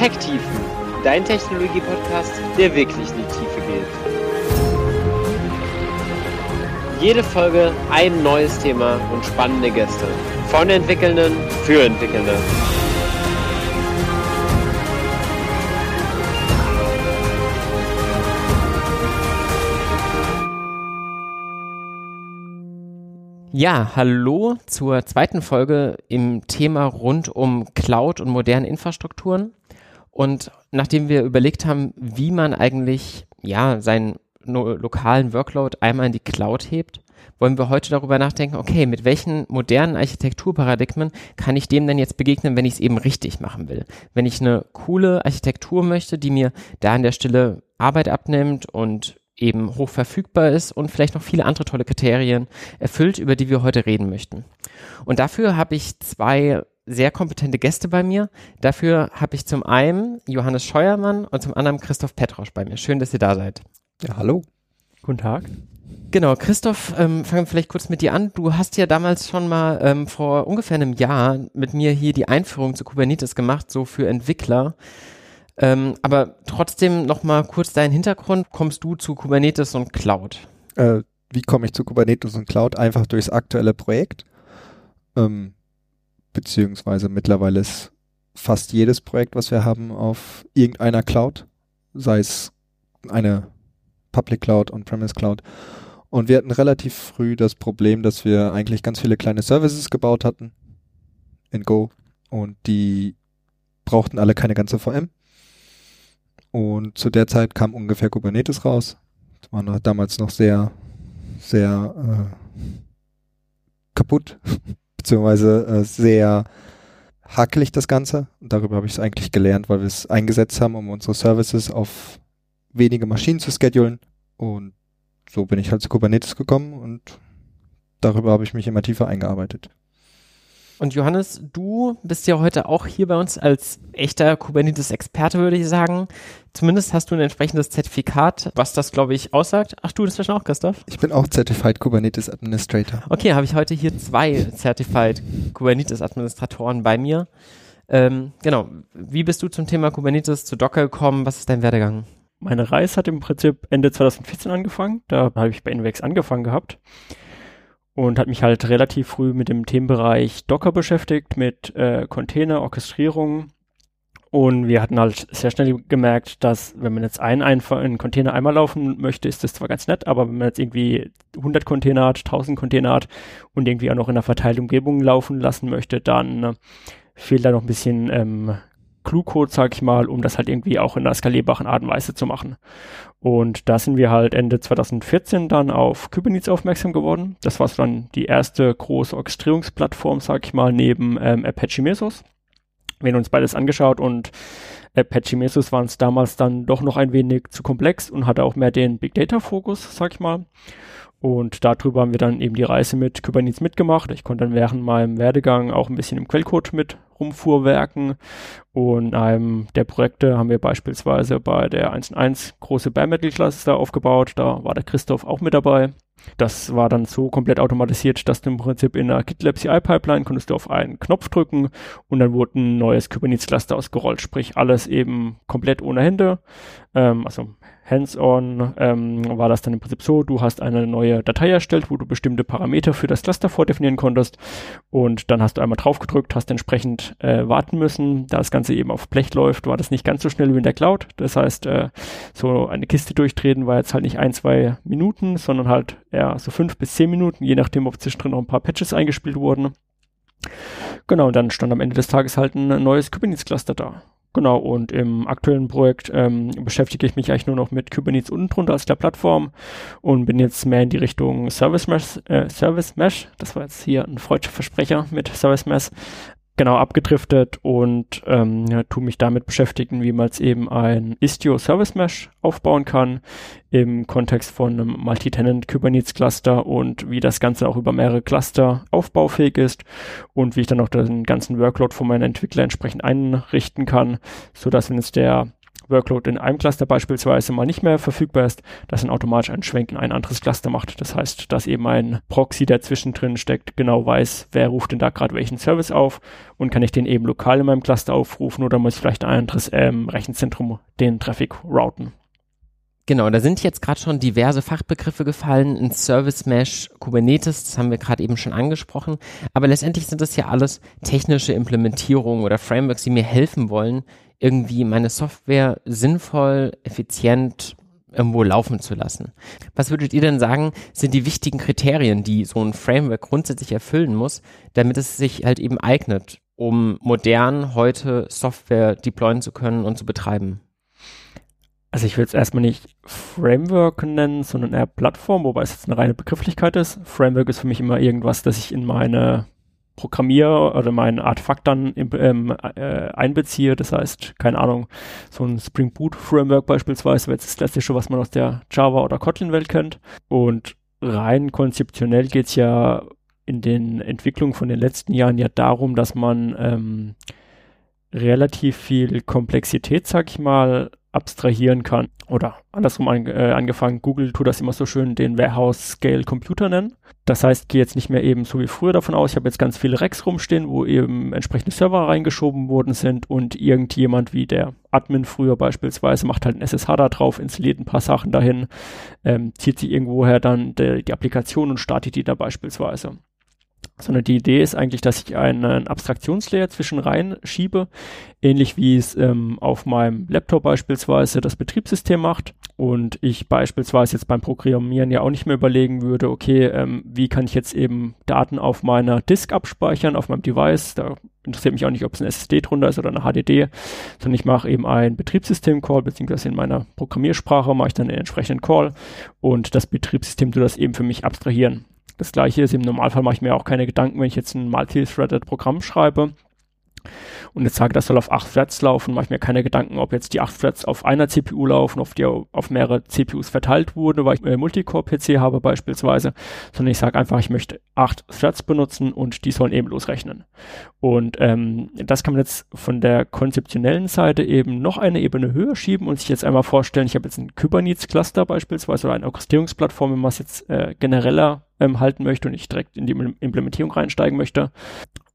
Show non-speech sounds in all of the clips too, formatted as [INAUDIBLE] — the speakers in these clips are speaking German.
Tech-Tiefen, dein Technologie-Podcast, der wirklich in die Tiefe geht. Jede Folge ein neues Thema und spannende Gäste. Von Entwickelnden für Entwickelnde. Ja, hallo zur zweiten Folge im Thema rund um Cloud und moderne Infrastrukturen. Und nachdem wir überlegt haben, wie man eigentlich ja seinen lokalen Workload einmal in die Cloud hebt, wollen wir heute darüber nachdenken, okay, mit welchen modernen Architekturparadigmen kann ich dem denn jetzt begegnen, wenn ich es eben richtig machen will? Wenn ich eine coole Architektur möchte, die mir da an der Stelle Arbeit abnimmt und eben hoch verfügbar ist und vielleicht noch viele andere tolle Kriterien erfüllt, über die wir heute reden möchten. Und dafür habe ich zwei sehr kompetente Gäste bei mir. Dafür habe ich zum einen Johannes Scheuermann und zum anderen Christoph Petrosch bei mir. Schön, dass ihr da seid. Ja, hallo. Guten Tag. Genau, Christoph, ähm, fangen wir vielleicht kurz mit dir an. Du hast ja damals schon mal ähm, vor ungefähr einem Jahr mit mir hier die Einführung zu Kubernetes gemacht, so für Entwickler. Ähm, aber trotzdem noch mal kurz deinen Hintergrund. Kommst du zu Kubernetes und Cloud? Äh, wie komme ich zu Kubernetes und Cloud? Einfach durchs aktuelle Projekt. Ähm, beziehungsweise mittlerweile ist fast jedes Projekt, was wir haben, auf irgendeiner Cloud. Sei es eine Public Cloud, On-Premise Cloud. Und wir hatten relativ früh das Problem, dass wir eigentlich ganz viele kleine Services gebaut hatten in Go und die brauchten alle keine ganze VM. Und zu der Zeit kam ungefähr Kubernetes raus. Das war noch, damals noch sehr, sehr äh, kaputt, [LAUGHS] beziehungsweise äh, sehr hakelig das Ganze. Und darüber habe ich es eigentlich gelernt, weil wir es eingesetzt haben, um unsere Services auf wenige Maschinen zu schedulen. Und so bin ich halt zu Kubernetes gekommen und darüber habe ich mich immer tiefer eingearbeitet. Und Johannes, du bist ja heute auch hier bei uns als echter Kubernetes-Experte, würde ich sagen. Zumindest hast du ein entsprechendes Zertifikat, was das, glaube ich, aussagt. Ach, du das schon auch, Christoph? Ich bin auch Certified Kubernetes Administrator. Okay, habe ich heute hier zwei Certified Kubernetes Administratoren bei mir. Ähm, genau. Wie bist du zum Thema Kubernetes zu Docker gekommen? Was ist dein Werdegang? Meine Reise hat im Prinzip Ende 2014 angefangen. Da habe ich bei Invex angefangen gehabt und hat mich halt relativ früh mit dem Themenbereich Docker beschäftigt, mit äh, Container, Orchestrierung. Und wir hatten halt sehr schnell gemerkt, dass wenn man jetzt einen, einen, einen Container einmal laufen möchte, ist das zwar ganz nett, aber wenn man jetzt irgendwie 100 Container hat, 1000 Container hat und irgendwie auch noch in einer verteilten Umgebung laufen lassen möchte, dann äh, fehlt da noch ein bisschen ähm, Clue-Code, sag ich mal, um das halt irgendwie auch in einer skalierbaren Art und Weise zu machen. Und da sind wir halt Ende 2014 dann auf Kubernetes aufmerksam geworden. Das war so dann die erste große Orchestrierungsplattform, sag ich mal, neben ähm, Apache Mesos. Wir haben uns beides angeschaut und Apache Mesos war uns damals dann doch noch ein wenig zu komplex und hatte auch mehr den Big Data Fokus, sag ich mal. Und darüber haben wir dann eben die Reise mit Kubernetes mitgemacht. Ich konnte dann während meinem Werdegang auch ein bisschen im Quellcode mit rumfuhrwerken. Und einem der Projekte haben wir beispielsweise bei der 1.1 große Bare Metal Cluster aufgebaut. Da war der Christoph auch mit dabei. Das war dann so komplett automatisiert, dass du im Prinzip in einer GitLab CI Pipeline konntest du auf einen Knopf drücken und dann wurde ein neues Kubernetes Cluster ausgerollt. Sprich alles eben komplett ohne Hände. Ähm, also hands-on ähm, war das dann im Prinzip so, du hast eine neue Datei erstellt, wo du bestimmte Parameter für das Cluster vordefinieren konntest und dann hast du einmal drauf gedrückt, hast entsprechend äh, warten müssen. Da das Ganze eben auf Blech läuft, war das nicht ganz so schnell wie in der Cloud. Das heißt, äh, so eine Kiste durchtreten war jetzt halt nicht ein, zwei Minuten, sondern halt eher so fünf bis zehn Minuten, je nachdem, ob zwischendrin noch ein paar Patches eingespielt wurden. Genau, und dann stand am Ende des Tages halt ein neues Kubernetes-Cluster da. Genau, und im aktuellen Projekt ähm, beschäftige ich mich eigentlich nur noch mit Kubernetes unten drunter als der Plattform und bin jetzt mehr in die Richtung Service Mesh, äh, Service Mesh, das war jetzt hier ein freudscher Versprecher mit Service Mesh, genau abgedriftet und ähm, ja, tu mich damit beschäftigen, wie man jetzt eben ein Istio Service Mesh aufbauen kann im Kontext von einem Multi-Tenant Kubernetes Cluster und wie das Ganze auch über mehrere Cluster aufbaufähig ist und wie ich dann auch den ganzen Workload von meinen Entwicklern entsprechend einrichten kann, so dass wenn jetzt der Workload in einem Cluster beispielsweise mal nicht mehr verfügbar ist, dass dann automatisch ein Schwenk in ein anderes Cluster macht. Das heißt, dass eben ein Proxy, der zwischendrin steckt, genau weiß, wer ruft denn da gerade welchen Service auf und kann ich den eben lokal in meinem Cluster aufrufen oder muss ich vielleicht ein anderes ähm, Rechenzentrum den Traffic routen. Genau, da sind jetzt gerade schon diverse Fachbegriffe gefallen, in Service Mesh, Kubernetes, das haben wir gerade eben schon angesprochen, aber letztendlich sind das ja alles technische Implementierungen oder Frameworks, die mir helfen wollen, irgendwie meine Software sinnvoll, effizient irgendwo laufen zu lassen. Was würdet ihr denn sagen, sind die wichtigen Kriterien, die so ein Framework grundsätzlich erfüllen muss, damit es sich halt eben eignet, um modern heute Software deployen zu können und zu betreiben? also ich will es erstmal nicht Framework nennen, sondern eher Plattform, wobei es jetzt eine reine Begrifflichkeit ist. Framework ist für mich immer irgendwas, das ich in meine Programmier- oder meine Artefakt dann im, ähm, äh, einbeziehe. Das heißt, keine Ahnung, so ein Spring Boot Framework beispielsweise wäre jetzt das klassische, was man aus der Java- oder Kotlin-Welt kennt. Und rein konzeptionell geht es ja in den Entwicklungen von den letzten Jahren ja darum, dass man ähm, relativ viel Komplexität, sag ich mal, abstrahieren kann. Oder andersrum an, äh, angefangen, Google tut das immer so schön, den Warehouse Scale Computer nennen. Das heißt, gehe jetzt nicht mehr eben so wie früher davon aus, ich habe jetzt ganz viele Racks rumstehen, wo eben entsprechende Server reingeschoben worden sind und irgendjemand wie der Admin früher beispielsweise macht halt ein SSH da drauf, installiert ein paar Sachen dahin, ähm, zieht sich irgendwoher dann de, die Applikation und startet die da beispielsweise sondern die Idee ist eigentlich, dass ich einen Abstraktionslayer zwischen rein schiebe, ähnlich wie es ähm, auf meinem Laptop beispielsweise das Betriebssystem macht. Und ich beispielsweise jetzt beim Programmieren ja auch nicht mehr überlegen würde, okay, ähm, wie kann ich jetzt eben Daten auf meiner Disk abspeichern, auf meinem Device, da interessiert mich auch nicht, ob es ein SSD drunter ist oder eine HDD, sondern ich mache eben einen Betriebssystem-Call, beziehungsweise in meiner Programmiersprache mache ich dann den entsprechenden Call. Und das Betriebssystem tut das eben für mich abstrahieren. Das gleiche ist, im Normalfall mache ich mir auch keine Gedanken, wenn ich jetzt ein multi-threaded Programm schreibe und jetzt sage, das soll auf 8 Threads laufen, mache ich mir keine Gedanken, ob jetzt die 8 Threads auf einer CPU laufen, auf die auf mehrere CPUs verteilt wurden, weil ich äh, Multicore-PC habe beispielsweise, sondern ich sage einfach, ich möchte 8 Threads benutzen und die sollen eben losrechnen. Und ähm, das kann man jetzt von der konzeptionellen Seite eben noch eine Ebene höher schieben und sich jetzt einmal vorstellen, ich habe jetzt ein Kubernetes-Cluster beispielsweise oder eine Orchestrierungsplattform, wenn man es jetzt äh, genereller ähm, halten möchte und nicht direkt in die Implementierung reinsteigen möchte.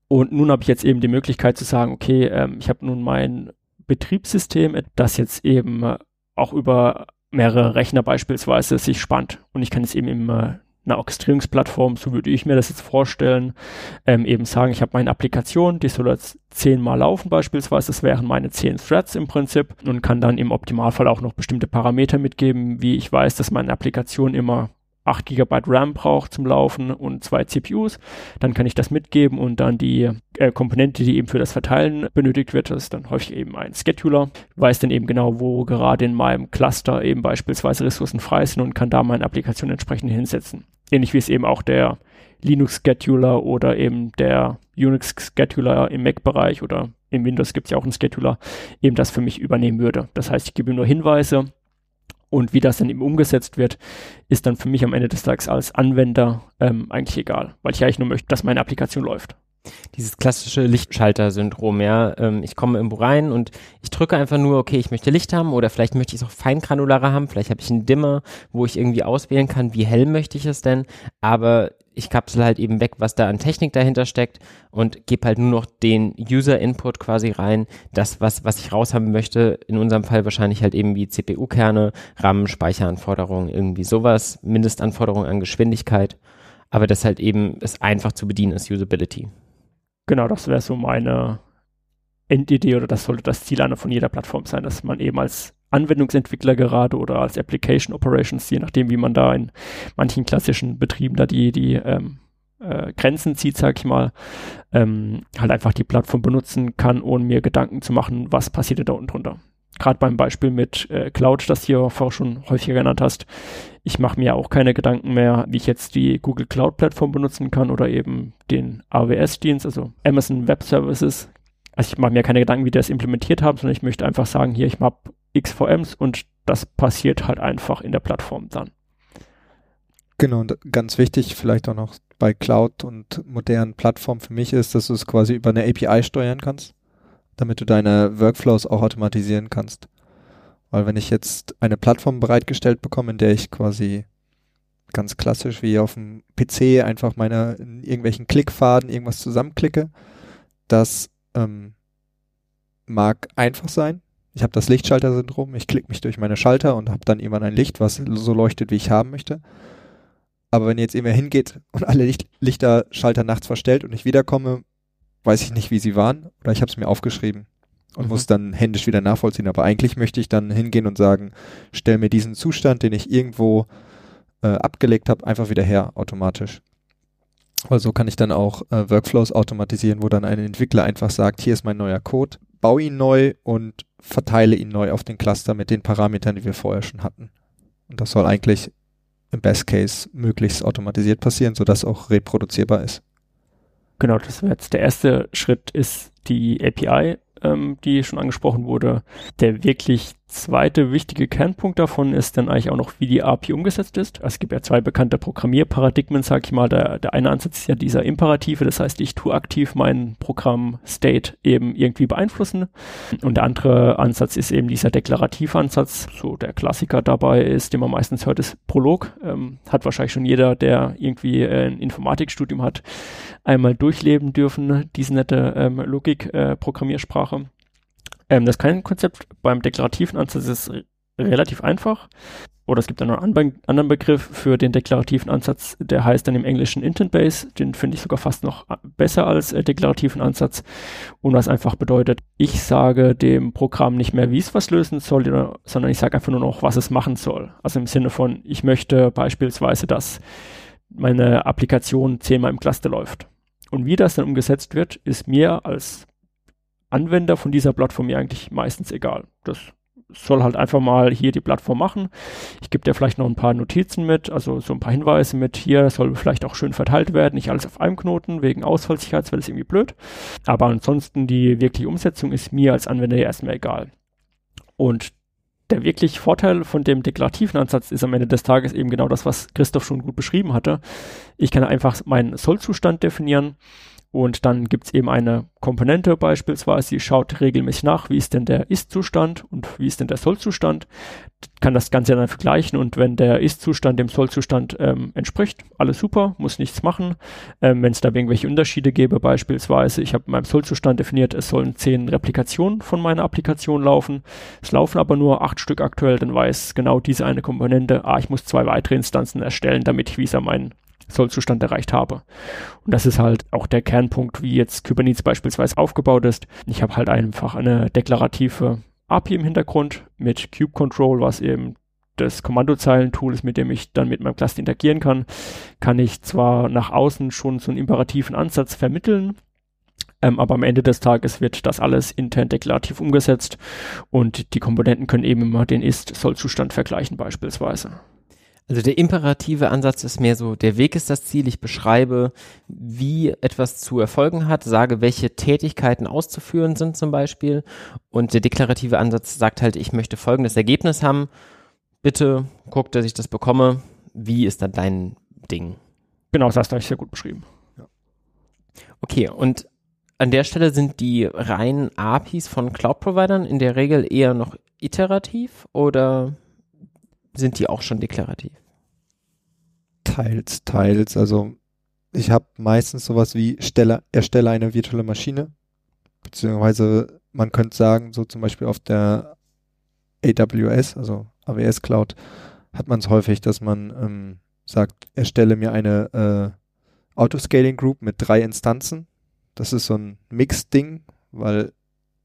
Und nun habe ich jetzt eben die Möglichkeit zu sagen, okay, ähm, ich habe nun mein Betriebssystem, das jetzt eben äh, auch über mehrere Rechner beispielsweise sich spannt. Und ich kann jetzt eben in äh, einer Orchestrierungsplattform, so würde ich mir das jetzt vorstellen, ähm, eben sagen, ich habe meine Applikation, die soll jetzt zehnmal laufen beispielsweise, das wären meine zehn Threads im Prinzip und kann dann im Optimalfall auch noch bestimmte Parameter mitgeben, wie ich weiß, dass meine Applikation immer 8 GB RAM braucht zum Laufen und zwei CPUs, dann kann ich das mitgeben und dann die äh, Komponente, die eben für das Verteilen benötigt wird, das ist dann häufig eben ein Scheduler, weiß dann eben genau, wo gerade in meinem Cluster eben beispielsweise Ressourcen frei sind und kann da meine Applikation entsprechend hinsetzen. Ähnlich wie es eben auch der Linux-Scheduler oder eben der Unix-Scheduler im Mac-Bereich oder im Windows gibt es ja auch einen Scheduler, eben das für mich übernehmen würde. Das heißt, ich gebe nur Hinweise, und wie das dann eben umgesetzt wird, ist dann für mich am Ende des Tages als Anwender ähm, eigentlich egal, weil ich eigentlich nur möchte, dass meine Applikation läuft. Dieses klassische Lichtschalter-Syndrom, ja. Ähm, ich komme irgendwo rein und ich drücke einfach nur, okay, ich möchte Licht haben oder vielleicht möchte ich es auch feingranularer haben, vielleicht habe ich einen Dimmer, wo ich irgendwie auswählen kann, wie hell möchte ich es denn, aber ich kapsel halt eben weg, was da an Technik dahinter steckt und gebe halt nur noch den User-Input quasi rein, das, was, was ich raushaben möchte, in unserem Fall wahrscheinlich halt eben wie CPU-Kerne, RAM, Speicheranforderungen, irgendwie sowas, Mindestanforderungen an Geschwindigkeit, aber das halt eben es einfach zu bedienen ist, Usability. Genau, das wäre so meine Endidee oder das sollte das Ziel einer von jeder Plattform sein, dass man eben als Anwendungsentwickler gerade oder als Application Operations, je nachdem, wie man da in manchen klassischen Betrieben da die, die ähm, äh, Grenzen zieht, sag ich mal, ähm, halt einfach die Plattform benutzen kann, ohne mir Gedanken zu machen, was passiert da unten drunter. Gerade beim Beispiel mit äh, Cloud, das hier vorher schon häufiger genannt hast, ich mache mir auch keine Gedanken mehr, wie ich jetzt die Google Cloud Plattform benutzen kann oder eben den AWS-Dienst, also Amazon Web Services. Also ich mache mir keine Gedanken, wie die das implementiert haben, sondern ich möchte einfach sagen, hier, ich habe XVMs und das passiert halt einfach in der Plattform dann. Genau, und ganz wichtig vielleicht auch noch bei Cloud und modernen Plattformen für mich ist, dass du es quasi über eine API steuern kannst, damit du deine Workflows auch automatisieren kannst. Weil wenn ich jetzt eine Plattform bereitgestellt bekomme, in der ich quasi ganz klassisch wie auf dem PC einfach meine in irgendwelchen Klickfaden irgendwas zusammenklicke, das ähm, mag einfach sein. Ich habe das Lichtschalter-Syndrom, ich klicke mich durch meine Schalter und habe dann irgendwann ein Licht, was so leuchtet, wie ich haben möchte. Aber wenn jetzt irgendwer hingeht und alle Licht Lichterschalter nachts verstellt und ich wiederkomme, weiß ich nicht, wie sie waren, oder ich habe es mir aufgeschrieben und mhm. muss dann händisch wieder nachvollziehen. Aber eigentlich möchte ich dann hingehen und sagen, stell mir diesen Zustand, den ich irgendwo äh, abgelegt habe, einfach wieder her automatisch. Weil so kann ich dann auch äh, Workflows automatisieren, wo dann ein Entwickler einfach sagt, hier ist mein neuer Code, baue ihn neu und verteile ihn neu auf den Cluster mit den Parametern, die wir vorher schon hatten. Und das soll eigentlich im Best Case möglichst automatisiert passieren, sodass auch reproduzierbar ist. Genau, das wäre jetzt der erste Schritt, ist die API ähm, die schon angesprochen wurde. Der wirklich zweite wichtige Kernpunkt davon ist dann eigentlich auch noch, wie die API umgesetzt ist. Es gibt ja zwei bekannte Programmierparadigmen, sag ich mal. Der, der eine Ansatz ist ja dieser Imperative, das heißt, ich tue aktiv mein Programm-State eben irgendwie beeinflussen. Und der andere Ansatz ist eben dieser deklarative Ansatz. So der Klassiker dabei ist, den man meistens hört, ist Prolog. Ähm, hat wahrscheinlich schon jeder, der irgendwie äh, ein Informatikstudium hat, einmal durchleben dürfen, diese nette ähm, Logik-Programmiersprache. Äh, ähm, das Konzept beim deklarativen Ansatz ist relativ einfach. Oder es gibt einen anderen Begriff für den deklarativen Ansatz, der heißt dann im Englischen Intent Base. Den finde ich sogar fast noch besser als äh, deklarativen Ansatz. Und was einfach bedeutet, ich sage dem Programm nicht mehr, wie es was lösen soll, sondern ich sage einfach nur noch, was es machen soll. Also im Sinne von, ich möchte beispielsweise, dass meine Applikation zehnmal im Cluster läuft. Und wie das dann umgesetzt wird, ist mir als Anwender von dieser Plattform mir eigentlich meistens egal. Das soll halt einfach mal hier die Plattform machen. Ich gebe dir vielleicht noch ein paar Notizen mit, also so ein paar Hinweise mit hier, soll vielleicht auch schön verteilt werden, nicht alles auf einem Knoten, wegen Ausfallsicherheit wäre das irgendwie blöd. Aber ansonsten die wirkliche Umsetzung ist mir als Anwender erstmal egal. Und der wirklich Vorteil von dem deklarativen Ansatz ist am Ende des Tages eben genau das, was Christoph schon gut beschrieben hatte. Ich kann einfach meinen Sollzustand definieren und dann gibt es eben eine Komponente beispielsweise, die schaut regelmäßig nach, wie ist denn der Ist-Zustand und wie ist denn der Soll-Zustand. Kann das Ganze dann vergleichen und wenn der Ist-Zustand dem Soll-Zustand ähm, entspricht, alles super, muss nichts machen. Ähm, wenn es da irgendwelche Unterschiede gäbe, beispielsweise, ich habe in meinem Soll-Zustand definiert, es sollen zehn Replikationen von meiner Applikation laufen. Es laufen aber nur acht Stück aktuell, dann weiß genau diese eine Komponente, ah, ich muss zwei weitere Instanzen erstellen, damit ich wieder meinen Sollzustand erreicht habe. Und das ist halt auch der Kernpunkt, wie jetzt Kubernetes beispielsweise aufgebaut ist. Ich habe halt einfach eine deklarative API im Hintergrund mit Control, was eben das Kommandozeilentool ist, mit dem ich dann mit meinem Cluster interagieren kann, kann ich zwar nach außen schon so einen imperativen Ansatz vermitteln, ähm, aber am Ende des Tages wird das alles intern deklarativ umgesetzt und die Komponenten können eben immer den Ist-Soll-Zustand vergleichen beispielsweise. Also der imperative Ansatz ist mehr so, der Weg ist das Ziel, ich beschreibe, wie etwas zu erfolgen hat, sage, welche Tätigkeiten auszuführen sind zum Beispiel. Und der deklarative Ansatz sagt halt, ich möchte folgendes Ergebnis haben. Bitte guck, dass ich das bekomme. Wie ist dann dein Ding? Genau, das hast du sehr gut beschrieben. Ja. Okay, und an der Stelle sind die reinen APIs von Cloud-Providern in der Regel eher noch iterativ oder sind die auch schon deklarativ? Teils, teils. Also ich habe meistens sowas wie stelle, erstelle eine virtuelle Maschine, beziehungsweise man könnte sagen, so zum Beispiel auf der AWS, also AWS Cloud, hat man es häufig, dass man ähm, sagt, erstelle mir eine äh, Autoscaling Group mit drei Instanzen. Das ist so ein Mix-Ding, weil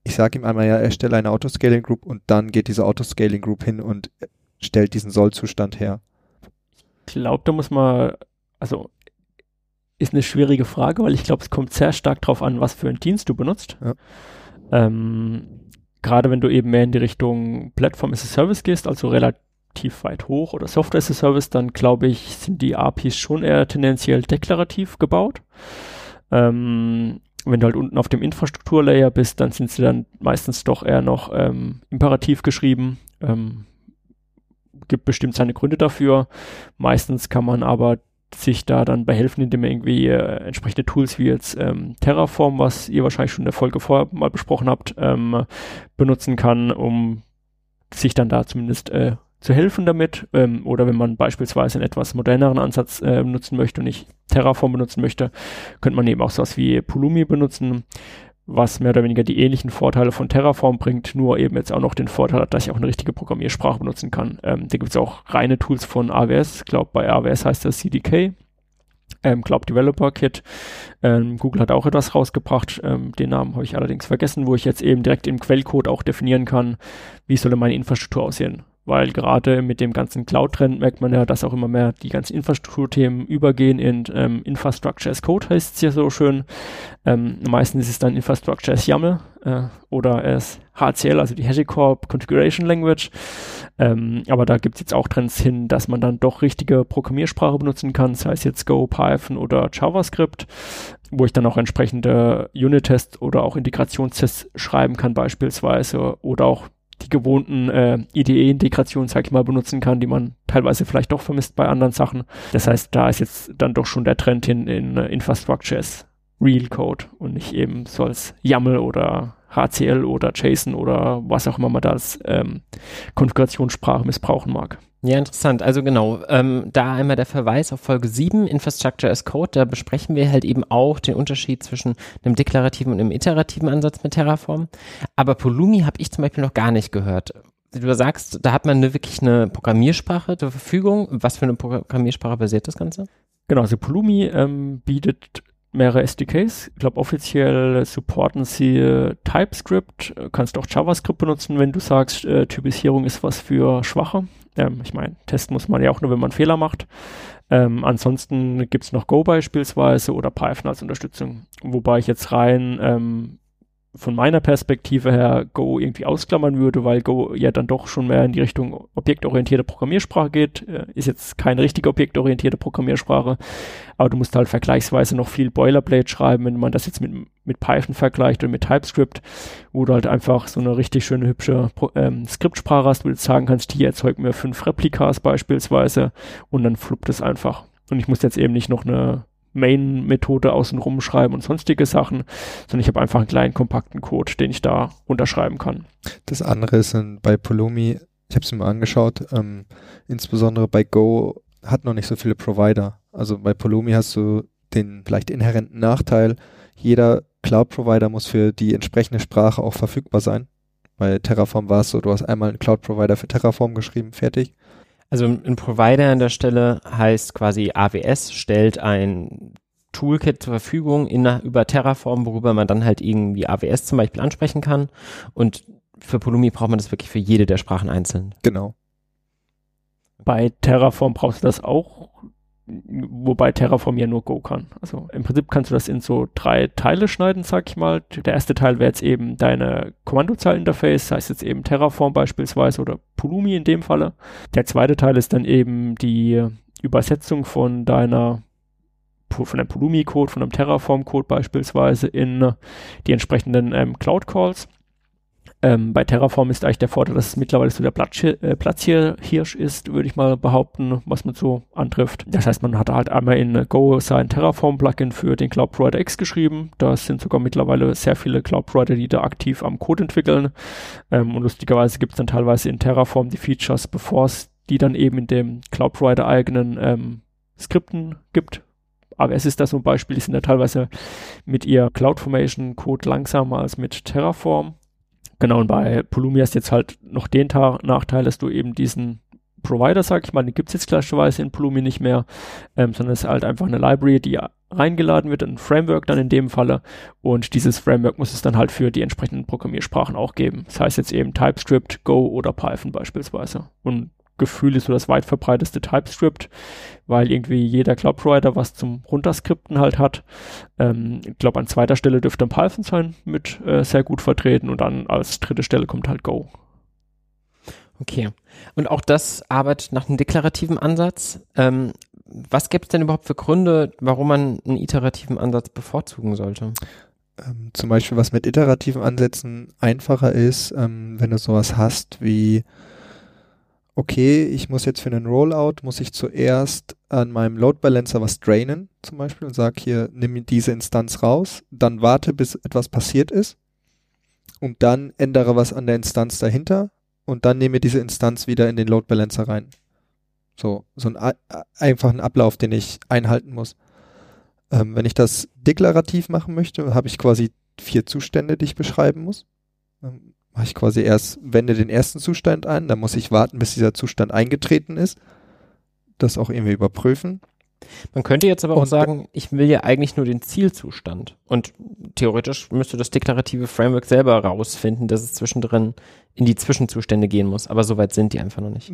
ich sage ihm einmal, ja, erstelle eine Autoscaling Group und dann geht diese Autoscaling Group hin und stellt diesen Sollzustand her? Ich glaube, da muss man, also ist eine schwierige Frage, weil ich glaube, es kommt sehr stark darauf an, was für einen Dienst du benutzt. Ja. Ähm, Gerade wenn du eben mehr in die Richtung Plattform as a Service gehst, also relativ weit hoch oder Software as a Service, dann glaube ich, sind die APIs schon eher tendenziell deklarativ gebaut. Ähm, wenn du halt unten auf dem Infrastrukturlayer bist, dann sind sie dann meistens doch eher noch ähm, imperativ geschrieben. Ähm, gibt bestimmt seine Gründe dafür. Meistens kann man aber sich da dann behelfen, indem man irgendwie äh, entsprechende Tools wie jetzt ähm, Terraform, was ihr wahrscheinlich schon in der Folge vorher mal besprochen habt, ähm, benutzen kann, um sich dann da zumindest äh, zu helfen damit. Ähm, oder wenn man beispielsweise einen etwas moderneren Ansatz äh, benutzen möchte und nicht Terraform benutzen möchte, könnte man eben auch sowas wie Pulumi benutzen, was mehr oder weniger die ähnlichen Vorteile von Terraform bringt, nur eben jetzt auch noch den Vorteil hat, dass ich auch eine richtige Programmiersprache benutzen kann. Ähm, da gibt es auch reine Tools von AWS. Ich glaube, bei AWS heißt das CDK. Ähm, Cloud Developer Kit. Ähm, Google hat auch etwas rausgebracht. Ähm, den Namen habe ich allerdings vergessen, wo ich jetzt eben direkt im Quellcode auch definieren kann, wie soll meine Infrastruktur aussehen weil gerade mit dem ganzen Cloud-Trend merkt man ja, dass auch immer mehr die ganzen Infrastrukturthemen übergehen in ähm, Infrastructure as Code, heißt es ja so schön. Ähm, meistens ist es dann Infrastructure as YAML äh, oder as HCL, also die HashiCorp Configuration Language. Ähm, aber da gibt es jetzt auch Trends hin, dass man dann doch richtige Programmiersprache benutzen kann, sei es jetzt Go, Python oder JavaScript, wo ich dann auch entsprechende Unit-Tests oder auch Integrationstests schreiben kann beispielsweise oder auch die gewohnten äh, IDE-Integrationen, sag ich mal, benutzen kann, die man teilweise vielleicht doch vermisst bei anderen Sachen. Das heißt, da ist jetzt dann doch schon der Trend hin in äh, Infrastructure as Real Code und nicht eben so als YAML oder HCL oder JSON oder was auch immer man da als ähm, Konfigurationssprache missbrauchen mag. Ja, interessant. Also genau, ähm, da einmal der Verweis auf Folge 7, Infrastructure as Code, da besprechen wir halt eben auch den Unterschied zwischen einem deklarativen und einem iterativen Ansatz mit Terraform. Aber Polumi habe ich zum Beispiel noch gar nicht gehört. Du sagst, da hat man eine, wirklich eine Programmiersprache zur Verfügung. Was für eine Programmiersprache basiert das Ganze? Genau, also Polumi ähm, bietet mehrere SDKs. Ich glaube, offiziell supporten sie TypeScript. Kannst auch JavaScript benutzen, wenn du sagst, äh, Typisierung ist was für Schwache. Ähm, ich meine, testen muss man ja auch nur, wenn man Fehler macht. Ähm, ansonsten gibt's noch Go beispielsweise oder Python als Unterstützung. Wobei ich jetzt rein ähm, von meiner Perspektive her Go irgendwie ausklammern würde, weil Go ja dann doch schon mehr in die Richtung objektorientierte Programmiersprache geht. Äh, ist jetzt keine richtige objektorientierte Programmiersprache, aber du musst halt vergleichsweise noch viel Boilerplate schreiben, wenn man das jetzt mit, mit Python vergleicht oder mit TypeScript, wo du halt einfach so eine richtig schöne, hübsche ähm, Skriptsprache hast, wo du sagen kannst, hier erzeugt mir fünf Replikas beispielsweise und dann fluppt es einfach. Und ich muss jetzt eben nicht noch eine Main-Methode außenrum schreiben und sonstige Sachen, sondern ich habe einfach einen kleinen kompakten Code, den ich da unterschreiben kann. Das andere ist bei Polomi, ich habe es mir angeschaut, ähm, insbesondere bei Go hat noch nicht so viele Provider. Also bei Polomi hast du den vielleicht inhärenten Nachteil, jeder Cloud-Provider muss für die entsprechende Sprache auch verfügbar sein. Bei Terraform war es so, du hast einmal einen Cloud-Provider für Terraform geschrieben, fertig. Also ein Provider an der Stelle heißt quasi AWS stellt ein Toolkit zur Verfügung in, über Terraform, worüber man dann halt irgendwie AWS zum Beispiel ansprechen kann. Und für Polumi braucht man das wirklich für jede der Sprachen einzeln. Genau. Bei Terraform brauchst du das auch wobei Terraform ja nur Go kann. Also im Prinzip kannst du das in so drei Teile schneiden, sag ich mal. Der erste Teil wäre jetzt eben deine Kommandozeileninterface, heißt jetzt eben Terraform beispielsweise oder Pulumi in dem Falle. Der zweite Teil ist dann eben die Übersetzung von deiner von einem Pulumi-Code, von einem Terraform-Code beispielsweise in die entsprechenden ähm, Cloud-Calls. Ähm, bei Terraform ist eigentlich der Vorteil, dass es mittlerweile so der Platz, äh, Platzhirsch ist, würde ich mal behaupten, was man so antrifft. Das heißt, man hat halt einmal in Go sein Terraform-Plugin für den Cloud Provider X geschrieben. Da sind sogar mittlerweile sehr viele Cloud Provider, die da aktiv am Code entwickeln. Ähm, und lustigerweise gibt es dann teilweise in Terraform die Features, bevor es die dann eben in dem Cloud Provider eigenen ähm, Skripten gibt, AWS ist da so ein Beispiel, die sind da teilweise mit ihr CloudFormation Code langsamer als mit Terraform. Genau, und bei Pulumi hast jetzt halt noch den Ta Nachteil, dass du eben diesen Provider, sag ich mal, den gibt's jetzt klassischerweise in Pulumi nicht mehr, ähm, sondern es ist halt einfach eine Library, die reingeladen wird, ein Framework dann in dem Falle und dieses Framework muss es dann halt für die entsprechenden Programmiersprachen auch geben. Das heißt jetzt eben TypeScript, Go oder Python beispielsweise. Und Gefühl ist so das weit verbreiteste TypeScript, weil irgendwie jeder Cloud-Provider was zum Runterskripten halt hat. Ähm, ich glaube, an zweiter Stelle dürfte ein Python sein mit äh, sehr gut vertreten und dann als dritte Stelle kommt halt Go. Okay. Und auch das arbeitet nach einem deklarativen Ansatz. Ähm, was gibt es denn überhaupt für Gründe, warum man einen iterativen Ansatz bevorzugen sollte? Ähm, zum Beispiel, was mit iterativen Ansätzen einfacher ist, ähm, wenn du sowas hast wie okay, ich muss jetzt für einen Rollout, muss ich zuerst an meinem Load Balancer was drainen, zum Beispiel, und sage hier, nimm diese Instanz raus, dann warte, bis etwas passiert ist und dann ändere was an der Instanz dahinter und dann nehme diese Instanz wieder in den Load Balancer rein. So, so ein einfachen Ablauf, den ich einhalten muss. Ähm, wenn ich das deklarativ machen möchte, habe ich quasi vier Zustände, die ich beschreiben muss. Dann mache ich quasi erst, wende den ersten Zustand ein, dann muss ich warten, bis dieser Zustand eingetreten ist. Das auch irgendwie überprüfen. Man könnte jetzt aber auch sagen, ich will ja eigentlich nur den Zielzustand. Und theoretisch müsste das deklarative Framework selber rausfinden, dass es zwischendrin in die Zwischenzustände gehen muss. Aber so weit sind die einfach noch nicht.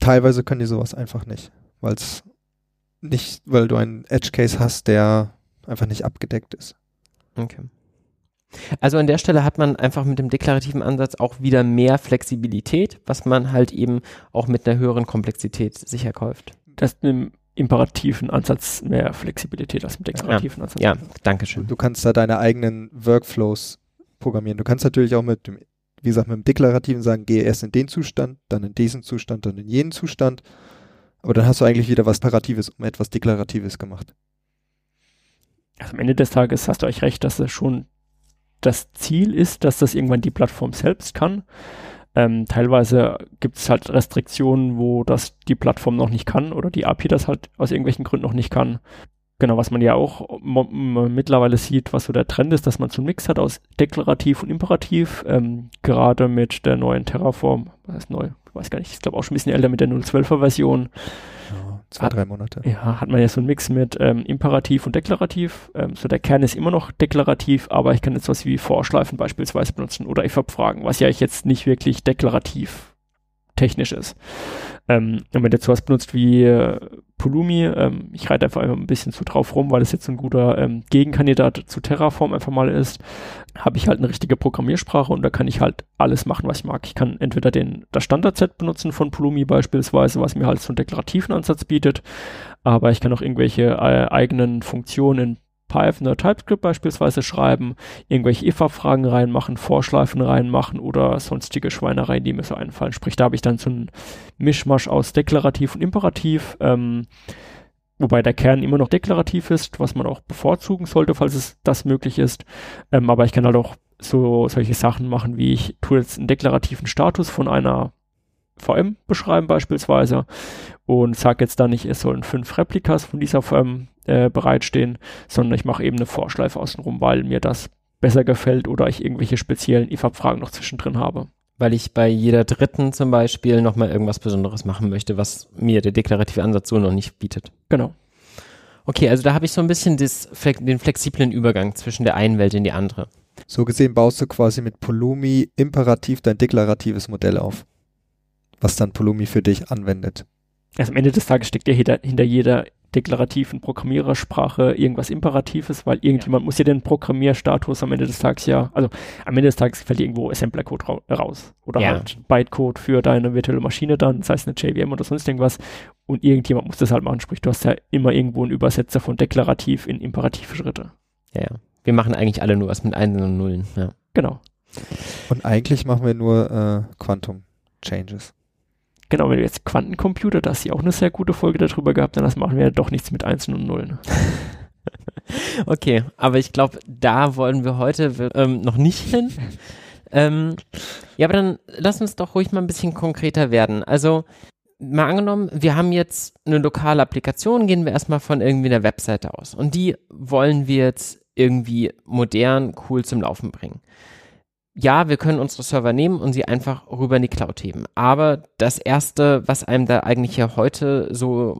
Teilweise können die sowas einfach nicht, weil es nicht, weil du einen Edge Case hast, der einfach nicht abgedeckt ist. Okay. Also an der Stelle hat man einfach mit dem deklarativen Ansatz auch wieder mehr Flexibilität, was man halt eben auch mit einer höheren Komplexität sich erkauft. Das im imperativen Ansatz mehr Flexibilität als im deklarativen ja. Ansatz. Ja, danke schön. Du kannst da deine eigenen Workflows programmieren. Du kannst natürlich auch mit dem, wie gesagt, mit dem deklarativen sagen, gehe erst in den Zustand, dann in diesen Zustand, dann in jenen Zustand. Aber dann hast du eigentlich wieder was Paratives um etwas Deklaratives gemacht. Also am Ende des Tages hast du euch recht, dass es schon das Ziel ist, dass das irgendwann die Plattform selbst kann. Ähm, teilweise gibt es halt Restriktionen, wo das die Plattform noch nicht kann oder die API das halt aus irgendwelchen Gründen noch nicht kann. Genau, was man ja auch mittlerweile sieht, was so der Trend ist, dass man so einen Mix hat aus deklarativ und imperativ, ähm, gerade mit der neuen Terraform, was heißt neu, ich weiß gar nicht, ich glaube auch schon ein bisschen älter mit der 012er Version. Ja, zwei, drei Monate. Ja, hat man ja so einen Mix mit ähm, Imperativ und Deklarativ. Ähm, so der Kern ist immer noch deklarativ, aber ich kann jetzt was wie Vorschleifen beispielsweise benutzen oder if-Abfragen, was ja ich jetzt nicht wirklich deklarativ technisch ist. Ähm, wenn du jetzt sowas benutzt wie äh, Pulumi, ähm, ich reite einfach ein bisschen zu drauf rum, weil es jetzt ein guter ähm, Gegenkandidat zu Terraform einfach mal ist, habe ich halt eine richtige Programmiersprache und da kann ich halt alles machen, was ich mag. Ich kann entweder den, das Standardset benutzen von Pulumi beispielsweise, was mir halt so einen deklarativen Ansatz bietet, aber ich kann auch irgendwelche äh, eigenen Funktionen Python oder TypeScript beispielsweise schreiben, irgendwelche if-Fragen reinmachen, Vorschleifen reinmachen oder sonstige Schweinereien, die mir so einfallen. Sprich, da habe ich dann so einen Mischmasch aus deklarativ und imperativ, ähm, wobei der Kern immer noch deklarativ ist, was man auch bevorzugen sollte, falls es das möglich ist. Ähm, aber ich kann halt auch so solche Sachen machen, wie ich tue jetzt einen deklarativen Status von einer VM beschreiben beispielsweise und sage jetzt dann nicht, es sollen fünf Replikas von dieser VM äh, bereitstehen, sondern ich mache eben eine Vorschleife außenrum, weil mir das besser gefällt oder ich irgendwelche speziellen IFAB-Fragen noch zwischendrin habe. Weil ich bei jeder dritten zum Beispiel nochmal irgendwas Besonderes machen möchte, was mir der deklarative Ansatz so noch nicht bietet. Genau. Okay, also da habe ich so ein bisschen das, den flexiblen Übergang zwischen der einen Welt in die andere. So gesehen baust du quasi mit Polumi imperativ dein deklaratives Modell auf, was dann Polumi für dich anwendet. Also am Ende des Tages steckt ja hinter, hinter jeder deklarativen Programmierersprache irgendwas Imperatives, weil irgendjemand ja. muss ja den Programmierstatus am Ende des Tages ja, also am Ende des Tages fällt irgendwo Assembler-Code ra raus oder ja. halt Bytecode für deine virtuelle Maschine dann, sei es eine JVM oder sonst irgendwas und irgendjemand muss das halt machen, sprich du hast ja immer irgendwo einen Übersetzer von deklarativ in imperative Schritte. Ja, ja. Wir machen eigentlich alle nur was mit Einsen und Nullen, ja. Genau. Und eigentlich machen wir nur äh, Quantum Changes genau, wenn wir jetzt Quantencomputer, da hast du auch eine sehr gute Folge darüber gehabt, dann das machen wir ja doch nichts mit Einsen und Nullen. [LAUGHS] okay, aber ich glaube, da wollen wir heute ähm, noch nicht hin. ähm, ja, aber dann lass uns doch ruhig mal ein bisschen konkreter werden. Also, mal angenommen, wir haben jetzt eine lokale Applikation, gehen wir erstmal von irgendwie einer Webseite aus. Und die wollen wir jetzt irgendwie modern, cool zum Laufen bringen ja, wir können unsere Server nehmen und sie einfach rüber in die Cloud heben. Aber das erste, was einem da eigentlich ja heute so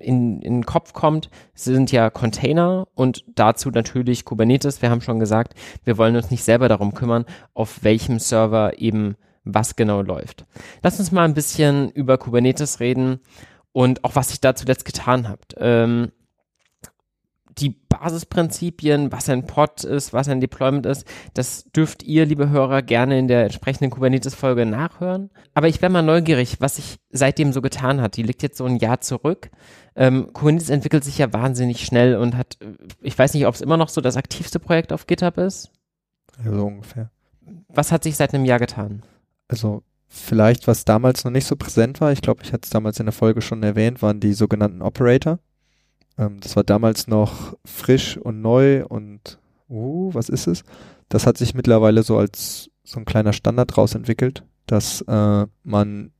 in, in den Kopf kommt, sind ja Container und dazu natürlich Kubernetes. Wir haben schon gesagt, wir wollen uns nicht selber darum kümmern, auf welchem Server eben was genau läuft. Lass uns mal ein bisschen über Kubernetes reden und auch was sich da zuletzt getan habt. Ähm, die Basisprinzipien, was ein Pod ist, was ein Deployment ist, das dürft ihr, liebe Hörer, gerne in der entsprechenden Kubernetes-Folge nachhören. Aber ich wäre mal neugierig, was sich seitdem so getan hat. Die liegt jetzt so ein Jahr zurück. Ähm, Kubernetes entwickelt sich ja wahnsinnig schnell und hat, ich weiß nicht, ob es immer noch so das aktivste Projekt auf GitHub ist. Ja, so ungefähr. Was hat sich seit einem Jahr getan? Also vielleicht, was damals noch nicht so präsent war, ich glaube, ich hatte es damals in der Folge schon erwähnt, waren die sogenannten Operator. Ähm, das war damals noch frisch und neu und, uh, was ist es? Das hat sich mittlerweile so als so ein kleiner Standard raus entwickelt, dass äh, man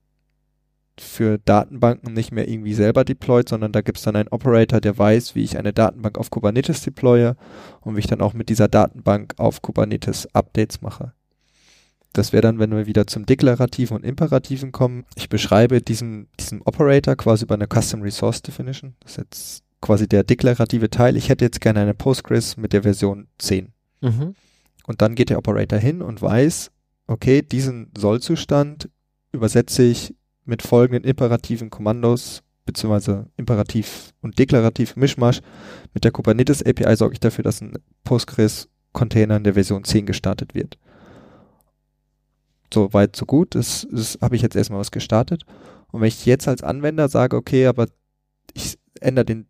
für Datenbanken nicht mehr irgendwie selber deployt, sondern da gibt es dann einen Operator, der weiß, wie ich eine Datenbank auf Kubernetes deploye und wie ich dann auch mit dieser Datenbank auf Kubernetes Updates mache. Das wäre dann, wenn wir wieder zum Deklarativen und Imperativen kommen. Ich beschreibe diesen, diesen Operator quasi über eine Custom Resource Definition. Das ist jetzt quasi der deklarative Teil. Ich hätte jetzt gerne eine Postgres mit der Version 10. Mhm. Und dann geht der Operator hin und weiß, okay, diesen Sollzustand übersetze ich mit folgenden imperativen Kommandos beziehungsweise imperativ und deklarativ Mischmasch. Mit der Kubernetes API sorge ich dafür, dass ein Postgres-Container in der Version 10 gestartet wird. So weit, so gut. Das, das habe ich jetzt erstmal was gestartet. Und wenn ich jetzt als Anwender sage, okay, aber ich ändere den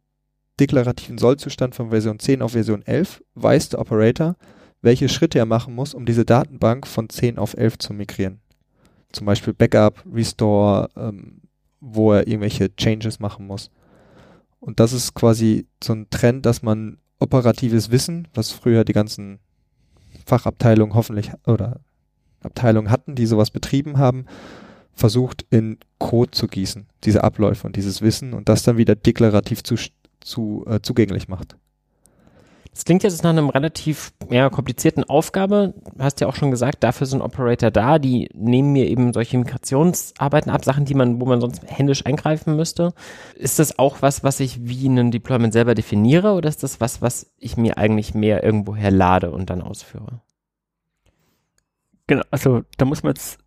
deklarativen Sollzustand von Version 10 auf Version 11, weiß der Operator, welche Schritte er machen muss, um diese Datenbank von 10 auf 11 zu migrieren zum Beispiel Backup, Restore, ähm, wo er irgendwelche Changes machen muss. Und das ist quasi so ein Trend, dass man operatives Wissen, was früher die ganzen Fachabteilungen hoffentlich oder Abteilungen hatten, die sowas betrieben haben, versucht in Code zu gießen, diese Abläufe und dieses Wissen und das dann wieder deklarativ zu, zu, äh, zugänglich macht. Das klingt jetzt nach einem relativ ja, komplizierten Aufgabe. Du hast ja auch schon gesagt, dafür sind Operator da, die nehmen mir eben solche Migrationsarbeiten ab, Sachen, die man, wo man sonst händisch eingreifen müsste. Ist das auch was, was ich wie einen Deployment selber definiere oder ist das was, was ich mir eigentlich mehr irgendwo herlade und dann ausführe? Genau, also da muss man jetzt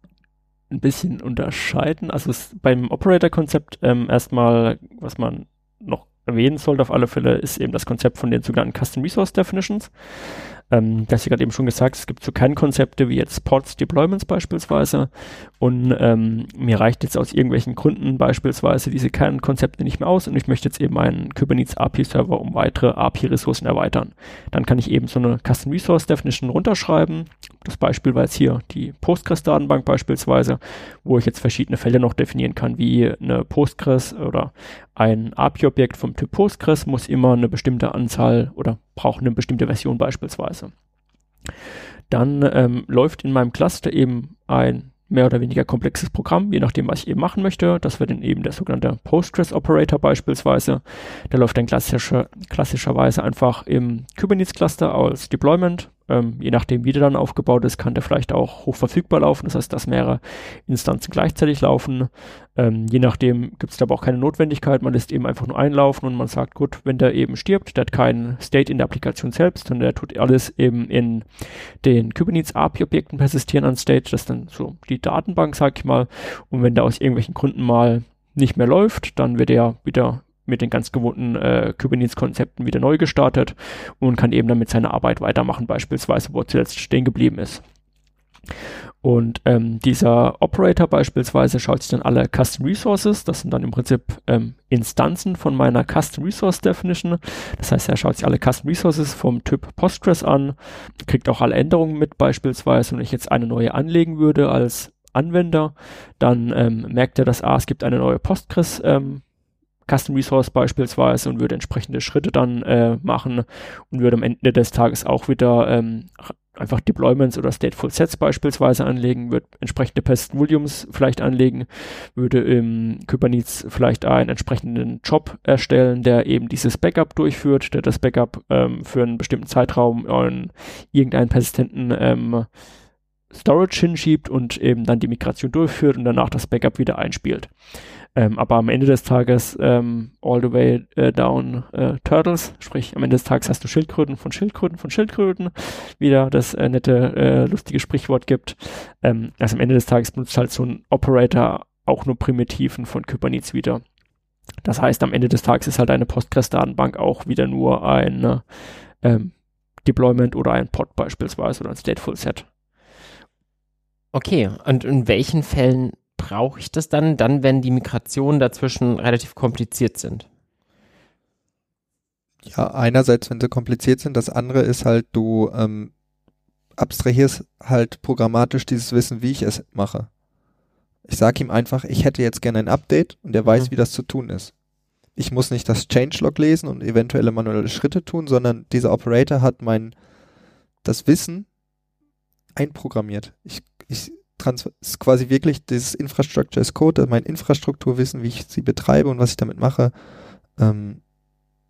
ein bisschen unterscheiden. Also beim Operator-Konzept ähm, erstmal, was man noch erwähnen sollte auf alle Fälle, ist eben das Konzept von den sogenannten Custom Resource Definitions. Ähm, das ich gerade eben schon gesagt, es gibt so Kernkonzepte wie jetzt Pods, Deployments beispielsweise. Und ähm, mir reicht jetzt aus irgendwelchen Gründen beispielsweise diese Kernkonzepte nicht mehr aus und ich möchte jetzt eben einen Kubernetes API-Server um weitere API-Ressourcen erweitern. Dann kann ich eben so eine Custom Resource Definition runterschreiben. Das Beispiel war jetzt hier die Postgres-Datenbank beispielsweise, wo ich jetzt verschiedene Fälle noch definieren kann, wie eine Postgres oder ein API-Objekt vom Typ Postgres muss immer eine bestimmte Anzahl oder braucht eine bestimmte Version beispielsweise. Dann ähm, läuft in meinem Cluster eben ein mehr oder weniger komplexes Programm, je nachdem, was ich eben machen möchte. Das wird dann eben der sogenannte Postgres-Operator beispielsweise. Der läuft dann klassischer, klassischerweise einfach im Kubernetes-Cluster als Deployment ähm, je nachdem, wie der dann aufgebaut ist, kann der vielleicht auch hochverfügbar laufen. Das heißt, dass mehrere Instanzen gleichzeitig laufen. Ähm, je nachdem gibt es aber auch keine Notwendigkeit. Man lässt eben einfach nur einlaufen und man sagt, gut, wenn der eben stirbt, der hat keinen State in der Applikation selbst, sondern der tut alles eben in den Kubernetes API-Objekten persistieren an State. Das ist dann so die Datenbank, sag ich mal. Und wenn der aus irgendwelchen Gründen mal nicht mehr läuft, dann wird er wieder mit den ganz gewohnten äh, Kubernetes-Konzepten wieder neu gestartet und kann eben damit seine Arbeit weitermachen, beispielsweise, wo zuletzt stehen geblieben ist. Und ähm, dieser Operator beispielsweise schaut sich dann alle Custom Resources, das sind dann im Prinzip ähm, Instanzen von meiner Custom Resource Definition. Das heißt, er schaut sich alle Custom Resources vom Typ Postgres an, kriegt auch alle Änderungen mit beispielsweise. Wenn ich jetzt eine neue anlegen würde als Anwender, dann ähm, merkt er, dass ah, es gibt eine neue Postgres ähm, Custom Resource beispielsweise und würde entsprechende Schritte dann äh, machen und würde am Ende des Tages auch wieder ähm, einfach Deployments oder Stateful Sets beispielsweise anlegen, würde entsprechende Pest Volumes vielleicht anlegen, würde im Kubernetes vielleicht einen entsprechenden Job erstellen, der eben dieses Backup durchführt, der das Backup ähm, für einen bestimmten Zeitraum an irgendeinen persistenten ähm, Storage hinschiebt und eben dann die Migration durchführt und danach das Backup wieder einspielt. Ähm, aber am Ende des Tages ähm, all the way äh, down äh, Turtles, sprich am Ende des Tages hast du Schildkröten von Schildkröten von Schildkröten, wieder das äh, nette, äh, lustige Sprichwort gibt. Ähm, also am Ende des Tages benutzt halt so ein Operator auch nur Primitiven von Kubernetes wieder. Das heißt, am Ende des Tages ist halt eine Postgres-Datenbank auch wieder nur ein ähm, Deployment oder ein Pod beispielsweise oder ein Stateful Set. Okay, und in welchen Fällen brauche ich das dann, dann, wenn die Migrationen dazwischen relativ kompliziert sind? Ja, einerseits, wenn sie kompliziert sind, das andere ist halt, du ähm, abstrahierst halt programmatisch dieses Wissen, wie ich es mache. Ich sage ihm einfach, ich hätte jetzt gerne ein Update und er weiß, mhm. wie das zu tun ist. Ich muss nicht das Changelog lesen und eventuelle manuelle Schritte tun, sondern dieser Operator hat mein das Wissen einprogrammiert. Ich, ich Transfer ist quasi wirklich dieses Infrastructure as Code, mein Infrastrukturwissen, wie ich sie betreibe und was ich damit mache, ähm,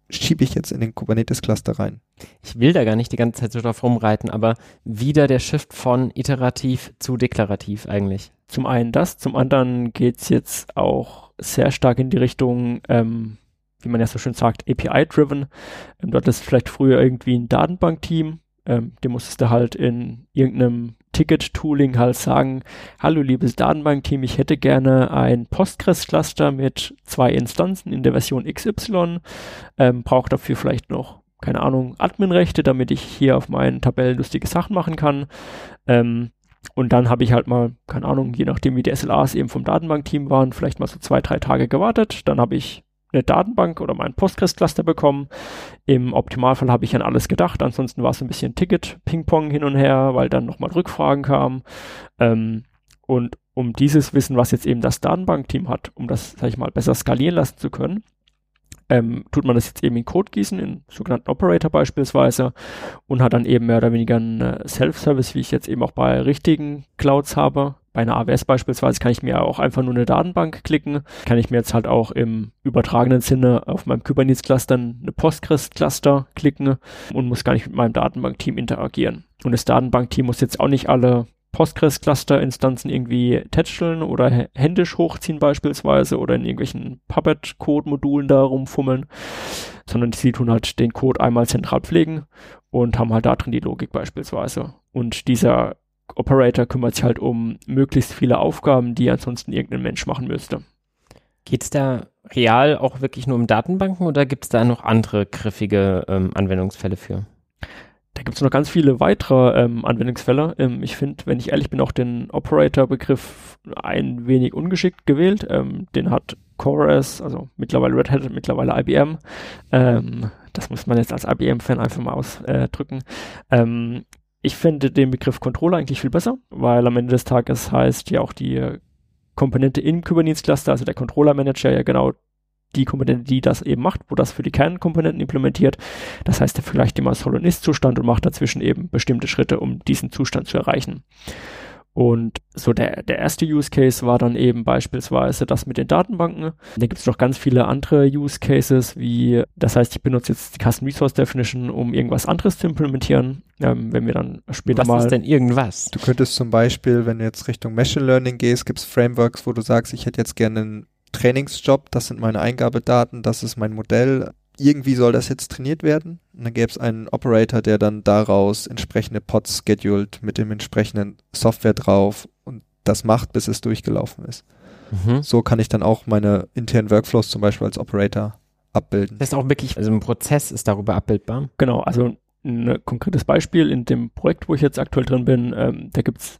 schiebe ich jetzt in den Kubernetes-Cluster rein. Ich will da gar nicht die ganze Zeit so drauf rumreiten, aber wieder der Shift von iterativ zu deklarativ eigentlich. Zum einen das, zum anderen geht's jetzt auch sehr stark in die Richtung, ähm, wie man ja so schön sagt, API-driven. Ähm, dort ist vielleicht früher irgendwie ein Datenbankteam, ähm, dem musstest du halt in irgendeinem Ticket-Tooling halt sagen, hallo liebes Datenbankteam, ich hätte gerne ein Postgres-Cluster mit zwei Instanzen in der Version XY, ähm, brauche dafür vielleicht noch, keine Ahnung, Adminrechte, damit ich hier auf meinen Tabellen lustige Sachen machen kann. Ähm, und dann habe ich halt mal, keine Ahnung, je nachdem wie die SLAs eben vom Datenbankteam waren, vielleicht mal so zwei, drei Tage gewartet. Dann habe ich eine Datenbank oder mein Postgres-Cluster bekommen. Im Optimalfall habe ich an alles gedacht. Ansonsten war es ein bisschen Ticket-Ping-Pong hin und her, weil dann nochmal Rückfragen kamen. Ähm, und um dieses Wissen, was jetzt eben das Datenbankteam hat, um das, sag ich mal, besser skalieren lassen zu können, ähm, tut man das jetzt eben in Code gießen, in sogenannten Operator beispielsweise und hat dann eben mehr oder weniger einen Self-Service, wie ich jetzt eben auch bei richtigen Clouds habe, bei einer AWS beispielsweise kann ich mir auch einfach nur eine Datenbank klicken. Kann ich mir jetzt halt auch im übertragenen Sinne auf meinem Kubernetes-Cluster eine Postgres-Cluster klicken und muss gar nicht mit meinem Datenbankteam interagieren. Und das Datenbankteam muss jetzt auch nicht alle Postgres-Cluster-Instanzen irgendwie tätscheln oder händisch hochziehen beispielsweise oder in irgendwelchen Puppet-Code-Modulen da rumfummeln, sondern sie tun halt den Code einmal zentral pflegen und haben halt da drin die Logik beispielsweise. Und dieser Operator kümmert sich halt um möglichst viele Aufgaben, die ansonsten irgendein Mensch machen müsste. Geht es da real auch wirklich nur um Datenbanken oder gibt es da noch andere griffige ähm, Anwendungsfälle für? Da gibt es noch ganz viele weitere ähm, Anwendungsfälle. Ähm, ich finde, wenn ich ehrlich bin, auch den Operator-Begriff ein wenig ungeschickt gewählt. Ähm, den hat Chorus, also mittlerweile Red Hat, mittlerweile IBM. Ähm, das muss man jetzt als IBM-Fan einfach mal ausdrücken. Ähm, ich finde den Begriff Controller eigentlich viel besser, weil am Ende des Tages heißt ja auch die Komponente im Kubernetes-Cluster, also der Controller-Manager ja genau die Komponente, die das eben macht, wo das für die Kernkomponenten implementiert. Das heißt, er vielleicht immer Soll- und Ist-Zustand und macht dazwischen eben bestimmte Schritte, um diesen Zustand zu erreichen. Und so der, der erste Use Case war dann eben beispielsweise das mit den Datenbanken. Da gibt es noch ganz viele andere Use Cases, wie, das heißt, ich benutze jetzt die Custom Resource Definition, um irgendwas anderes zu implementieren. Ähm, wenn wir dann später Was mal. Was ist denn irgendwas? Du könntest zum Beispiel, wenn du jetzt Richtung Machine Learning gehst, gibt es Frameworks, wo du sagst, ich hätte jetzt gerne einen Trainingsjob, das sind meine Eingabedaten, das ist mein Modell irgendwie soll das jetzt trainiert werden. Und dann gäbe es einen Operator, der dann daraus entsprechende Pods schedult mit dem entsprechenden Software drauf und das macht, bis es durchgelaufen ist. Mhm. So kann ich dann auch meine internen Workflows zum Beispiel als Operator abbilden. Das ist auch wirklich, also ein Prozess ist darüber abbildbar. Genau, also ein konkretes Beispiel in dem Projekt, wo ich jetzt aktuell drin bin, ähm, da es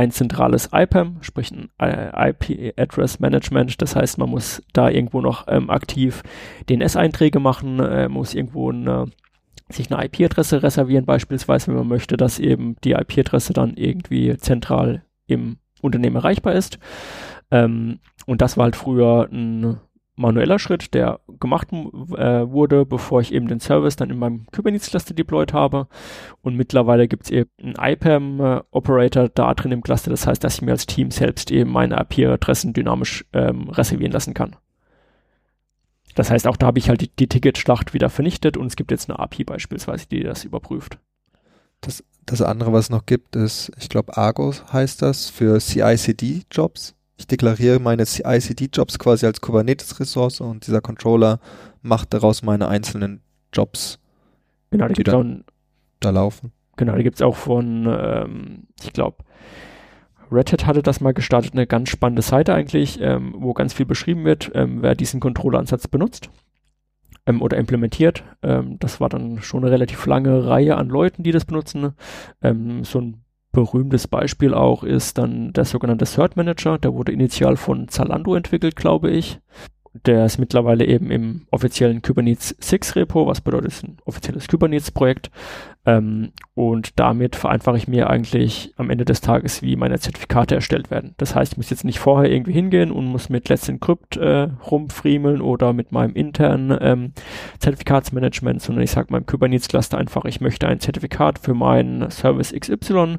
ein zentrales IPAM, sprich ein IP Address Management. Das heißt, man muss da irgendwo noch ähm, aktiv DNS-Einträge machen, äh, muss irgendwo eine, sich eine IP-Adresse reservieren, beispielsweise, wenn man möchte, dass eben die IP-Adresse dann irgendwie zentral im Unternehmen erreichbar ist. Ähm, und das war halt früher ein manueller Schritt, der gemacht äh, wurde, bevor ich eben den Service dann in meinem Kubernetes-Cluster deployed habe. Und mittlerweile gibt es eben einen IPAM-Operator da drin im Cluster. Das heißt, dass ich mir als Team selbst eben meine IP-Adressen dynamisch ähm, reservieren lassen kann. Das heißt, auch da habe ich halt die, die Ticketschlacht wieder vernichtet und es gibt jetzt eine API beispielsweise, die das überprüft. Das, das andere, was es noch gibt, ist, ich glaube, Argos heißt das für CI-CD-Jobs ich deklariere meine CI-CD-Jobs quasi als Kubernetes-Ressource und dieser Controller macht daraus meine einzelnen Jobs, genau, dann da laufen. Genau, die gibt es auch von, ähm, ich glaube, Red Hat hatte das mal gestartet, eine ganz spannende Seite eigentlich, ähm, wo ganz viel beschrieben wird, ähm, wer diesen Controller-Ansatz benutzt ähm, oder implementiert. Ähm, das war dann schon eine relativ lange Reihe an Leuten, die das benutzen. Ähm, so ein berühmtes Beispiel auch ist dann der sogenannte Third Manager, der wurde initial von Zalando entwickelt, glaube ich. der ist mittlerweile eben im offiziellen Kubernetes 6 Repo, was bedeutet, es ist ein offizielles Kubernetes Projekt. Ähm, und damit vereinfache ich mir eigentlich am Ende des Tages, wie meine Zertifikate erstellt werden. Das heißt, ich muss jetzt nicht vorher irgendwie hingehen und muss mit Let's Encrypt äh, rumfriemeln oder mit meinem internen ähm, Zertifikatsmanagement, sondern ich sage meinem Kubernetes Cluster einfach, ich möchte ein Zertifikat für meinen Service XY,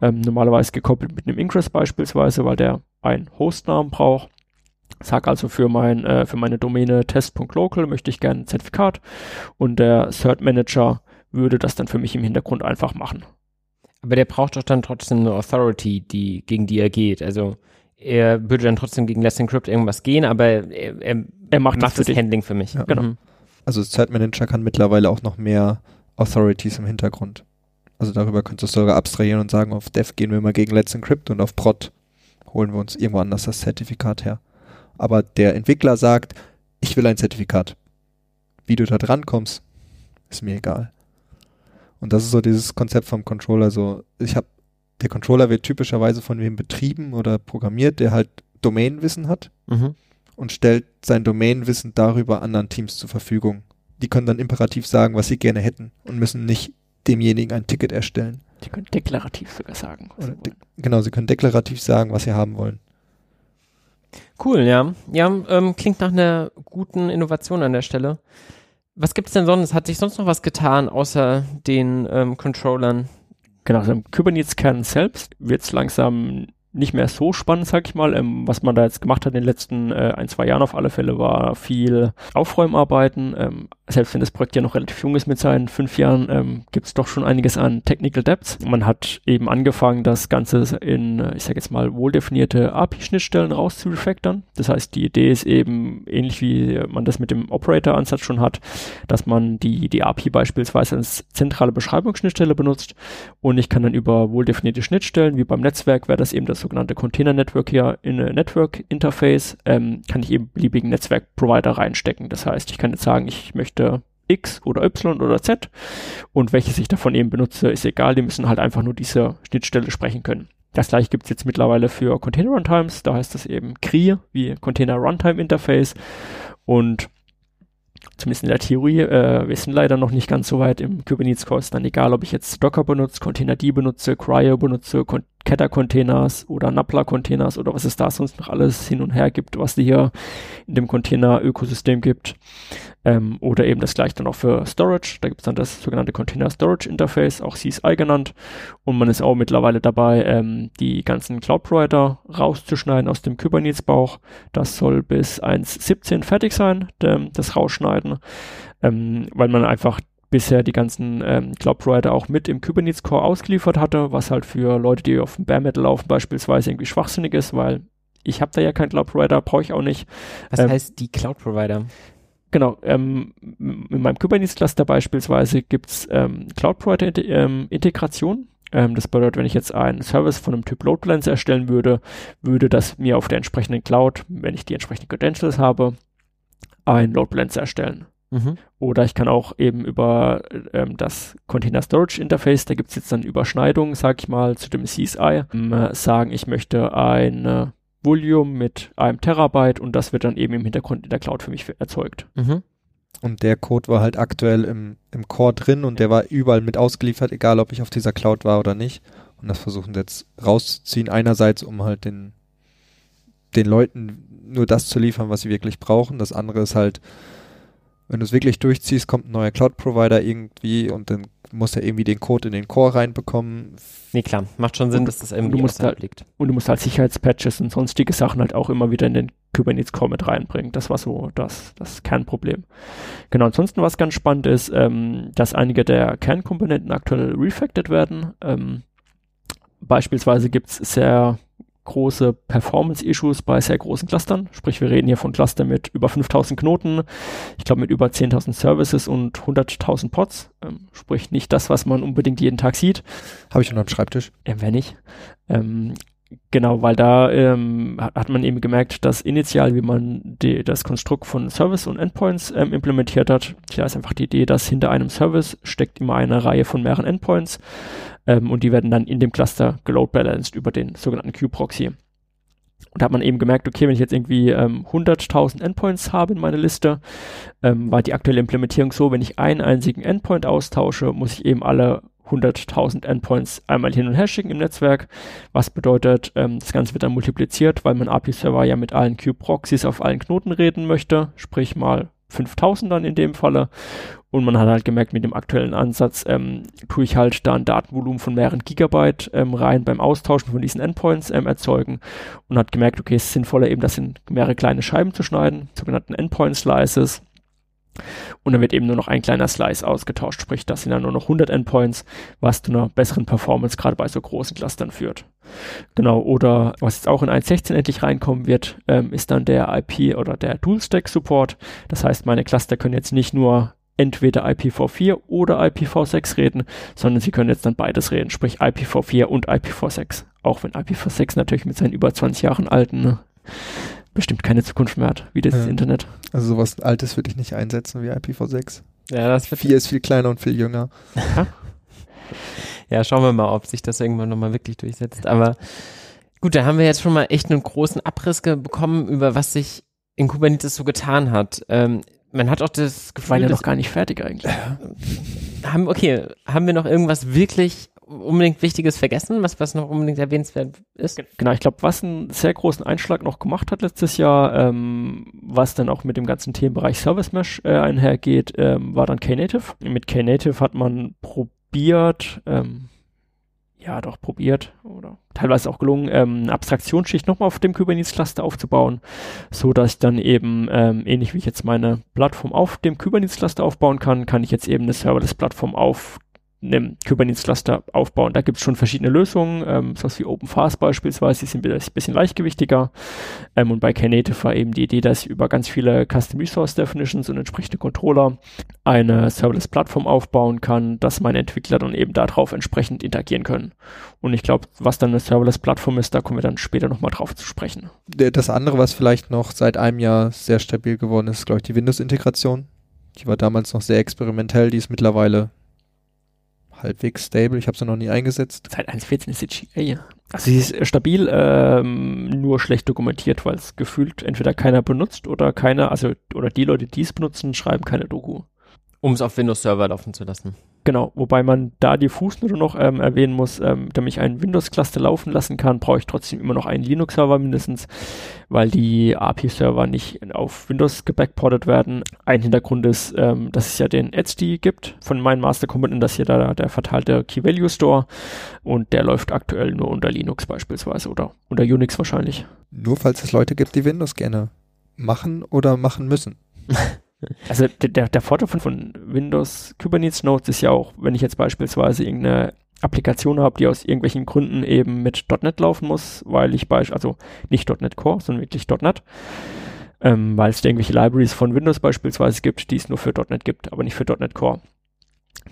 ähm, normalerweise gekoppelt mit einem Ingress beispielsweise, weil der einen Hostnamen braucht Sag also für mein äh, für meine Domäne test.local möchte ich gerne ein Zertifikat und der Cert Manager würde das dann für mich im Hintergrund einfach machen. Aber der braucht doch dann trotzdem eine Authority, die gegen die er geht. Also er würde dann trotzdem gegen Less Encrypt irgendwas gehen, aber er, er, er macht, macht das, das Handling für mich. Ja. Genau. Mhm. Also Cert Manager kann mittlerweile auch noch mehr Authorities im Hintergrund. Also darüber könntest du sogar abstrahieren und sagen, auf Dev gehen wir mal gegen Let's Encrypt und auf Prod holen wir uns irgendwo anders das Zertifikat her aber der Entwickler sagt, ich will ein Zertifikat. Wie du da dran kommst, ist mir egal. Und das ist so dieses Konzept vom Controller. So, ich habe, der Controller wird typischerweise von wem betrieben oder programmiert, der halt Domainwissen hat mhm. und stellt sein Domainwissen darüber anderen Teams zur Verfügung. Die können dann imperativ sagen, was sie gerne hätten und müssen nicht demjenigen ein Ticket erstellen. Sie können deklarativ sogar sagen. De genau, sie können deklarativ sagen, was sie haben wollen. Cool, ja. Ja, ähm, klingt nach einer guten Innovation an der Stelle. Was gibt es denn sonst? Hat sich sonst noch was getan, außer den ähm, Controllern? Genau, also im Kubernetes-Kern selbst wird es langsam nicht mehr so spannend, sag ich mal. Ähm, was man da jetzt gemacht hat in den letzten äh, ein, zwei Jahren auf alle Fälle, war viel Aufräumarbeiten. Ähm, selbst wenn das Projekt ja noch relativ jung ist mit seinen fünf Jahren, ähm, gibt es doch schon einiges an Technical Depths. Man hat eben angefangen, das Ganze in, äh, ich sage jetzt mal, wohldefinierte API-Schnittstellen rauszurefactoren. Das heißt, die Idee ist eben, ähnlich wie man das mit dem Operator-Ansatz schon hat, dass man die, die API beispielsweise als zentrale Beschreibungsschnittstelle benutzt und ich kann dann über wohldefinierte Schnittstellen, wie beim Netzwerk wäre das eben das sogenannte Container Network hier in eine Network Interface, ähm, kann ich eben beliebigen Netzwerkprovider reinstecken. Das heißt, ich kann jetzt sagen, ich möchte X oder Y oder Z und welches ich davon eben benutze, ist egal, die müssen halt einfach nur diese Schnittstelle sprechen können. Das gleiche gibt es jetzt mittlerweile für Container Runtimes, da heißt das eben CRI, wie Container Runtime Interface und zumindest in der Theorie, äh, wir sind leider noch nicht ganz so weit im Kubernetes-Kurs, dann egal, ob ich jetzt Docker benutze, Containerd benutze, Cryo benutze, Con Keta-Containers oder Napla-Containers oder was es da sonst noch alles hin und her gibt, was die hier in dem Container-Ökosystem gibt. Ähm, oder eben das gleiche dann auch für Storage. Da gibt es dann das sogenannte Container Storage Interface, auch CSI genannt. Und man ist auch mittlerweile dabei, ähm, die ganzen Cloud-Provider rauszuschneiden aus dem Kubernetes-Bauch. Das soll bis 1.17 fertig sein, das Rausschneiden, ähm, weil man einfach bisher die ganzen ähm, Cloud Provider auch mit im Kubernetes Core ausgeliefert hatte, was halt für Leute, die auf dem Bare Metal laufen beispielsweise irgendwie schwachsinnig ist, weil ich habe da ja keinen Cloud Provider, brauche ich auch nicht. Was ähm, heißt die Cloud Provider? Genau, ähm, in meinem Kubernetes Cluster beispielsweise gibt's ähm, Cloud Provider ähm, Integration. Ähm, das bedeutet, wenn ich jetzt einen Service von einem Typ Load Balancer erstellen würde, würde das mir auf der entsprechenden Cloud, wenn ich die entsprechenden Credentials habe, ein Load Balancer erstellen. Mhm. Oder ich kann auch eben über ähm, das Container Storage Interface, da gibt es jetzt dann Überschneidungen, sag ich mal, zu dem CSI, ähm, äh, sagen, ich möchte ein Volume mit einem Terabyte und das wird dann eben im Hintergrund in der Cloud für mich erzeugt. Mhm. Und der Code war halt aktuell im, im Core drin und der war überall mit ausgeliefert, egal ob ich auf dieser Cloud war oder nicht. Und das versuchen sie jetzt rauszuziehen. Einerseits, um halt den, den Leuten nur das zu liefern, was sie wirklich brauchen. Das andere ist halt, wenn du es wirklich durchziehst, kommt ein neuer Cloud-Provider irgendwie und dann muss er irgendwie den Code in den Core reinbekommen. Nee, klar, macht schon Sinn, und, dass das irgendwie du musst halt, liegt. Und du musst halt Sicherheitspatches und sonstige Sachen halt auch immer wieder in den Kubernetes Core mit reinbringen. Das war so das, das Kernproblem. Genau, ansonsten was ganz spannend ist, ähm, dass einige der Kernkomponenten aktuell refactored werden. Ähm, beispielsweise gibt es sehr große Performance-Issues bei sehr großen Clustern. Sprich, wir reden hier von Clustern mit über 5000 Knoten, ich glaube mit über 10.000 Services und 100.000 Pods. Ähm, sprich, nicht das, was man unbedingt jeden Tag sieht. Habe ich am Schreibtisch. Ja, wenn nicht. Ähm, Genau, weil da ähm, hat man eben gemerkt, dass initial, wie man die, das Konstrukt von Service und Endpoints ähm, implementiert hat, ja, ist einfach die Idee, dass hinter einem Service steckt immer eine Reihe von mehreren Endpoints ähm, und die werden dann in dem Cluster geload balanced über den sogenannten Q-Proxy. Und da hat man eben gemerkt, okay, wenn ich jetzt irgendwie ähm, 100.000 Endpoints habe in meiner Liste, ähm, war die aktuelle Implementierung so, wenn ich einen einzigen Endpoint austausche, muss ich eben alle 100.000 Endpoints einmal hin und her schicken im Netzwerk, was bedeutet, ähm, das Ganze wird dann multipliziert, weil mein API-Server ja mit allen Q-Proxys auf allen Knoten reden möchte, sprich mal 5000 dann in dem Falle. Und man hat halt gemerkt, mit dem aktuellen Ansatz ähm, tue ich halt da ein Datenvolumen von mehreren Gigabyte ähm, rein beim Austauschen von diesen Endpoints ähm, erzeugen und hat gemerkt, okay, es ist sinnvoller eben das in mehrere kleine Scheiben zu schneiden, sogenannten Endpoint Slices und dann wird eben nur noch ein kleiner Slice ausgetauscht, sprich, das sind dann nur noch 100 Endpoints, was zu einer besseren Performance gerade bei so großen Clustern führt. Genau, oder was jetzt auch in 1.16 endlich reinkommen wird, ähm, ist dann der IP oder der Dual-Stack Support. Das heißt, meine Cluster können jetzt nicht nur entweder IPv4 oder IPv6 reden, sondern sie können jetzt dann beides reden, sprich IPv4 und IPv6. Auch wenn IPv6 natürlich mit seinen über 20 Jahren alten ne, bestimmt keine Zukunft mehr hat, wie das ja. Internet. Also sowas Altes würde ich nicht einsetzen wie IPv6. Ja, das wird 4 ist viel kleiner und viel jünger. [LAUGHS] ja, schauen wir mal, ob sich das irgendwann nochmal wirklich durchsetzt. Aber gut, da haben wir jetzt schon mal echt einen großen Abriss bekommen, über was sich in Kubernetes so getan hat. Ähm, man hat auch das Gefühl, war ja noch gar nicht fertig eigentlich. Haben, okay, haben wir noch irgendwas wirklich unbedingt Wichtiges vergessen, was, was noch unbedingt erwähnenswert ist? Genau, ich glaube, was einen sehr großen Einschlag noch gemacht hat letztes Jahr, ähm, was dann auch mit dem ganzen Themenbereich Service Mesh äh, einhergeht, ähm, war dann Knative. Mit Knative hat man probiert, ähm, ja doch probiert oder teilweise auch gelungen, ähm, eine Abstraktionsschicht nochmal auf dem Kubernetes-Cluster aufzubauen, so dass ich dann eben, ähm, ähnlich wie ich jetzt meine Plattform auf dem Kubernetes-Cluster aufbauen kann, kann ich jetzt eben eine Serverless-Plattform auf einem Kubernetes-Cluster aufbauen. Da gibt es schon verschiedene Lösungen, ähm, sowas wie OpenFast beispielsweise, die sind ein bisschen leichtgewichtiger. Ähm, und bei Knative war eben die Idee, dass ich über ganz viele Custom Resource Definitions und entsprechende Controller eine Serverless-Plattform aufbauen kann, dass meine Entwickler dann eben darauf entsprechend interagieren können. Und ich glaube, was dann eine Serverless-Plattform ist, da kommen wir dann später nochmal drauf zu sprechen. Das andere, was vielleicht noch seit einem Jahr sehr stabil geworden ist, glaube ich, die Windows-Integration. Die war damals noch sehr experimentell, die ist mittlerweile halbwegs stable. Ich habe sie noch nie eingesetzt. Seit 1.14 ist sie GA. Also sie ist stabil, ähm, nur schlecht dokumentiert, weil es gefühlt entweder keiner benutzt oder keiner, also oder die Leute, die es benutzen, schreiben keine Doku. Um es auf Windows-Server laufen zu lassen. Genau, wobei man da die Fußnote noch ähm, erwähnen muss, ähm, damit ich einen Windows-Cluster laufen lassen kann, brauche ich trotzdem immer noch einen Linux-Server mindestens, weil die API-Server nicht auf Windows gebackportet werden. Ein Hintergrund ist, ähm, dass es ja den etcd gibt von meinen Master-Komponenten, das hier da der verteilte Key-Value-Store und der läuft aktuell nur unter Linux beispielsweise oder unter Unix wahrscheinlich. Nur falls es Leute gibt, die Windows gerne machen oder machen müssen. [LAUGHS] Also der, der Vorteil von, von Windows Kubernetes Nodes ist ja auch, wenn ich jetzt beispielsweise irgendeine Applikation habe, die aus irgendwelchen Gründen eben mit .NET laufen muss, weil ich beispielsweise, also nicht .NET Core, sondern wirklich .NET, ähm, weil es irgendwelche Libraries von Windows beispielsweise gibt, die es nur für .NET gibt, aber nicht für .NET Core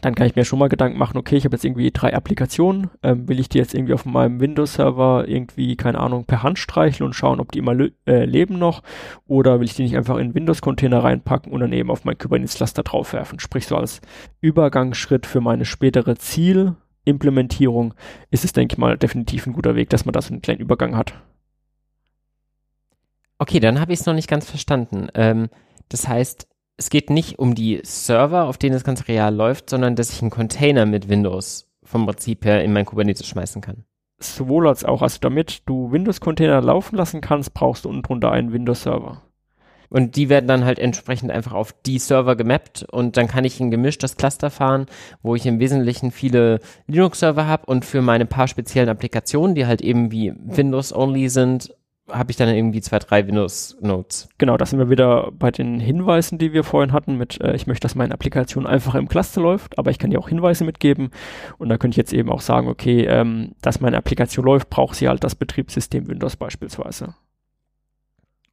dann kann ich mir schon mal Gedanken machen, okay, ich habe jetzt irgendwie drei Applikationen, ähm, will ich die jetzt irgendwie auf meinem Windows-Server irgendwie, keine Ahnung, per Hand streicheln und schauen, ob die immer äh, leben noch oder will ich die nicht einfach in Windows-Container reinpacken und dann eben auf mein Kubernetes-Cluster draufwerfen. Sprich, so als Übergangsschritt für meine spätere Zielimplementierung ist es, denke ich mal, definitiv ein guter Weg, dass man da so einen kleinen Übergang hat. Okay, dann habe ich es noch nicht ganz verstanden. Ähm, das heißt, es geht nicht um die Server, auf denen das ganz real läuft, sondern dass ich einen Container mit Windows vom Prinzip her in mein Kubernetes schmeißen kann. Sowohl als auch. Also damit du Windows-Container laufen lassen kannst, brauchst du unten drunter einen Windows-Server. Und die werden dann halt entsprechend einfach auf die Server gemappt und dann kann ich ein gemischtes Cluster fahren, wo ich im Wesentlichen viele Linux-Server habe und für meine paar speziellen Applikationen, die halt eben wie Windows-only sind, habe ich dann irgendwie zwei, drei Windows-Notes. Genau, da sind wir wieder bei den Hinweisen, die wir vorhin hatten, mit äh, ich möchte, dass meine Applikation einfach im Cluster läuft, aber ich kann dir auch Hinweise mitgeben und da könnte ich jetzt eben auch sagen, okay, ähm, dass meine Applikation läuft, braucht sie halt das Betriebssystem Windows beispielsweise.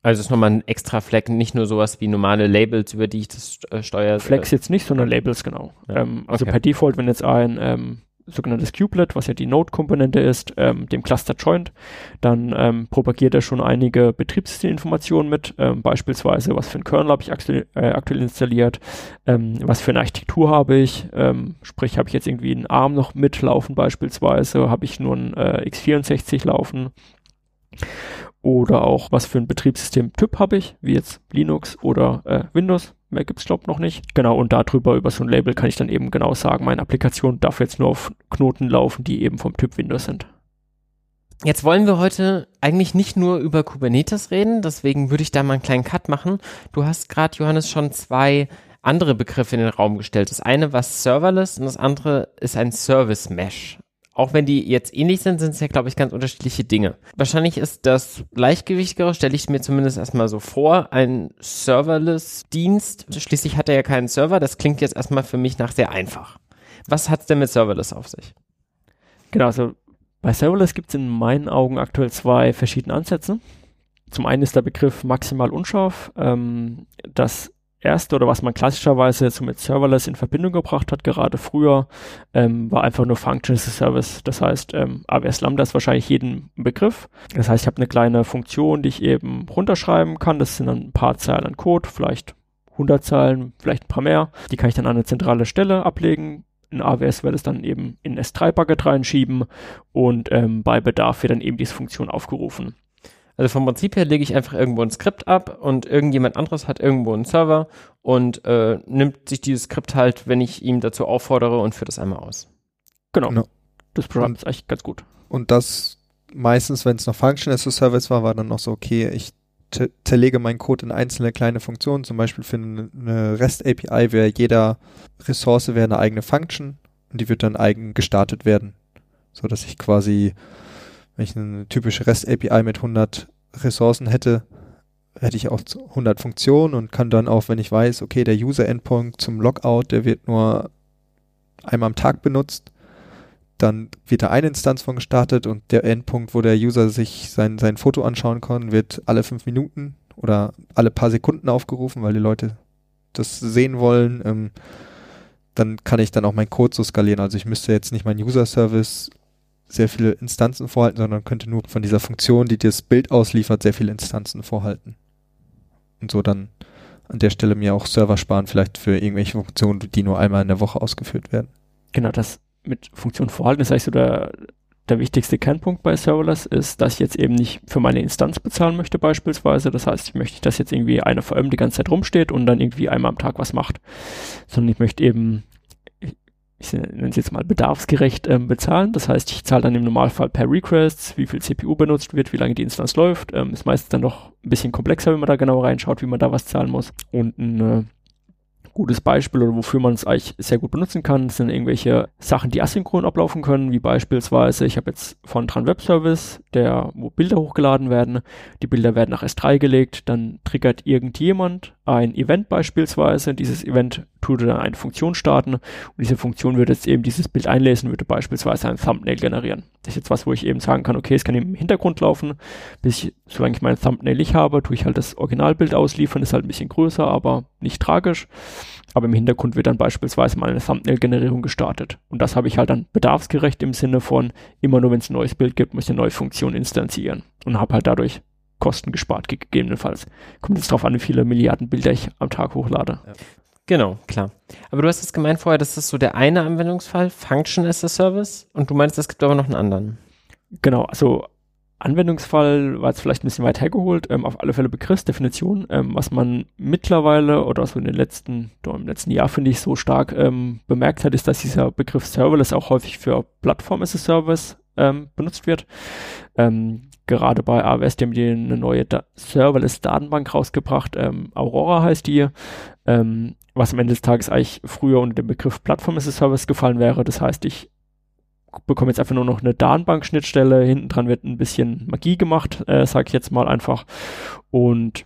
Also ist nochmal ein extra Flag, nicht nur sowas wie normale Labels, über die ich das äh, steuere. Flags jetzt nicht, sondern Labels, genau. Ja. Ähm, also okay. per Default, wenn jetzt ein ähm, sogenanntes Kubelet, was ja die Node-Komponente ist, ähm, dem Cluster joint, dann ähm, propagiert er schon einige Betriebssysteminformationen mit, ähm, beispielsweise was für ein Kernel habe ich aktuell, äh, aktuell installiert, ähm, was für eine Architektur habe ich, ähm, sprich habe ich jetzt irgendwie einen ARM noch mitlaufen beispielsweise, habe ich nur ein äh, x64 laufen oder auch was für ein Betriebssystem-Typ habe ich, wie jetzt Linux oder äh, Windows. Mehr gibt's glaube noch nicht. Genau, und darüber über so ein Label kann ich dann eben genau sagen, meine Applikation darf jetzt nur auf Knoten laufen, die eben vom Typ Windows sind. Jetzt wollen wir heute eigentlich nicht nur über Kubernetes reden, deswegen würde ich da mal einen kleinen Cut machen. Du hast gerade, Johannes, schon zwei andere Begriffe in den Raum gestellt. Das eine war Serverless und das andere ist ein Service Mesh. Auch wenn die jetzt ähnlich sind, sind es ja, glaube ich, ganz unterschiedliche Dinge. Wahrscheinlich ist das leichtgewichtigere, stelle ich mir zumindest erstmal so vor, ein Serverless-Dienst. Schließlich hat er ja keinen Server. Das klingt jetzt erstmal für mich nach sehr einfach. Was hat es denn mit Serverless auf sich? Genau, also bei Serverless gibt es in meinen Augen aktuell zwei verschiedene Ansätze. Zum einen ist der Begriff maximal unscharf. Ähm, das erste oder was man klassischerweise so mit Serverless in Verbindung gebracht hat, gerade früher, ähm, war einfach nur Function as a Service. Das heißt, ähm, AWS Lambda ist wahrscheinlich jedem Begriff. Das heißt, ich habe eine kleine Funktion, die ich eben runterschreiben kann. Das sind dann ein paar Zeilen an Code, vielleicht 100 Zeilen, vielleicht ein paar mehr. Die kann ich dann an eine zentrale Stelle ablegen, in AWS wird es dann eben in S3-Bucket reinschieben und ähm, bei Bedarf wird dann eben diese Funktion aufgerufen. Also vom Prinzip her lege ich einfach irgendwo ein Skript ab und irgendjemand anderes hat irgendwo einen Server und äh, nimmt sich dieses Skript halt, wenn ich ihm dazu auffordere und führt das einmal aus. Genau. genau. Das Programm ist eigentlich ganz gut. Und das meistens, wenn es noch Function as a Service war, war dann noch so, okay, ich zerlege meinen Code in einzelne kleine Funktionen. Zum Beispiel für eine REST-API wäre jeder Ressource wäre eine eigene Function und die wird dann eigen gestartet werden. So dass ich quasi, wenn ich eine typische REST-API mit 100 Ressourcen hätte, hätte ich auch 100 Funktionen und kann dann auch, wenn ich weiß, okay, der User-Endpoint zum Logout, der wird nur einmal am Tag benutzt, dann wird da eine Instanz von gestartet und der Endpunkt, wo der User sich sein, sein Foto anschauen kann, wird alle fünf Minuten oder alle paar Sekunden aufgerufen, weil die Leute das sehen wollen. Ähm, dann kann ich dann auch meinen Code so skalieren. Also ich müsste jetzt nicht meinen User-Service sehr viele Instanzen vorhalten, sondern könnte nur von dieser Funktion, die das Bild ausliefert, sehr viele Instanzen vorhalten. Und so dann an der Stelle mir auch Server sparen, vielleicht für irgendwelche Funktionen, die nur einmal in der Woche ausgeführt werden. Genau, das mit Funktion vorhalten ist eigentlich so der, der wichtigste Kernpunkt bei Serverless ist, dass ich jetzt eben nicht für meine Instanz bezahlen möchte beispielsweise. Das heißt, ich möchte dass jetzt irgendwie eine VM die ganze Zeit rumsteht und dann irgendwie einmal am Tag was macht, sondern ich möchte eben, ich, ich nenne es jetzt mal bedarfsgerecht ähm, bezahlen. Das heißt, ich zahle dann im Normalfall per Requests, wie viel CPU benutzt wird, wie lange die Instanz läuft. Ähm, ist meistens dann noch ein bisschen komplexer, wenn man da genau reinschaut, wie man da was zahlen muss. Und ein äh, gutes Beispiel oder wofür man es eigentlich sehr gut benutzen kann, sind irgendwelche Sachen, die asynchron ablaufen können, wie beispielsweise, ich habe jetzt von Tran Web Service, der, wo Bilder hochgeladen werden, die Bilder werden nach S3 gelegt, dann triggert irgendjemand ein Event beispielsweise, dieses Event tut dann eine Funktion starten und diese Funktion würde jetzt eben dieses Bild einlesen, würde beispielsweise ein Thumbnail generieren. Das ist jetzt was, wo ich eben sagen kann, okay, es kann im Hintergrund laufen, bis ich, solange ich mein Thumbnail nicht habe, tue ich halt das Originalbild ausliefern, ist halt ein bisschen größer, aber nicht tragisch. Aber im Hintergrund wird dann beispielsweise mal eine Thumbnail-Generierung gestartet. Und das habe ich halt dann bedarfsgerecht im Sinne von, immer nur wenn es ein neues Bild gibt, muss ich eine neue Funktion instanzieren und habe halt dadurch Kosten gespart, gegebenenfalls. Kommt jetzt darauf an, wie viele Milliarden Bilder ich am Tag hochlade. Ja. Genau, klar. Aber du hast es gemeint vorher, das ist so der eine Anwendungsfall, Function as a Service, und du meinst, es gibt aber noch einen anderen. Genau, also Anwendungsfall war jetzt vielleicht ein bisschen weit hergeholt, ähm, auf alle Fälle Begriffsdefinition, ähm, was man mittlerweile oder so in den letzten, im letzten Jahr finde ich so stark ähm, bemerkt hat, ist, dass dieser Begriff Serverless auch häufig für Plattform as a Service ähm, benutzt wird. Ähm, gerade bei AWS, die haben die eine neue da Serverless-Datenbank rausgebracht, ähm, Aurora heißt die, was am Ende des Tages eigentlich früher unter dem Begriff Plattform as a Service gefallen wäre. Das heißt, ich bekomme jetzt einfach nur noch eine Datenbank-Schnittstelle, hinten dran wird ein bisschen Magie gemacht, äh, sage ich jetzt mal einfach. Und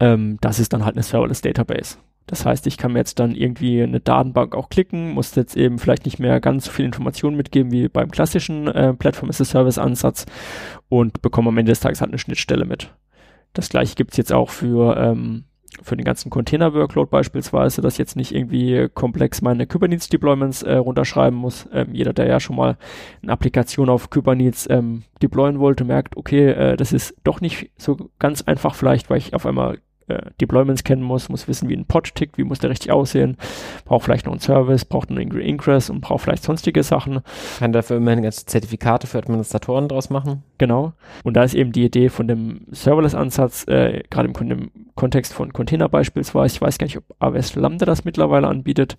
ähm, das ist dann halt eine Serverless Database. Das heißt, ich kann mir jetzt dann irgendwie eine Datenbank auch klicken, muss jetzt eben vielleicht nicht mehr ganz so viel Informationen mitgeben wie beim klassischen äh, Platform as a Service Ansatz und bekomme am Ende des Tages halt eine Schnittstelle mit. Das gleiche gibt's jetzt auch für, ähm, für den ganzen Container-Workload beispielsweise, dass jetzt nicht irgendwie komplex meine Kubernetes-Deployments äh, runterschreiben muss. Ähm, jeder, der ja schon mal eine Applikation auf Kubernetes ähm, deployen wollte, merkt, okay, äh, das ist doch nicht so ganz einfach vielleicht, weil ich auf einmal äh, Deployments kennen muss, muss wissen, wie ein Pod tickt, wie muss der richtig aussehen, braucht vielleicht noch einen Service, braucht einen Ingress und braucht vielleicht sonstige Sachen. Kann dafür immerhin ganze Zertifikate für Administratoren draus machen. Genau. Und da ist eben die Idee von dem Serverless-Ansatz, äh, gerade im, im, Kontext von Container beispielsweise, ich weiß gar nicht, ob AWS Lambda das mittlerweile anbietet,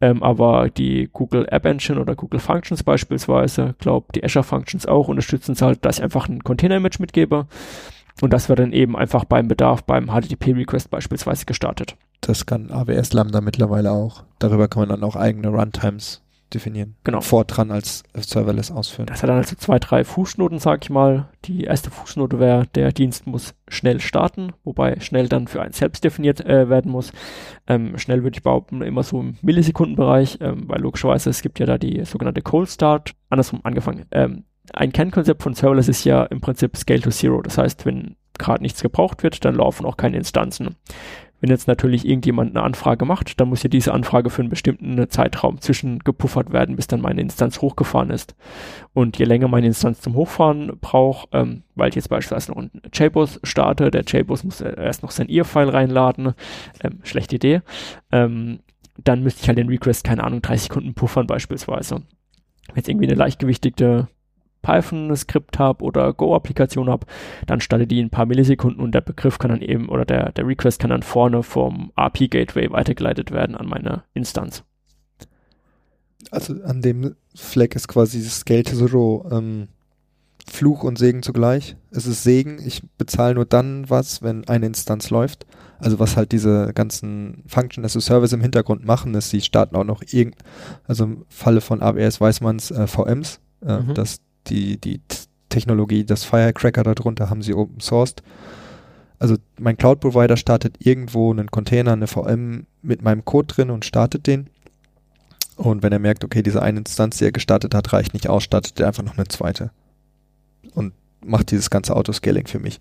ähm, aber die Google App Engine oder Google Functions beispielsweise, glaube die Azure Functions auch unterstützen es halt, dass ich einfach ein Container-Image mitgebe und das wird dann eben einfach beim Bedarf beim HTTP-Request beispielsweise gestartet. Das kann AWS Lambda mittlerweile auch. Darüber kann man dann auch eigene Runtimes definieren. Genau. Fortran als Serverless ausführen. Das hat dann also zwei, drei Fußnoten, sag ich mal. Die erste Fußnote wäre, der Dienst muss schnell starten, wobei schnell dann für einen selbst definiert äh, werden muss. Ähm, schnell würde ich behaupten, immer so im Millisekundenbereich, ähm, weil logischerweise es gibt ja da die sogenannte Cold Start, andersrum angefangen. Ähm, ein Kernkonzept von Serverless ist ja im Prinzip Scale to Zero. Das heißt, wenn gerade nichts gebraucht wird, dann laufen auch keine Instanzen. Wenn jetzt natürlich irgendjemand eine Anfrage macht, dann muss ja diese Anfrage für einen bestimmten Zeitraum zwischen gepuffert werden, bis dann meine Instanz hochgefahren ist. Und je länger meine Instanz zum Hochfahren braucht, ähm, weil ich jetzt beispielsweise noch einen JBoss starte, der JBoss muss erst noch sein IR-File reinladen, ähm, schlechte Idee, ähm, dann müsste ich halt den Request, keine Ahnung, 30 Sekunden puffern beispielsweise. Wenn jetzt irgendwie eine leichtgewichtige Python-Skript habe oder Go-Applikation habe, dann startet die in ein paar Millisekunden und der Begriff kann dann eben oder der, der Request kann dann vorne vom API-Gateway weitergeleitet werden an meine Instanz. Also an dem Fleck ist quasi Scale to Zero ähm, Fluch und Segen zugleich. Es ist Segen, ich bezahle nur dann was, wenn eine Instanz läuft. Also was halt diese ganzen Function as a Service im Hintergrund machen, ist, sie starten auch noch irgend, also im Falle von AWS weiß man es, äh, VMs, äh, mhm. dass die, die Technologie, das Firecracker darunter haben sie open sourced. Also mein Cloud Provider startet irgendwo einen Container, eine VM mit meinem Code drin und startet den. Und wenn er merkt, okay, diese eine Instanz, die er gestartet hat, reicht nicht aus, startet er einfach noch eine zweite. Und macht dieses ganze Autoscaling für mich.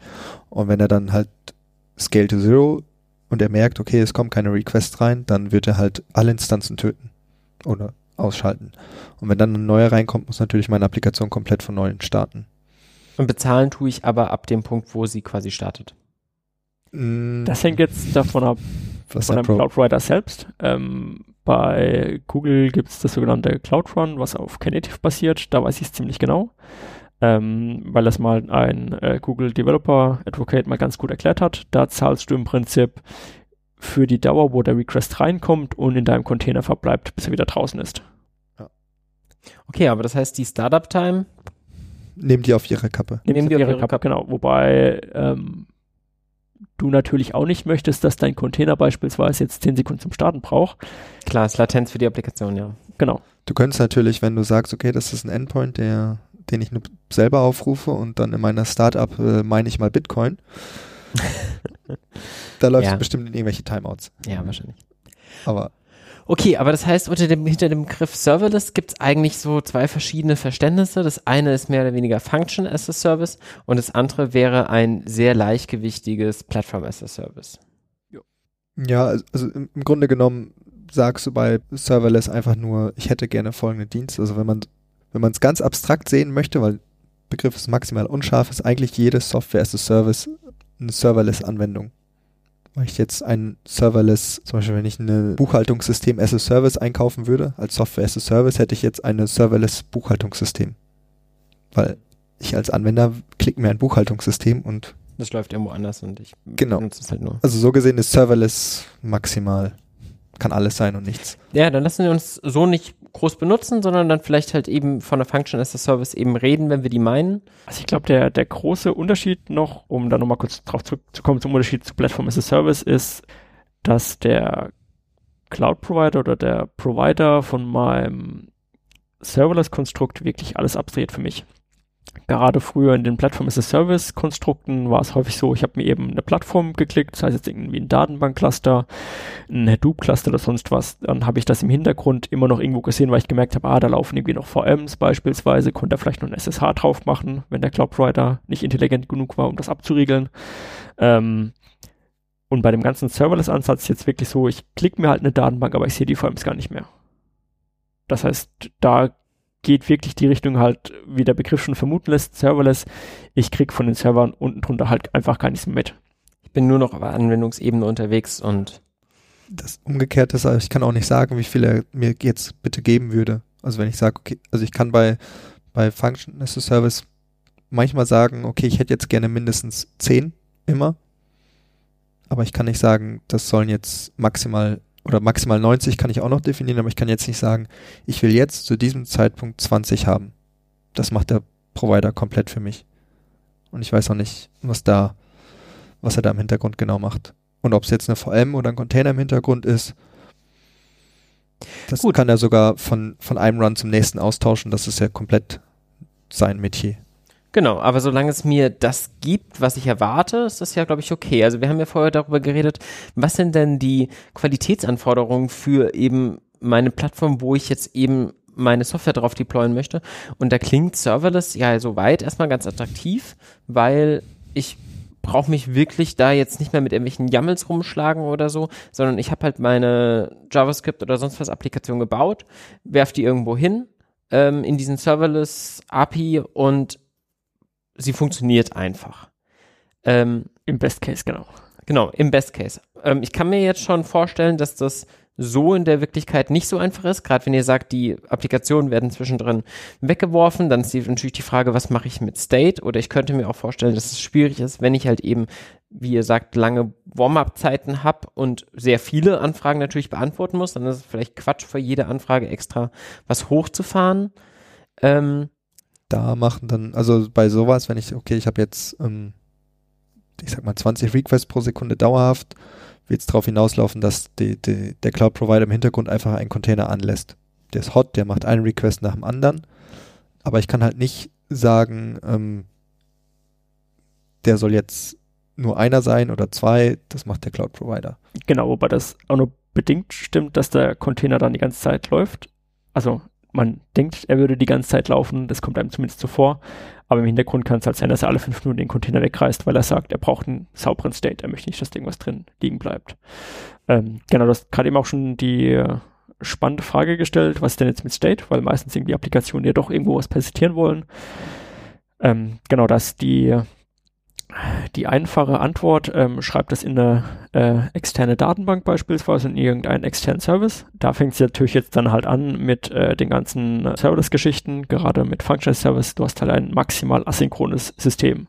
Und wenn er dann halt Scale to Zero und er merkt, okay, es kommen keine Requests rein, dann wird er halt alle Instanzen töten. Oder ausschalten. Und wenn dann ein neuer reinkommt, muss natürlich meine Applikation komplett von neuem starten. Und bezahlen tue ich aber ab dem Punkt, wo sie quasi startet. Mm. Das hängt jetzt davon ab, Was von einem Cloud Provider selbst. Ähm, bei Google gibt es das sogenannte Cloud Run, was auf Knative basiert. Da weiß ich es ziemlich genau. Ähm, weil das mal ein äh, Google Developer Advocate mal ganz gut erklärt hat. Da zahlst du im Prinzip für die Dauer, wo der Request reinkommt und in deinem Container verbleibt, bis er wieder draußen ist. Okay, aber das heißt, die Startup-Time nehmen die auf ihre Kappe. Nehmen die auf ihre Kappe, Kappe, genau. Wobei ähm, du natürlich auch nicht möchtest, dass dein Container beispielsweise jetzt 10 Sekunden zum Starten braucht. Klar, ist Latenz für die Applikation, ja. Genau. Du könntest natürlich, wenn du sagst, okay, das ist ein Endpoint, der, den ich nur selber aufrufe und dann in meiner Startup äh, meine ich mal Bitcoin, [LAUGHS] da läuft ja. bestimmt in irgendwelche Timeouts. Ja, wahrscheinlich. Aber. Okay, aber das heißt, unter dem, hinter dem Begriff Serverless gibt es eigentlich so zwei verschiedene Verständnisse. Das eine ist mehr oder weniger Function as a Service und das andere wäre ein sehr leichtgewichtiges Platform as a Service. Ja, also, also im, Grunde genommen sagst du bei Serverless einfach nur, ich hätte gerne folgende Dienste. Also wenn man wenn es ganz abstrakt sehen möchte, weil Begriff ist maximal unscharf, ist eigentlich jede Software as a Service eine Serverless-Anwendung. Weil ich jetzt ein Serverless, zum Beispiel wenn ich ein Buchhaltungssystem as a Service einkaufen würde, als Software as a Service, hätte ich jetzt ein Serverless-Buchhaltungssystem. Weil ich als Anwender klicke mir ein Buchhaltungssystem und das läuft irgendwo anders und ich genau. benutze es halt nur. Also so gesehen ist Serverless maximal kann alles sein und nichts. Ja, dann lassen wir uns so nicht groß benutzen, sondern dann vielleicht halt eben von der Function as a Service eben reden, wenn wir die meinen. Also ich glaube, der, der große Unterschied noch, um da nochmal kurz drauf zurückzukommen zum Unterschied zu Platform as a Service, ist, dass der Cloud Provider oder der Provider von meinem Serverless-Konstrukt wirklich alles abdreht für mich gerade früher in den Plattform-as-a-Service-Konstrukten war es häufig so, ich habe mir eben eine Plattform geklickt, das heißt jetzt irgendwie ein Datenbank-Cluster, ein Hadoop-Cluster oder sonst was, dann habe ich das im Hintergrund immer noch irgendwo gesehen, weil ich gemerkt habe, ah, da laufen irgendwie noch VMs beispielsweise, konnte er vielleicht noch ein SSH drauf machen, wenn der Cloud-Provider nicht intelligent genug war, um das abzuriegeln. Ähm, und bei dem ganzen Serverless-Ansatz jetzt wirklich so, ich klicke mir halt eine Datenbank, aber ich sehe die VMs gar nicht mehr. Das heißt, da geht wirklich die Richtung halt, wie der Begriff schon vermuten lässt, serverless. Ich krieg von den Servern unten drunter halt einfach gar nichts mehr mit. bin nur noch auf Anwendungsebene unterwegs und das Umgekehrte ist, also ich kann auch nicht sagen, wie viel er mir jetzt bitte geben würde. Also wenn ich sage, okay, also ich kann bei, bei Function as a Service manchmal sagen, okay, ich hätte jetzt gerne mindestens 10 immer, aber ich kann nicht sagen, das sollen jetzt maximal oder maximal 90 kann ich auch noch definieren, aber ich kann jetzt nicht sagen, ich will jetzt zu diesem Zeitpunkt 20 haben. Das macht der Provider komplett für mich. Und ich weiß auch nicht, was da, was er da im Hintergrund genau macht. Und ob es jetzt eine VM oder ein Container im Hintergrund ist, das Gut. kann er sogar von, von einem Run zum nächsten austauschen. Das ist ja komplett sein Metier. Genau, aber solange es mir das gibt, was ich erwarte, ist das ja, glaube ich, okay. Also wir haben ja vorher darüber geredet, was sind denn die Qualitätsanforderungen für eben meine Plattform, wo ich jetzt eben meine Software drauf deployen möchte. Und da klingt Serverless ja soweit erstmal ganz attraktiv, weil ich brauche mich wirklich da jetzt nicht mehr mit irgendwelchen YAMLs rumschlagen oder so, sondern ich habe halt meine JavaScript oder sonst was Applikation gebaut, werf die irgendwo hin ähm, in diesen Serverless API und sie funktioniert einfach. Ähm, Im Best Case, genau. Genau, im Best Case. Ähm, ich kann mir jetzt schon vorstellen, dass das so in der Wirklichkeit nicht so einfach ist. Gerade wenn ihr sagt, die Applikationen werden zwischendrin weggeworfen, dann ist natürlich die Frage, was mache ich mit State? Oder ich könnte mir auch vorstellen, dass es schwierig ist, wenn ich halt eben, wie ihr sagt, lange Warm-up-Zeiten habe und sehr viele Anfragen natürlich beantworten muss. Dann ist es vielleicht Quatsch, für jede Anfrage extra was hochzufahren. Ähm, da machen dann, also bei sowas, wenn ich, okay, ich habe jetzt, ähm, ich sag mal, 20 Requests pro Sekunde dauerhaft, wird es darauf hinauslaufen, dass die, die, der Cloud-Provider im Hintergrund einfach einen Container anlässt. Der ist hot, der macht einen Request nach dem anderen, aber ich kann halt nicht sagen, ähm, der soll jetzt nur einer sein oder zwei, das macht der Cloud-Provider. Genau, wobei das auch nur bedingt stimmt, dass der Container dann die ganze Zeit läuft. Also man denkt, er würde die ganze Zeit laufen, das kommt einem zumindest so vor, aber im Hintergrund kann es halt sein, dass er alle fünf Minuten den Container wegreißt, weil er sagt, er braucht einen sauberen State, er möchte nicht, dass irgendwas drin liegen bleibt. Ähm, genau, du hast gerade eben auch schon die äh, spannende Frage gestellt, was ist denn jetzt mit State, weil meistens irgendwie Applikationen ja doch irgendwo was präsentieren wollen. Ähm, genau, dass die die einfache Antwort, ähm, schreibt das in eine äh, externe Datenbank beispielsweise in irgendeinen externen Service. Da fängt es natürlich jetzt dann halt an mit äh, den ganzen Serverless-Geschichten, gerade mit Functional Service. Du hast halt ein maximal asynchrones System.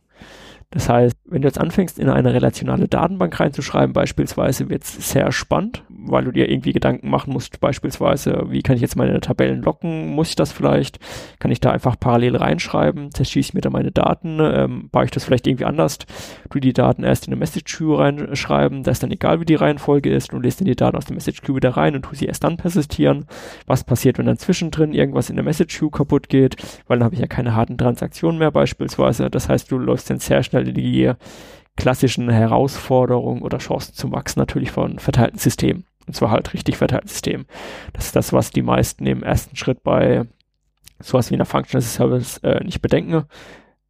Das heißt, wenn du jetzt anfängst, in eine relationale Datenbank reinzuschreiben, beispielsweise, wird es sehr spannend, weil du dir irgendwie Gedanken machen musst, beispielsweise, wie kann ich jetzt meine Tabellen locken? Muss ich das vielleicht? Kann ich da einfach parallel reinschreiben? Zerschieße ich mir da meine Daten? Ähm, baue ich das vielleicht irgendwie anders? Du die Daten erst in eine Message Queue reinschreiben, da ist dann egal, wie die Reihenfolge ist und lässt dann die Daten aus der Message Queue wieder rein und tu sie erst dann persistieren. Was passiert, wenn dann zwischendrin irgendwas in der Message Queue kaputt geht? Weil dann habe ich ja keine harten Transaktionen mehr beispielsweise. Das heißt, du läufst dann sehr schnell halt die klassischen Herausforderungen oder Chancen zum Wachsen natürlich von verteilten Systemen. Und zwar halt richtig verteilten Systemen. Das ist das, was die meisten im ersten Schritt bei sowas wie einer Functional Service äh, nicht bedenken.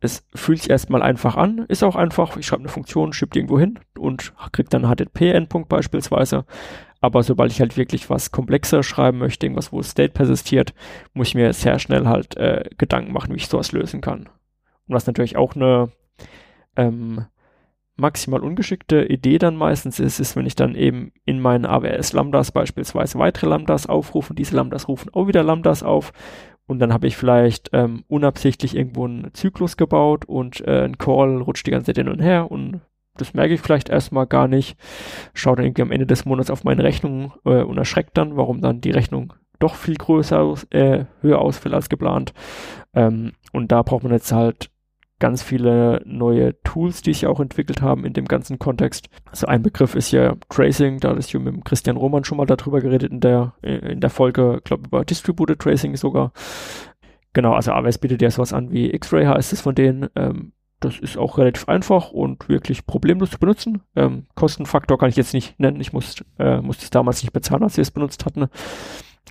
Es fühlt sich erstmal einfach an, ist auch einfach, ich schreibe eine Funktion, schiebe die irgendwo hin und kriege dann einen HTTP-Endpunkt beispielsweise. Aber sobald ich halt wirklich was komplexer schreiben möchte, irgendwas, wo State persistiert, muss ich mir sehr schnell halt äh, Gedanken machen, wie ich sowas lösen kann. Und was natürlich auch eine ähm, maximal ungeschickte Idee dann meistens ist, ist, wenn ich dann eben in meinen AWS Lambdas beispielsweise weitere Lambdas aufrufe und diese Lambdas rufen auch wieder Lambdas auf und dann habe ich vielleicht ähm, unabsichtlich irgendwo einen Zyklus gebaut und äh, ein Call rutscht die ganze Zeit hin und her und das merke ich vielleicht erstmal gar nicht, schaue dann irgendwie am Ende des Monats auf meine Rechnung äh, und erschreckt dann, warum dann die Rechnung doch viel größer, äh, höher ausfällt als geplant. Ähm, und da braucht man jetzt halt ganz viele neue Tools, die sich auch entwickelt haben in dem ganzen Kontext. Also ein Begriff ist ja Tracing, da ist ja mit Christian Roman schon mal darüber geredet in der, in der Folge, glaube über Distributed Tracing sogar. Genau, also AWS bietet ja sowas an wie X-Ray heißt es von denen. Ähm, das ist auch relativ einfach und wirklich problemlos zu benutzen. Ähm, Kostenfaktor kann ich jetzt nicht nennen. Ich muss, äh, musste es damals nicht bezahlen, als wir es benutzt hatten.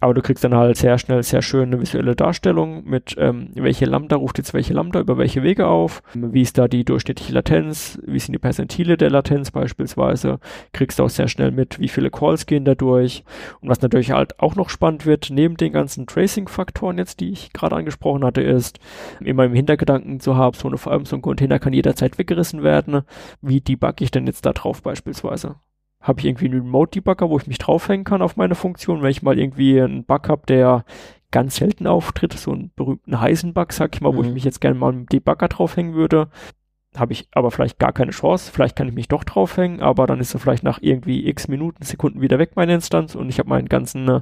Aber du kriegst dann halt sehr schnell sehr schön eine visuelle Darstellung mit, ähm, welche Lambda ruft jetzt welche Lambda über welche Wege auf, wie ist da die durchschnittliche Latenz, wie sind die Perzentile der Latenz beispielsweise, kriegst du auch sehr schnell mit, wie viele Calls gehen da durch. Und was natürlich halt auch noch spannend wird, neben den ganzen Tracing-Faktoren jetzt, die ich gerade angesprochen hatte, ist, immer im Hintergedanken zu haben, so eine, vor allem so ein Container kann jederzeit weggerissen werden. Wie debugge ich denn jetzt da drauf beispielsweise? Habe ich irgendwie einen Remote-Debugger, wo ich mich draufhängen kann auf meine Funktion, wenn ich mal irgendwie einen Bug habe, der ganz selten auftritt, so einen berühmten heißen Bug, sag ich mal, mhm. wo ich mhm. mich jetzt gerne mal mit dem Debugger draufhängen würde, habe ich aber vielleicht gar keine Chance, vielleicht kann ich mich doch draufhängen, aber dann ist er vielleicht nach irgendwie x Minuten, Sekunden wieder weg, meine Instanz, und ich habe meinen ganzen äh,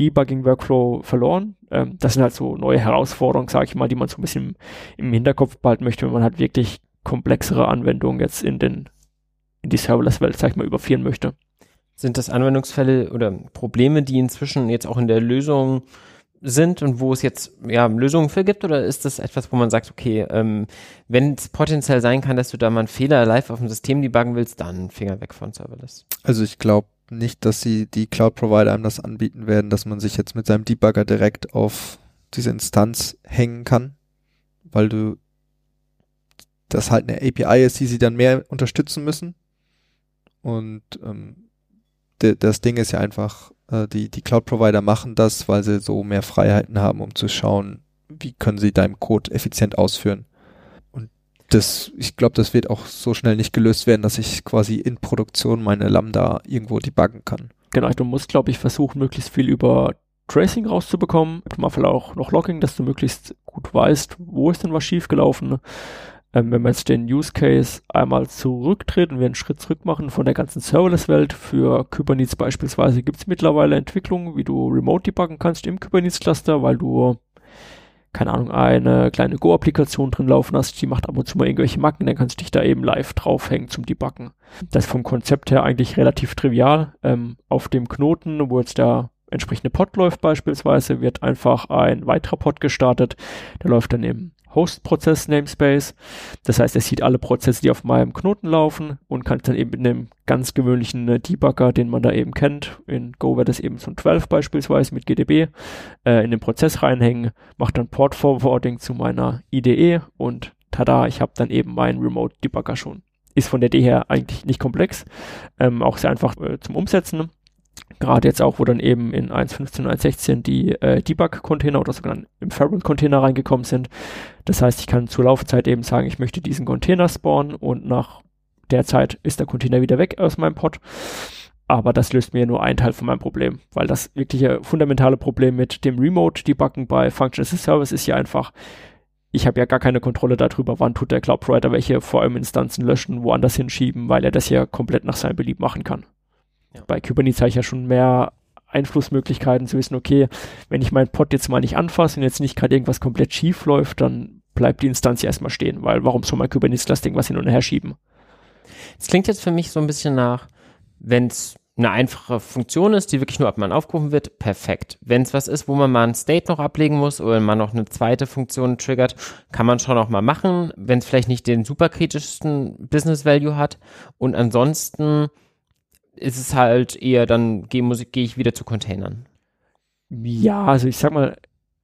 Debugging-Workflow verloren. Ähm, das sind halt so neue Herausforderungen, sage ich mal, die man so ein bisschen im, im Hinterkopf behalten möchte, wenn man halt wirklich komplexere Anwendungen jetzt in den in die Serverless-Welt, sag ich mal, überführen möchte. Sind das Anwendungsfälle oder Probleme, die inzwischen jetzt auch in der Lösung sind und wo es jetzt ja Lösungen für gibt oder ist das etwas, wo man sagt, okay, ähm, wenn es potenziell sein kann, dass du da mal einen Fehler live auf dem System debuggen willst, dann Finger weg von Serverless. Also ich glaube nicht, dass sie die Cloud-Provider einem das anbieten werden, dass man sich jetzt mit seinem Debugger direkt auf diese Instanz hängen kann, weil du das halt eine API ist, die sie dann mehr unterstützen müssen. Und ähm, das Ding ist ja einfach, äh, die, die Cloud-Provider machen das, weil sie so mehr Freiheiten haben, um zu schauen, wie können sie deinem Code effizient ausführen. Und das, ich glaube, das wird auch so schnell nicht gelöst werden, dass ich quasi in Produktion meine Lambda irgendwo debuggen kann. Genau, du musst, glaube ich, versuchen, möglichst viel über Tracing rauszubekommen, mal vielleicht auch noch Logging, dass du möglichst gut weißt, wo ist denn was schiefgelaufen. Ähm, wenn wir jetzt den Use Case einmal zurücktreten, wir einen Schritt zurück machen von der ganzen Serverless-Welt, für Kubernetes beispielsweise gibt es mittlerweile Entwicklungen, wie du remote debuggen kannst im Kubernetes-Cluster, weil du keine Ahnung, eine kleine Go-Applikation drin laufen hast, die macht ab und zu mal irgendwelche Macken, dann kannst du dich da eben live draufhängen zum Debuggen. Das ist vom Konzept her eigentlich relativ trivial. Ähm, auf dem Knoten, wo jetzt der entsprechende Pod läuft beispielsweise, wird einfach ein weiterer Pod gestartet. Der läuft dann im Host-Prozess-Namespace. Das heißt, er sieht alle Prozesse, die auf meinem Knoten laufen und kann dann eben mit einem ganz gewöhnlichen äh, Debugger, den man da eben kennt, in Go wäre das eben so ein 12 beispielsweise mit GDB, äh, in den Prozess reinhängen, macht dann Port-Forwarding zu meiner IDE und tada, ich habe dann eben meinen Remote-Debugger schon. Ist von der D her eigentlich nicht komplex, ähm, auch sehr einfach äh, zum Umsetzen Gerade jetzt auch, wo dann eben in 1.15 und 1.16 die äh, Debug-Container oder sogar im Feral-Container reingekommen sind. Das heißt, ich kann zur Laufzeit eben sagen, ich möchte diesen Container spawnen und nach der Zeit ist der Container wieder weg aus meinem Pod. Aber das löst mir nur einen Teil von meinem Problem, weil das wirkliche fundamentale Problem mit dem Remote-Debuggen bei Function as a Service ist ja einfach, ich habe ja gar keine Kontrolle darüber, wann tut der Cloud Provider welche vor allem Instanzen löschen, woanders hinschieben, weil er das ja komplett nach seinem Belieb machen kann. Ja. Bei Kubernetes habe ich ja schon mehr Einflussmöglichkeiten zu wissen, okay, wenn ich meinen Pod jetzt mal nicht anfasse und jetzt nicht gerade irgendwas komplett schief läuft, dann bleibt die Instanz ja erstmal stehen, weil warum soll mein Kubernetes das Ding was hin und her schieben? Es klingt jetzt für mich so ein bisschen nach, wenn es eine einfache Funktion ist, die wirklich nur ab man aufgerufen wird, perfekt. Wenn es was ist, wo man mal ein State noch ablegen muss oder man noch eine zweite Funktion triggert, kann man schon auch mal machen, wenn es vielleicht nicht den superkritischsten Business Value hat. Und ansonsten ist es halt eher dann gehe geh ich wieder zu Containern. Ja, also ich sag mal,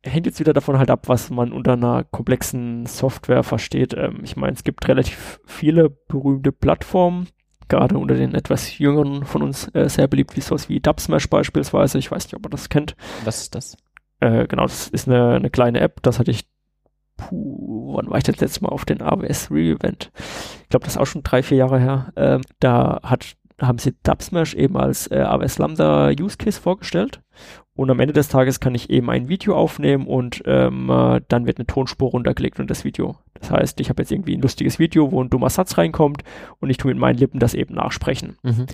hängt jetzt wieder davon halt ab, was man unter einer komplexen Software versteht. Ähm, ich meine, es gibt relativ viele berühmte Plattformen, gerade unter den etwas jüngeren von uns äh, sehr beliebt, wie sowas wie Dubsmash beispielsweise. Ich weiß nicht, ob man das kennt. Was ist das? Äh, genau, das ist eine, eine kleine App, das hatte ich puh, wann war ich das letzte Mal auf den AWS Re-Event? Ich glaube, das ist auch schon drei, vier Jahre her. Ähm, da hat haben sie Dubsmash eben als äh, AWS Lambda Use Case vorgestellt. Und am Ende des Tages kann ich eben ein Video aufnehmen und ähm, äh, dann wird eine Tonspur runtergelegt und das Video. Das heißt, ich habe jetzt irgendwie ein lustiges Video, wo ein dummer Satz reinkommt und ich tue mit meinen Lippen das eben nachsprechen. Mhm.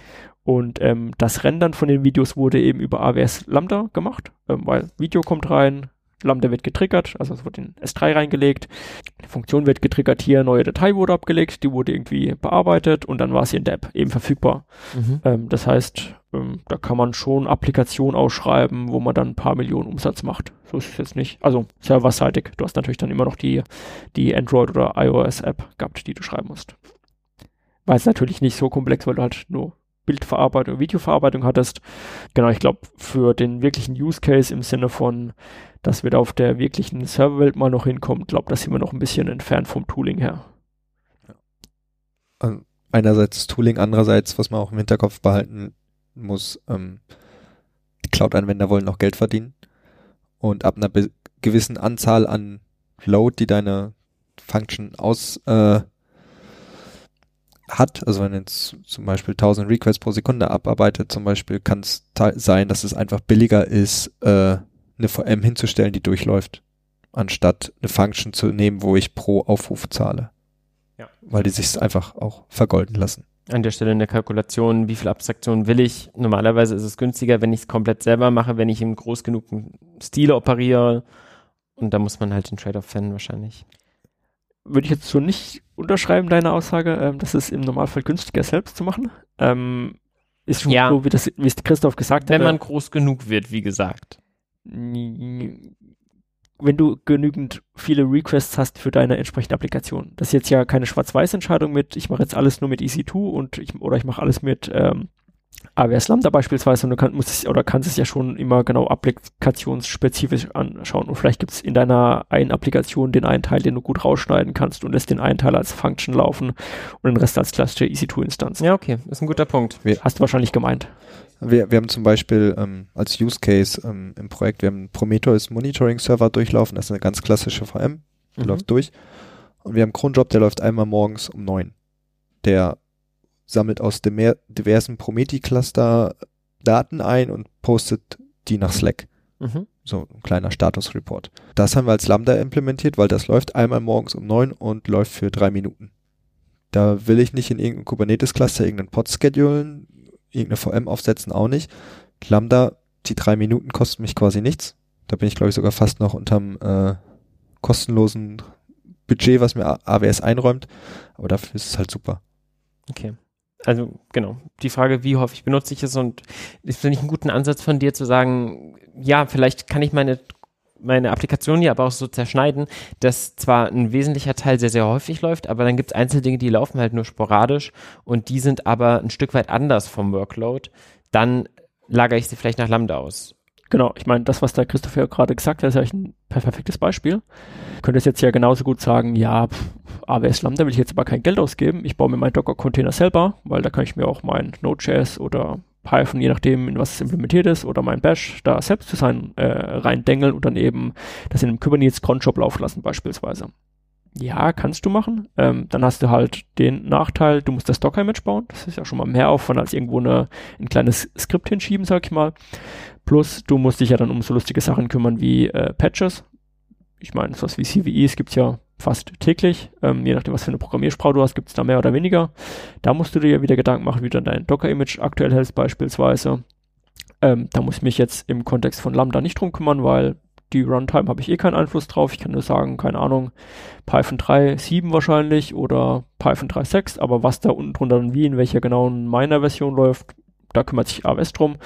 Und ähm, das Rendern von den Videos wurde eben über AWS Lambda gemacht, ähm, weil Video kommt rein, Lambda wird getriggert, also es wird in S3 reingelegt, die Funktion wird getriggert hier, neue Datei wurde abgelegt, die wurde irgendwie bearbeitet und dann war sie in der App eben verfügbar. Mhm. Ähm, das heißt, ähm, da kann man schon Applikationen ausschreiben, wo man dann ein paar Millionen Umsatz macht. So ist es jetzt nicht. Also serverseitig, du hast natürlich dann immer noch die, die Android- oder iOS-App gehabt, die du schreiben musst. War es natürlich nicht so komplex, weil du halt nur Bildverarbeitung, Videoverarbeitung hattest. Genau, ich glaube, für den wirklichen Use Case im Sinne von, dass wir da auf der wirklichen Serverwelt mal noch hinkommen, glaube, da sind wir noch ein bisschen entfernt vom Tooling her. Also einerseits Tooling, andererseits, was man auch im Hinterkopf behalten muss, ähm, die Cloud-Anwender wollen noch Geld verdienen. Und ab einer gewissen Anzahl an Load, die deine Function aus äh, hat, also wenn jetzt zum Beispiel 1000 Requests pro Sekunde abarbeitet, zum Beispiel kann es sein, dass es einfach billiger ist, äh, eine VM hinzustellen, die durchläuft, anstatt eine Function zu nehmen, wo ich pro Aufruf zahle. Ja. Weil die sich einfach auch vergolden lassen. An der Stelle in der Kalkulation, wie viel Abstraktion will ich? Normalerweise ist es günstiger, wenn ich es komplett selber mache, wenn ich im groß genug Stil operiere. Und da muss man halt den Trade-off finden wahrscheinlich. Würde ich jetzt so nicht unterschreiben, deine Aussage, ähm, dass es im Normalfall günstiger selbst zu machen. Ähm, ist schon ja. so, wie, das, wie es Christoph gesagt hat. Wenn man groß genug wird, wie gesagt wenn du genügend viele Requests hast für deine entsprechende Applikation. Das ist jetzt ja keine Schwarz-Weiß-Entscheidung mit, ich mache jetzt alles nur mit EC2 und ich, oder ich mache alles mit ähm, AWS Lambda beispielsweise und du kann, musst es, oder kannst es ja schon immer genau applikationsspezifisch anschauen. Und vielleicht gibt es in deiner einen Applikation den einen Teil, den du gut rausschneiden kannst und lässt den einen Teil als Function laufen und den Rest als klassische EC2-Instanz. Ja, okay, ist ein guter Punkt. Hast du wahrscheinlich gemeint. Wir, wir haben zum Beispiel ähm, als Use Case ähm, im Projekt, wir haben einen Prometheus Monitoring Server durchlaufen, das ist eine ganz klassische VM, der mhm. läuft durch. Und wir haben einen Cronjob, der läuft einmal morgens um neun. Der sammelt aus dem diversen Prometheus-Cluster Daten ein und postet die nach Slack. Mhm. So ein kleiner Status-Report. Das haben wir als Lambda implementiert, weil das läuft einmal morgens um neun und läuft für drei Minuten. Da will ich nicht in irgendeinem Kubernetes-Cluster irgendeinen Pod schedulen, irgendeine VM aufsetzen auch nicht. Lambda, die drei Minuten kosten mich quasi nichts. Da bin ich, glaube ich, sogar fast noch unterm äh, kostenlosen Budget, was mir AWS einräumt. Aber dafür ist es halt super. Okay. Also genau, die Frage, wie häufig benutze ich es und ist finde ich einen guten Ansatz von dir zu sagen, ja, vielleicht kann ich meine meine Applikation ja aber auch so zerschneiden, dass zwar ein wesentlicher Teil sehr, sehr häufig läuft, aber dann gibt es Einzeldinge, die laufen halt nur sporadisch und die sind aber ein Stück weit anders vom Workload. Dann lagere ich sie vielleicht nach Lambda aus. Genau, ich meine, das, was der Christopher gerade gesagt hat, ist eigentlich ein perfektes Beispiel. Ich könnte jetzt ja genauso gut sagen, ja, AWS Lambda will ich jetzt aber kein Geld ausgeben. Ich baue mir meinen Docker-Container selber, weil da kann ich mir auch mein Node.js oder Python, je nachdem, in was es implementiert ist, oder mein Bash da selbst zu sein, äh, reindengeln und dann eben das in einem Kubernetes Cronjob laufen lassen beispielsweise. Ja, kannst du machen. Ähm, dann hast du halt den Nachteil, du musst das Docker-Image bauen. Das ist ja schon mal mehr Aufwand als irgendwo eine, ein kleines Skript hinschieben, sag ich mal. Plus, du musst dich ja dann um so lustige Sachen kümmern wie äh, Patches. Ich meine, sowas wie CVEs gibt's ja fast täglich. Ähm, je nachdem, was für eine Programmiersprache du hast, gibt es da mehr oder weniger. Da musst du dir ja wieder Gedanken machen, wie du dein Docker-Image aktuell hältst beispielsweise. Ähm, da muss ich mich jetzt im Kontext von Lambda nicht drum kümmern, weil die Runtime habe ich eh keinen Einfluss drauf. Ich kann nur sagen, keine Ahnung, Python 3.7 wahrscheinlich oder Python 3.6, aber was da unten drunter dann wie, in welcher genauen Miner-Version läuft, da kümmert sich AWS drum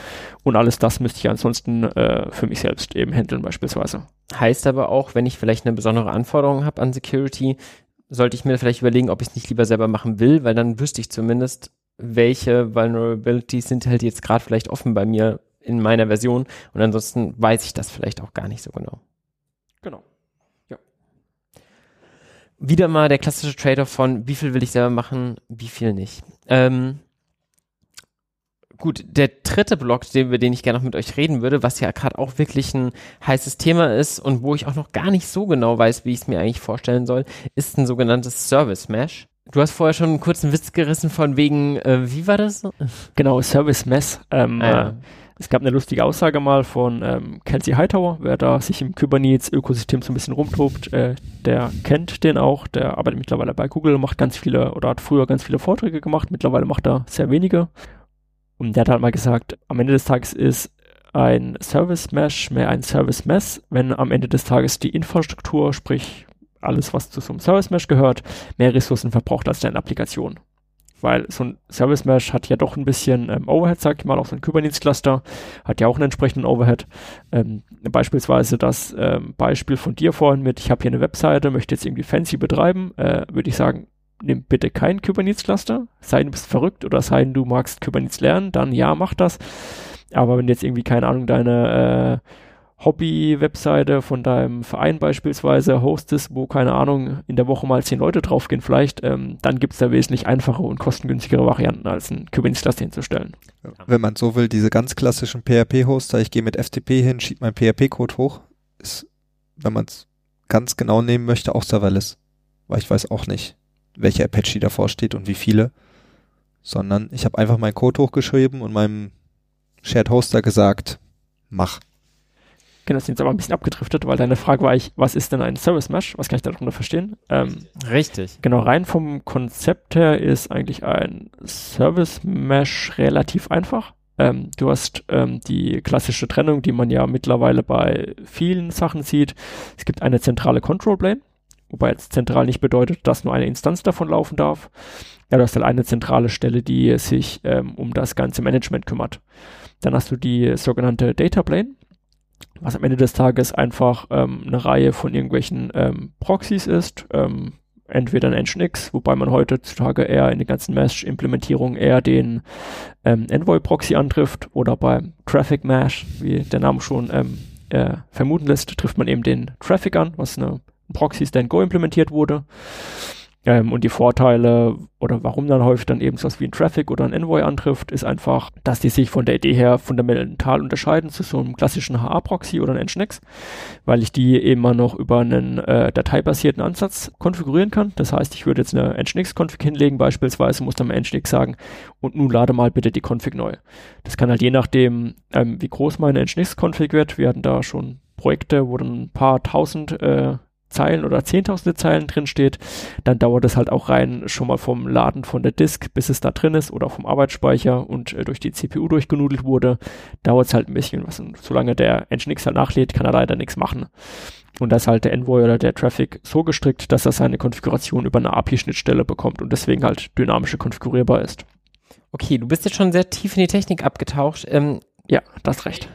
und alles das müsste ich ansonsten äh, für mich selbst eben handeln beispielsweise. Heißt aber auch, wenn ich vielleicht eine besondere Anforderung habe an Security, sollte ich mir vielleicht überlegen, ob ich es nicht lieber selber machen will, weil dann wüsste ich zumindest, welche Vulnerabilities sind halt jetzt gerade vielleicht offen bei mir in meiner Version und ansonsten weiß ich das vielleicht auch gar nicht so genau. Genau. Ja. Wieder mal der klassische Trader von, wie viel will ich selber machen, wie viel nicht. Ähm, Gut, der dritte Block, den, über den ich gerne noch mit euch reden würde, was ja gerade auch wirklich ein heißes Thema ist und wo ich auch noch gar nicht so genau weiß, wie ich es mir eigentlich vorstellen soll, ist ein sogenanntes Service Mesh. Du hast vorher schon einen kurzen Witz gerissen von wegen, äh, wie war das? Genau, Service Mesh. Ähm, ah, ja. äh, es gab eine lustige Aussage mal von ähm, Kelsey Hightower, wer da sich im Kubernetes-Ökosystem so ein bisschen rumtobt, äh, der kennt den auch, der arbeitet mittlerweile bei Google, macht ganz viele oder hat früher ganz viele Vorträge gemacht, mittlerweile macht er sehr wenige und der hat halt mal gesagt, am Ende des Tages ist ein Service Mesh mehr ein Service Mess, wenn am Ende des Tages die Infrastruktur, sprich alles, was zu so einem Service Mesh gehört, mehr Ressourcen verbraucht als deine Applikation. Weil so ein Service Mesh hat ja doch ein bisschen ähm, Overhead, sag ich mal, auch so ein Kubernetes Cluster hat ja auch einen entsprechenden Overhead. Ähm, beispielsweise das ähm, Beispiel von dir vorhin mit, ich habe hier eine Webseite, möchte jetzt irgendwie fancy betreiben, äh, würde ich sagen, nimm bitte kein Kubernetes-Cluster, sei denn du bist verrückt oder sei denn du magst Kubernetes lernen, dann ja, mach das. Aber wenn jetzt irgendwie, keine Ahnung, deine äh, Hobby-Webseite von deinem Verein beispielsweise hostest, wo, keine Ahnung, in der Woche mal zehn Leute draufgehen vielleicht, ähm, dann gibt es da wesentlich einfache und kostengünstigere Varianten, als ein Kubernetes-Cluster hinzustellen. Wenn man so will, diese ganz klassischen PHP-Hoster, ich gehe mit FTP hin, schiebe meinen PHP-Code hoch, ist, wenn man es ganz genau nehmen möchte, auch serverless. Weil ich weiß auch nicht, welche Apache davor steht und wie viele, sondern ich habe einfach meinen Code hochgeschrieben und meinem Shared Hoster gesagt, mach. Genau, das ist jetzt aber ein bisschen abgedriftet, weil deine Frage war ich, was ist denn ein Service Mesh? Was kann ich darunter verstehen? Ähm, Richtig. Genau, rein vom Konzept her ist eigentlich ein Service Mesh relativ einfach. Ähm, du hast ähm, die klassische Trennung, die man ja mittlerweile bei vielen Sachen sieht. Es gibt eine zentrale Control Plane, wobei jetzt zentral nicht bedeutet, dass nur eine Instanz davon laufen darf. Ja, du hast halt eine zentrale Stelle, die sich ähm, um das ganze Management kümmert. Dann hast du die sogenannte Data Plane was am Ende des Tages einfach ähm, eine Reihe von irgendwelchen ähm, Proxys ist, ähm, entweder ein Nginx, wobei man heutzutage eher in den ganzen Mesh-Implementierungen eher den ähm, Envoy-Proxy antrifft oder beim Traffic Mesh, wie der Name schon ähm, äh, vermuten lässt, trifft man eben den Traffic an, was eine Proxy in Go implementiert wurde. Ähm, und die Vorteile oder warum dann häufig dann eben sowas wie ein Traffic oder ein Envoy antrifft, ist einfach, dass die sich von der Idee her fundamental unterscheiden zu so einem klassischen HA-Proxy oder einem Nginx, weil ich die immer noch über einen äh, dateibasierten Ansatz konfigurieren kann. Das heißt, ich würde jetzt eine Nginx-Config hinlegen beispielsweise, muss dann mal Nginx sagen, und nun lade mal bitte die Config neu. Das kann halt je nachdem, ähm, wie groß meine Nginx-Config wird, wir hatten da schon Projekte, wo dann ein paar tausend äh, Zeilen oder zehntausende Zeilen drin steht, dann dauert es halt auch rein schon mal vom Laden von der Disk, bis es da drin ist oder vom Arbeitsspeicher und äh, durch die CPU durchgenudelt wurde, dauert es halt ein bisschen was. Und solange der Nginx halt nachlädt, kann er leider nichts machen. Und da ist halt der Envoy oder der Traffic so gestrickt, dass er seine Konfiguration über eine API-Schnittstelle bekommt und deswegen halt dynamisch konfigurierbar ist. Okay, du bist jetzt schon sehr tief in die Technik abgetaucht. Ähm, ja, das recht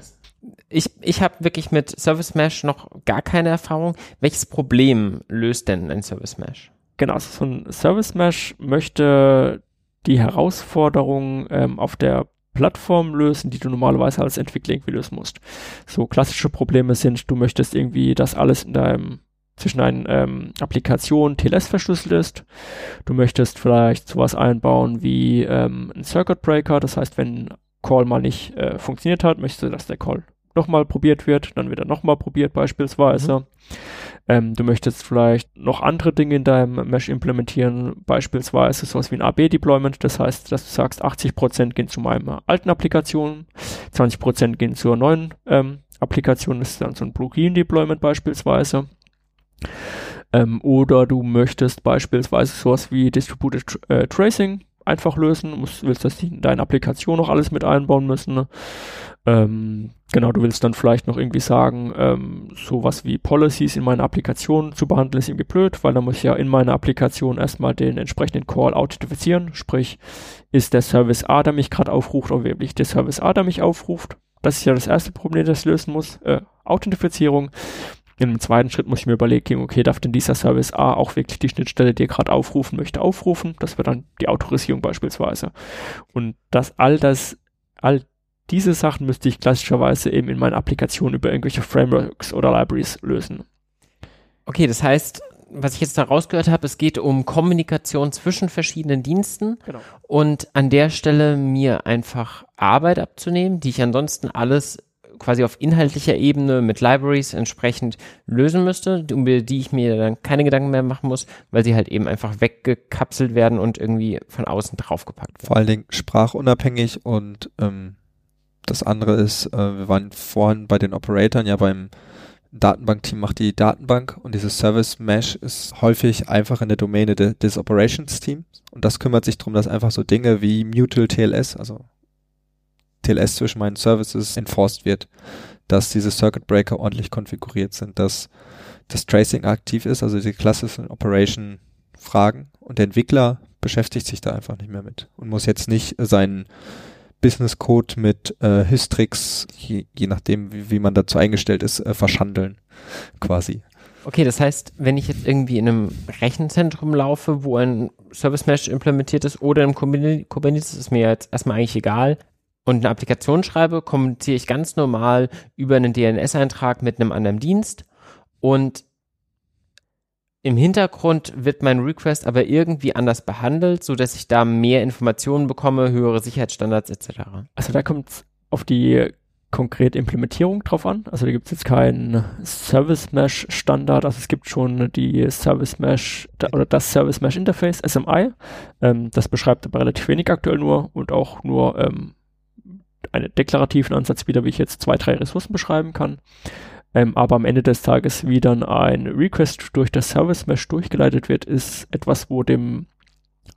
ich, ich habe wirklich mit Service Mesh noch gar keine Erfahrung. Welches Problem löst denn ein Service Mesh? Genau, also so ein Service Mesh möchte die Herausforderungen ähm, auf der Plattform lösen, die du normalerweise als Entwickler irgendwie lösen musst. So klassische Probleme sind, du möchtest irgendwie, dass alles in deinem zwischen deinen ähm, Applikationen TLS verschlüsselt ist. Du möchtest vielleicht sowas einbauen wie ähm, ein Circuit Breaker, das heißt, wenn Call mal nicht äh, funktioniert hat, möchtest du, dass der Call nochmal probiert wird, dann wird er nochmal probiert beispielsweise. Mhm. Ähm, du möchtest vielleicht noch andere Dinge in deinem Mesh implementieren, beispielsweise sowas wie ein AB-Deployment. Das heißt, dass du sagst, 80% gehen zu meiner alten Applikation, 20% gehen zur neuen ähm, Applikation. Das ist dann so ein Plugin-Deployment beispielsweise. Ähm, oder du möchtest beispielsweise sowas wie Distributed äh, Tracing einfach lösen, musst, willst das in deine Applikation noch alles mit einbauen müssen. Ne? Ähm, genau, du willst dann vielleicht noch irgendwie sagen, ähm, sowas wie Policies in meiner Applikation zu behandeln ist irgendwie blöd, weil dann muss ich ja in meiner Applikation erstmal den entsprechenden Call authentifizieren, sprich, ist der Service A, der mich gerade aufruft, oder wirklich der Service A, der mich aufruft. Das ist ja das erste Problem, das ich lösen muss, äh, Authentifizierung. In dem zweiten Schritt muss ich mir überlegen, okay, darf denn dieser Service A auch wirklich die Schnittstelle, die er gerade aufrufen möchte, aufrufen? Das wird dann die Autorisierung beispielsweise. Und das all das, all diese Sachen müsste ich klassischerweise eben in meiner Applikation über irgendwelche Frameworks oder Libraries lösen. Okay, das heißt, was ich jetzt da rausgehört habe, es geht um Kommunikation zwischen verschiedenen Diensten genau. und an der Stelle mir einfach Arbeit abzunehmen, die ich ansonsten alles quasi auf inhaltlicher Ebene mit Libraries entsprechend lösen müsste, um die ich mir dann keine Gedanken mehr machen muss, weil sie halt eben einfach weggekapselt werden und irgendwie von außen draufgepackt werden. Vor allen Dingen sprachunabhängig und ähm, das andere ist, äh, wir waren vorhin bei den Operatoren ja beim Datenbankteam macht die Datenbank und dieses Service Mesh ist häufig einfach in der Domäne de, des Operations Teams und das kümmert sich darum, dass einfach so Dinge wie Mutual TLS, also TLS zwischen meinen Services enforced wird, dass diese Circuit Breaker ordentlich konfiguriert sind, dass das Tracing aktiv ist, also die klassischen Operation Fragen und der Entwickler beschäftigt sich da einfach nicht mehr mit und muss jetzt nicht seinen Business Code mit äh, Hystrix, je, je nachdem wie, wie man dazu eingestellt ist, äh, verschandeln quasi. Okay, das heißt, wenn ich jetzt irgendwie in einem Rechenzentrum laufe, wo ein Service Mesh implementiert ist oder im Kubernetes, ist mir jetzt erstmal eigentlich egal, und eine Applikation schreibe, kommuniziere ich ganz normal über einen DNS-Eintrag mit einem anderen Dienst und im Hintergrund wird mein Request aber irgendwie anders behandelt, so dass ich da mehr Informationen bekomme, höhere Sicherheitsstandards etc. Also da kommt es auf die konkrete Implementierung drauf an. Also da gibt es jetzt keinen Service Mesh Standard, also es gibt schon die Service Mesh oder das Service Mesh Interface, SMI. Ähm, das beschreibt aber relativ wenig aktuell nur und auch nur ähm, einen deklarativen Ansatz wieder, wie ich jetzt zwei, drei Ressourcen beschreiben kann. Ähm, aber am Ende des Tages, wie dann ein Request durch das Service Mesh durchgeleitet wird, ist etwas, wo dem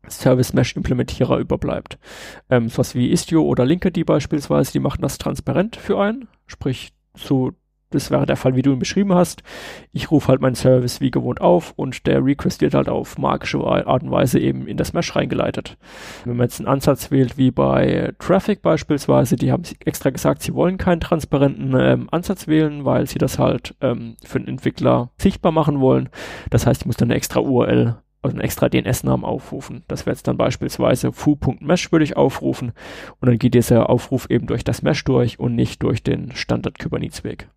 Service Mesh Implementierer überbleibt. Ähm, sowas wie Istio oder Linkerd beispielsweise, die machen das transparent für einen, sprich so das wäre der Fall, wie du ihn beschrieben hast. Ich rufe halt meinen Service wie gewohnt auf und der Request wird halt auf magische Art und Weise eben in das Mesh reingeleitet. Wenn man jetzt einen Ansatz wählt wie bei Traffic beispielsweise, die haben extra gesagt, sie wollen keinen transparenten ähm, Ansatz wählen, weil sie das halt ähm, für den Entwickler sichtbar machen wollen. Das heißt, ich muss dann eine extra URL also einen extra DNS-Namen aufrufen. Das wäre jetzt dann beispielsweise foo.mesh würde ich aufrufen und dann geht dieser Aufruf eben durch das Mesh durch und nicht durch den Standard-Kubernetes-Weg.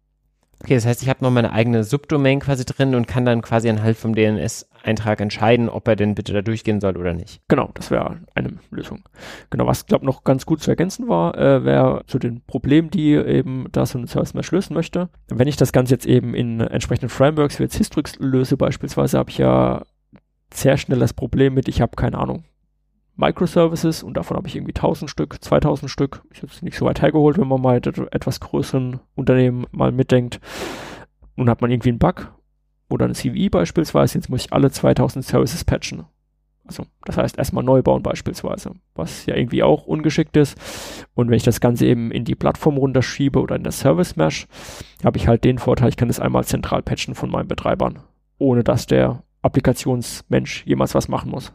Okay, das heißt, ich habe noch meine eigene Subdomain quasi drin und kann dann quasi anhand vom DNS-Eintrag entscheiden, ob er denn bitte da durchgehen soll oder nicht. Genau, das wäre eine Lösung. Genau, was glaube noch ganz gut zu ergänzen war, äh, wäre zu den Problemen, die eben da so ein Service lösen möchte. Wenn ich das Ganze jetzt eben in entsprechenden Frameworks wie jetzt Histrix löse beispielsweise, habe ich ja sehr schnell das Problem mit, ich habe keine Ahnung, Microservices und davon habe ich irgendwie 1000 Stück, 2000 Stück. Ich habe es nicht so weit hergeholt, wenn man mal etwas größeren Unternehmen mal mitdenkt. Nun hat man irgendwie einen Bug oder eine CVE beispielsweise, jetzt muss ich alle 2000 Services patchen. Also das heißt erstmal neu bauen beispielsweise, was ja irgendwie auch ungeschickt ist. Und wenn ich das Ganze eben in die Plattform runterschiebe oder in das Service Mesh, habe ich halt den Vorteil, ich kann das einmal zentral patchen von meinen Betreibern, ohne dass der Applikationsmensch jemals was machen muss.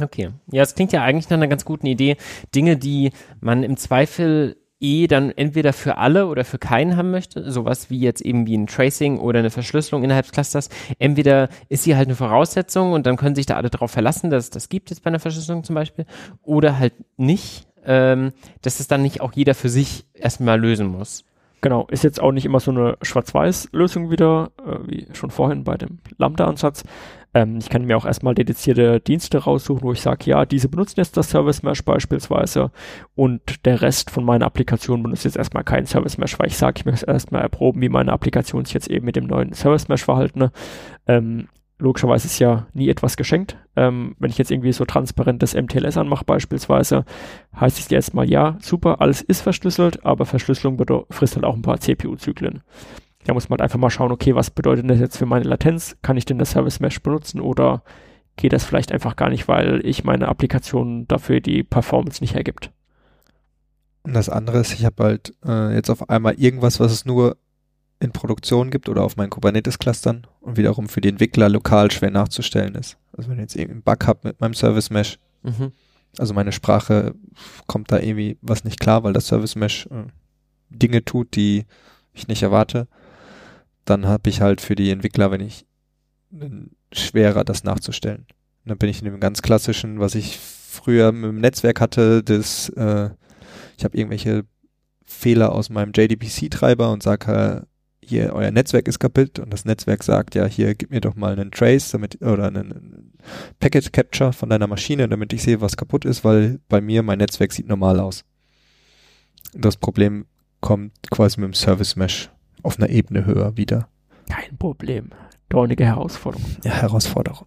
Okay. Ja, es klingt ja eigentlich nach einer ganz guten Idee. Dinge, die man im Zweifel eh dann entweder für alle oder für keinen haben möchte, sowas wie jetzt eben wie ein Tracing oder eine Verschlüsselung innerhalb des Clusters. Entweder ist sie halt eine Voraussetzung und dann können sich da alle darauf verlassen, dass das gibt jetzt bei einer Verschlüsselung zum Beispiel, oder halt nicht, ähm, dass es dann nicht auch jeder für sich erstmal lösen muss. Genau, ist jetzt auch nicht immer so eine Schwarz-Weiß-Lösung wieder, äh, wie schon vorhin bei dem Lambda-Ansatz. Ähm, ich kann mir auch erstmal dedizierte Dienste raussuchen, wo ich sage, ja, diese benutzen jetzt das Service Mesh beispielsweise und der Rest von meiner Applikation benutzt jetzt erstmal kein Service Mesh, weil ich sage, ich möchte erstmal erproben, wie meine Applikation sich jetzt eben mit dem neuen Service Mesh verhalten. Ähm, logischerweise ist ja nie etwas geschenkt. Ähm, wenn ich jetzt irgendwie so transparentes MTLS anmache beispielsweise, heißt es jetzt mal, ja, super, alles ist verschlüsselt, aber Verschlüsselung frisst halt auch ein paar CPU-Zyklen. Da muss man halt einfach mal schauen, okay, was bedeutet das jetzt für meine Latenz? Kann ich denn das Service Mesh benutzen oder geht das vielleicht einfach gar nicht, weil ich meine Applikation dafür die Performance nicht hergibt? Und das andere ist, ich habe halt äh, jetzt auf einmal irgendwas, was es nur in Produktion gibt oder auf meinen Kubernetes-Clustern und wiederum für die Entwickler lokal schwer nachzustellen ist. Also wenn ich jetzt irgendwie einen Bug habe mit meinem Service Mesh, mhm. also meine Sprache kommt da irgendwie was nicht klar, weil das Service Mesh äh, Dinge tut, die ich nicht erwarte, dann habe ich halt für die Entwickler, wenn ich schwerer, das nachzustellen. Und dann bin ich in dem ganz klassischen, was ich früher mit dem Netzwerk hatte, das äh, ich habe irgendwelche Fehler aus meinem JDBC-Treiber und sage, hier, euer Netzwerk ist kaputt und das Netzwerk sagt, ja, hier, gib mir doch mal einen Trace damit, oder einen Packet Capture von deiner Maschine, damit ich sehe, was kaputt ist, weil bei mir mein Netzwerk sieht normal aus. Das Problem kommt quasi mit dem Service Mesh auf einer Ebene höher wieder. Kein Problem. Dornige Herausforderung. Ja, Herausforderung.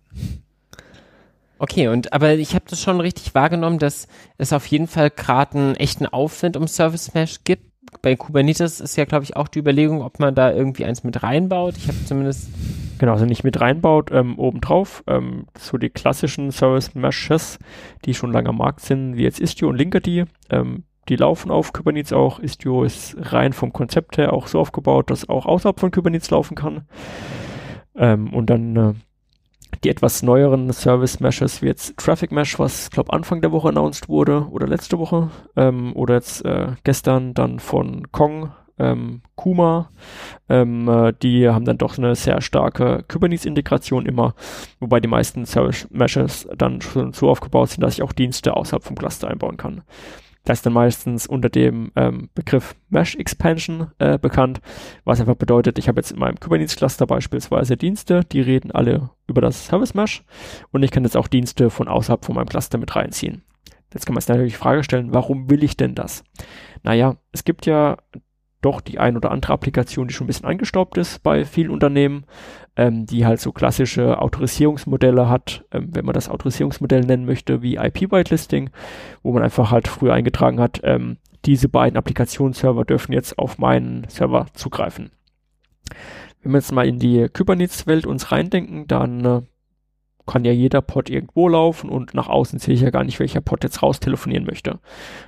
Okay, und aber ich habe das schon richtig wahrgenommen, dass es auf jeden Fall gerade einen echten Aufwind um Service Mesh gibt bei Kubernetes ist ja, glaube ich, auch die Überlegung, ob man da irgendwie eins mit reinbaut. Ich habe zumindest. Genau, also nicht mit reinbaut, ähm, obendrauf. Ähm, so die klassischen Service Meshes, die schon lange am Markt sind, wie jetzt Istio und Linkerd, ähm, die laufen auf Kubernetes auch. Istio ist rein vom Konzept her auch so aufgebaut, dass auch außerhalb von Kubernetes laufen kann. Ähm, und dann äh, die etwas neueren Service Meshes wie jetzt Traffic Mesh, was glaube Anfang der Woche announced wurde oder letzte Woche ähm, oder jetzt äh, gestern dann von Kong ähm, Kuma. Ähm, äh, die haben dann doch eine sehr starke Kubernetes-Integration immer, wobei die meisten Service Meshes dann schon so aufgebaut sind, dass ich auch Dienste außerhalb vom Cluster einbauen kann. Das ist dann meistens unter dem ähm, Begriff Mesh Expansion äh, bekannt, was einfach bedeutet, ich habe jetzt in meinem Kubernetes-Cluster beispielsweise Dienste, die reden alle über das Service Mesh und ich kann jetzt auch Dienste von außerhalb von meinem Cluster mit reinziehen. Jetzt kann man sich natürlich die Frage stellen, warum will ich denn das? Naja, es gibt ja doch die ein oder andere Applikation, die schon ein bisschen angestaubt ist bei vielen Unternehmen, ähm, die halt so klassische Autorisierungsmodelle hat, ähm, wenn man das Autorisierungsmodell nennen möchte, wie IP-Whitelisting, wo man einfach halt früher eingetragen hat, ähm, diese beiden Applikationsserver dürfen jetzt auf meinen Server zugreifen. Wenn wir jetzt mal in die Kubernetes-Welt uns reindenken, dann äh, kann ja jeder Pod irgendwo laufen und nach außen sehe ich ja gar nicht, welcher Pod jetzt raus telefonieren möchte.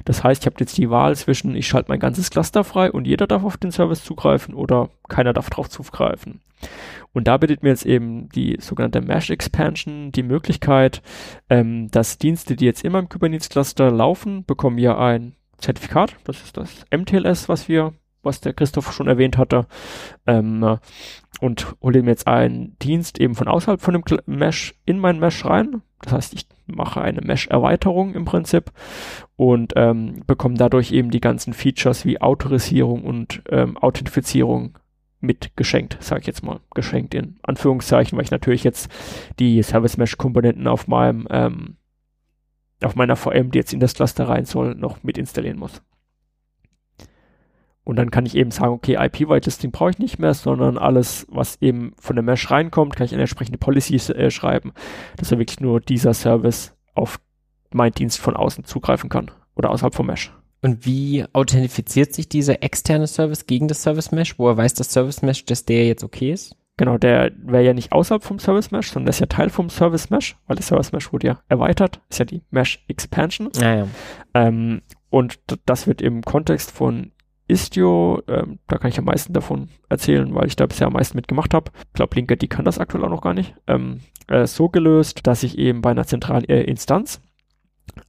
Das heißt, ich habe jetzt die Wahl zwischen, ich schalte mein ganzes Cluster frei und jeder darf auf den Service zugreifen oder keiner darf drauf zugreifen. Und da bietet mir jetzt eben die sogenannte Mesh Expansion die Möglichkeit, ähm, dass Dienste, die jetzt in meinem Kubernetes Cluster laufen, bekommen ja ein Zertifikat. Das ist das MTLS, was wir was der Christoph schon erwähnt hatte, ähm, und hole mir jetzt einen Dienst eben von außerhalb von dem Mesh in mein Mesh rein. Das heißt, ich mache eine Mesh-Erweiterung im Prinzip und ähm, bekomme dadurch eben die ganzen Features wie Autorisierung und ähm, Authentifizierung mit geschenkt, sage ich jetzt mal, geschenkt in Anführungszeichen, weil ich natürlich jetzt die Service Mesh Komponenten auf meinem ähm, auf meiner VM, die jetzt in das Cluster rein soll, noch mit installieren muss. Und dann kann ich eben sagen, okay, IP-Whitelisting brauche ich nicht mehr, sondern alles, was eben von der Mesh reinkommt, kann ich eine entsprechende Policy äh, schreiben, dass er wirklich nur dieser Service auf meinen Dienst von außen zugreifen kann oder außerhalb vom Mesh. Und wie authentifiziert sich dieser externe Service gegen das Service Mesh, wo er weiß, das Service Mesh, dass der jetzt okay ist? Genau, der wäre ja nicht außerhalb vom Service Mesh, sondern der ist ja Teil vom Service Mesh, weil das Service Mesh wurde ja erweitert, ist ja die Mesh Expansion. Ja, ja. Ähm, und das wird im Kontext von Istio, ähm, da kann ich am meisten davon erzählen, weil ich da bisher am meisten mitgemacht habe. Ich glaube, Linked, die kann das aktuell auch noch gar nicht. Ähm, äh, so gelöst, dass ich eben bei einer zentralen äh, Instanz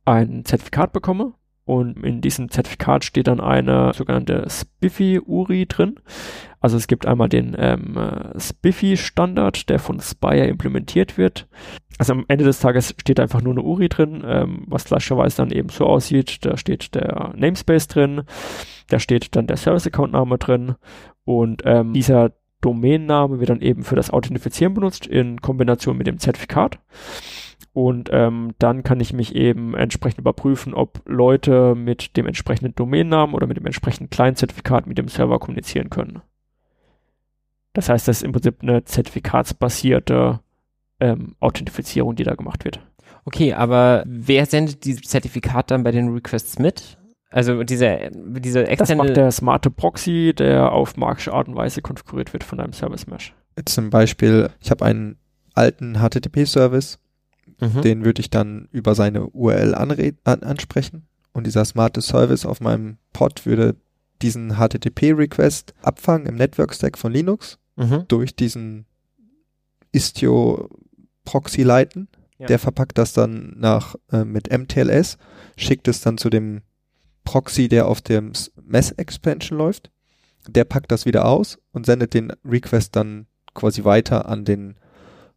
ein Zertifikat bekomme, und in diesem Zertifikat steht dann eine sogenannte Spiffy-URI drin. Also es gibt einmal den ähm, äh, Spiffy-Standard, der von Spire implementiert wird. Also am Ende des Tages steht einfach nur eine URI drin, ähm, was klassischerweise dann eben so aussieht. Da steht der Namespace drin, da steht dann der Service-Account-Name drin und ähm, dieser Domainname wird dann eben für das Authentifizieren benutzt in Kombination mit dem Zertifikat. Und ähm, dann kann ich mich eben entsprechend überprüfen, ob Leute mit dem entsprechenden Domainnamen oder mit dem entsprechenden Client-Zertifikat mit dem Server kommunizieren können. Das heißt, das ist im Prinzip eine zertifikatsbasierte ähm, Authentifizierung, die da gemacht wird. Okay, aber wer sendet dieses Zertifikat dann bei den Requests mit? Also diese, diese externe... Das macht der smarte Proxy, der auf magische Art und Weise konfiguriert wird von einem Service Mesh. Jetzt zum Beispiel, ich habe einen alten HTTP-Service Mhm. Den würde ich dann über seine URL an ansprechen und dieser smarte Service auf meinem Pod würde diesen HTTP-Request abfangen im Network-Stack von Linux mhm. durch diesen Istio-Proxy leiten. Ja. Der verpackt das dann nach äh, mit MTLS, schickt es dann zu dem Proxy, der auf dem Mess-Expansion läuft. Der packt das wieder aus und sendet den Request dann quasi weiter an den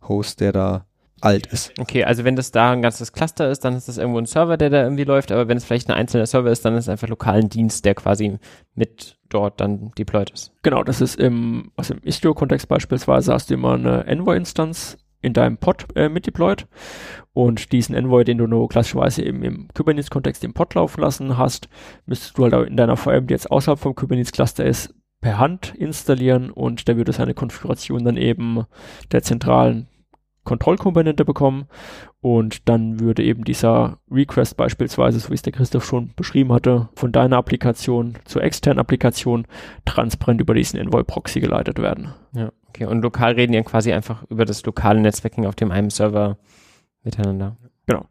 Host, der da alt ist. Okay, also wenn das da ein ganzes Cluster ist, dann ist das irgendwo ein Server, der da irgendwie läuft, aber wenn es vielleicht ein einzelner Server ist, dann ist es einfach lokalen Dienst, der quasi mit dort dann deployed ist. Genau, das ist im, also im Istio-Kontext beispielsweise hast du immer eine Envoy-Instanz in deinem Pod äh, mit deployed. Und diesen Envoy, den du nur klassischerweise eben im Kubernetes-Kontext im Pod laufen lassen hast, müsstest du halt auch in deiner VM, die jetzt außerhalb vom Kubernetes-Cluster ist, per Hand installieren und der würde seine Konfiguration dann eben der zentralen Kontrollkomponente bekommen. Und dann würde eben dieser Request beispielsweise, so wie es der Christoph schon beschrieben hatte, von deiner Applikation zur externen Applikation transparent über diesen Envoy-Proxy geleitet werden. Ja, okay. Und lokal reden ihr quasi einfach über das lokale Netzwerking auf dem einen Server miteinander. Genau.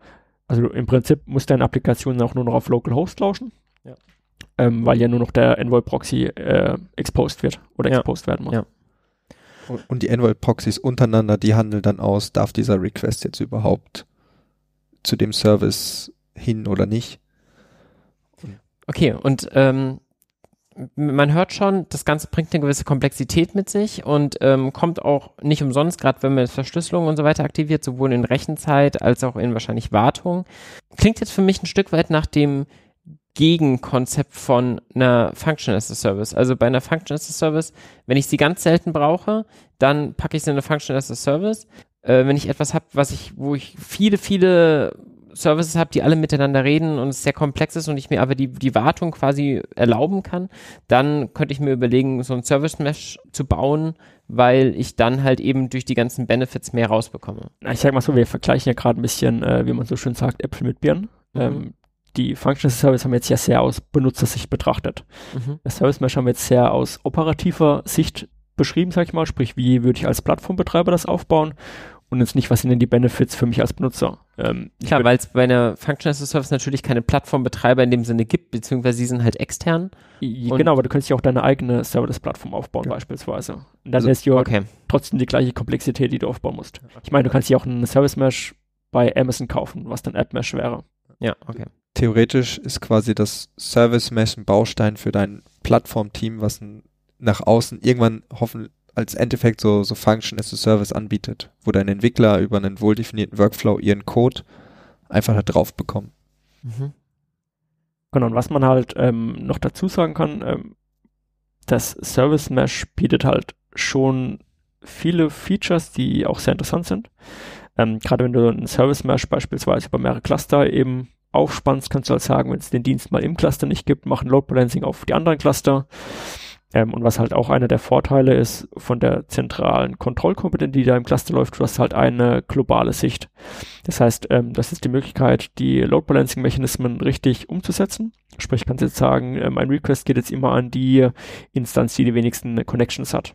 Also im Prinzip muss deine Applikation auch nur noch auf Localhost lauschen. Ja. Ähm, weil ja nur noch der Envoy-Proxy äh, exposed wird oder ja. exposed werden muss. Ja. Und die Envoy-Proxys untereinander, die handeln dann aus, darf dieser Request jetzt überhaupt zu dem Service hin oder nicht. Okay, und ähm, man hört schon, das Ganze bringt eine gewisse Komplexität mit sich und ähm, kommt auch nicht umsonst, gerade wenn man Verschlüsselung und so weiter aktiviert, sowohl in Rechenzeit als auch in wahrscheinlich Wartung. Klingt jetzt für mich ein Stück weit nach dem Gegenkonzept von einer Function as a Service. Also bei einer Function as a Service, wenn ich sie ganz selten brauche, dann packe ich sie in eine Function as a Service. Äh, wenn ich etwas habe, was ich, wo ich viele, viele Services habe, die alle miteinander reden und es sehr komplex ist und ich mir aber die, die Wartung quasi erlauben kann, dann könnte ich mir überlegen, so ein Service Mesh zu bauen, weil ich dann halt eben durch die ganzen Benefits mehr rausbekomme. Ich sag mal so, wir vergleichen ja gerade ein bisschen, äh, wie man so schön sagt, Äpfel mit Birnen. Mhm. Ähm, die Function Service haben wir jetzt ja sehr aus Benutzersicht betrachtet. Mhm. Das Service Mesh haben wir jetzt sehr aus operativer Sicht beschrieben, sag ich mal, sprich, wie würde ich als Plattformbetreiber das aufbauen und jetzt nicht, was sind denn die Benefits für mich als Benutzer. Ähm, Klar, weil es bei einer Function as a Service natürlich keine Plattformbetreiber in dem Sinne gibt, beziehungsweise sie sind halt extern. Genau, aber du könntest ja auch deine eigene Serverless-Plattform aufbauen ja. beispielsweise. Und dann also, ist ja okay. trotzdem die gleiche Komplexität, die du aufbauen musst. Ich meine, du kannst ja auch einen Service Mesh bei Amazon kaufen, was dann App Mesh wäre. Ja, okay. Theoretisch ist quasi das Service Mesh ein Baustein für dein Plattformteam, was nach außen irgendwann hoffentlich als Endeffekt so, so Function as a Service anbietet, wo dein Entwickler über einen wohldefinierten Workflow ihren Code einfach da drauf bekommen. Mhm. Genau, und was man halt ähm, noch dazu sagen kann, ähm, das Service Mesh bietet halt schon viele Features, die auch sehr interessant sind. Ähm, Gerade wenn du ein Service Mesh beispielsweise über mehrere Cluster eben aufspannst, kannst du halt sagen, wenn es den Dienst mal im Cluster nicht gibt, machen Load Balancing auf die anderen Cluster. Ähm, und was halt auch einer der Vorteile ist von der zentralen Kontrollkompetenz, die da im Cluster läuft, du hast halt eine globale Sicht. Das heißt, ähm, das ist die Möglichkeit, die Load Balancing Mechanismen richtig umzusetzen. Sprich, kannst jetzt sagen, äh, mein Request geht jetzt immer an die Instanz, die die wenigsten Connections hat.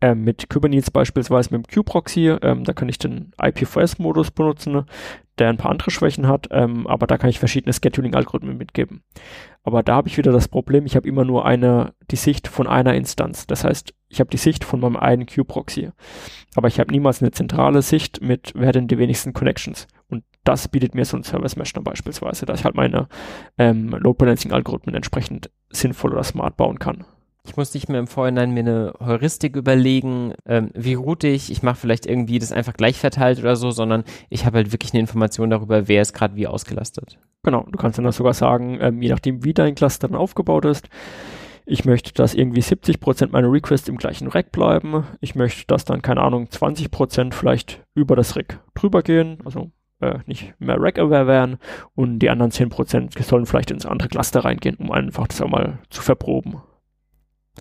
Ähm, mit Kubernetes beispielsweise mit dem Q-Proxy, ähm, da kann ich den IPVS-Modus benutzen, der ein paar andere Schwächen hat, ähm, aber da kann ich verschiedene Scheduling-Algorithmen mitgeben. Aber da habe ich wieder das Problem, ich habe immer nur eine, die Sicht von einer Instanz. Das heißt, ich habe die Sicht von meinem einen Q-Proxy. Aber ich habe niemals eine zentrale Sicht mit, wer denn die wenigsten Connections. Und das bietet mir so ein Service Mesh dann beispielsweise, dass ich halt meine ähm, Load Balancing Algorithmen entsprechend sinnvoll oder smart bauen kann. Ich muss nicht mehr im Vorhinein mir eine Heuristik überlegen, ähm, wie route ich, ich mache vielleicht irgendwie das einfach gleich verteilt oder so, sondern ich habe halt wirklich eine Information darüber, wer ist gerade wie ausgelastet. Genau, du kannst dann sogar sagen, ähm, je nachdem wie dein Cluster dann aufgebaut ist, ich möchte, dass irgendwie 70% meiner Requests im gleichen Rack bleiben. Ich möchte, dass dann, keine Ahnung, 20% vielleicht über das Rack drüber gehen, also äh, nicht mehr Rack-aware werden und die anderen 10% sollen vielleicht ins andere Cluster reingehen, um einfach das auch mal zu verproben.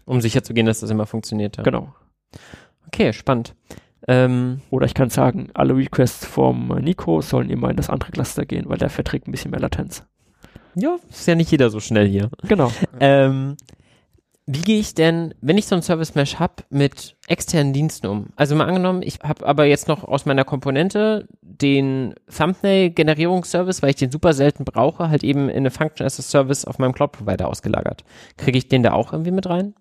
Um sicher zu gehen, dass das immer funktioniert. Ja. Genau. Okay, spannend. Ähm, Oder ich kann sagen, alle Requests vom Nico sollen immer in das andere Cluster gehen, weil der verträgt ein bisschen mehr Latenz. Ja, ist ja nicht jeder so schnell hier. Genau. Ähm, wie gehe ich denn, wenn ich so ein Service Mesh habe, mit externen Diensten um? Also mal angenommen, ich habe aber jetzt noch aus meiner Komponente den Thumbnail-Generierungsservice, weil ich den super selten brauche, halt eben in eine Function as a Service auf meinem Cloud-Provider ausgelagert. Kriege ich den da auch irgendwie mit rein?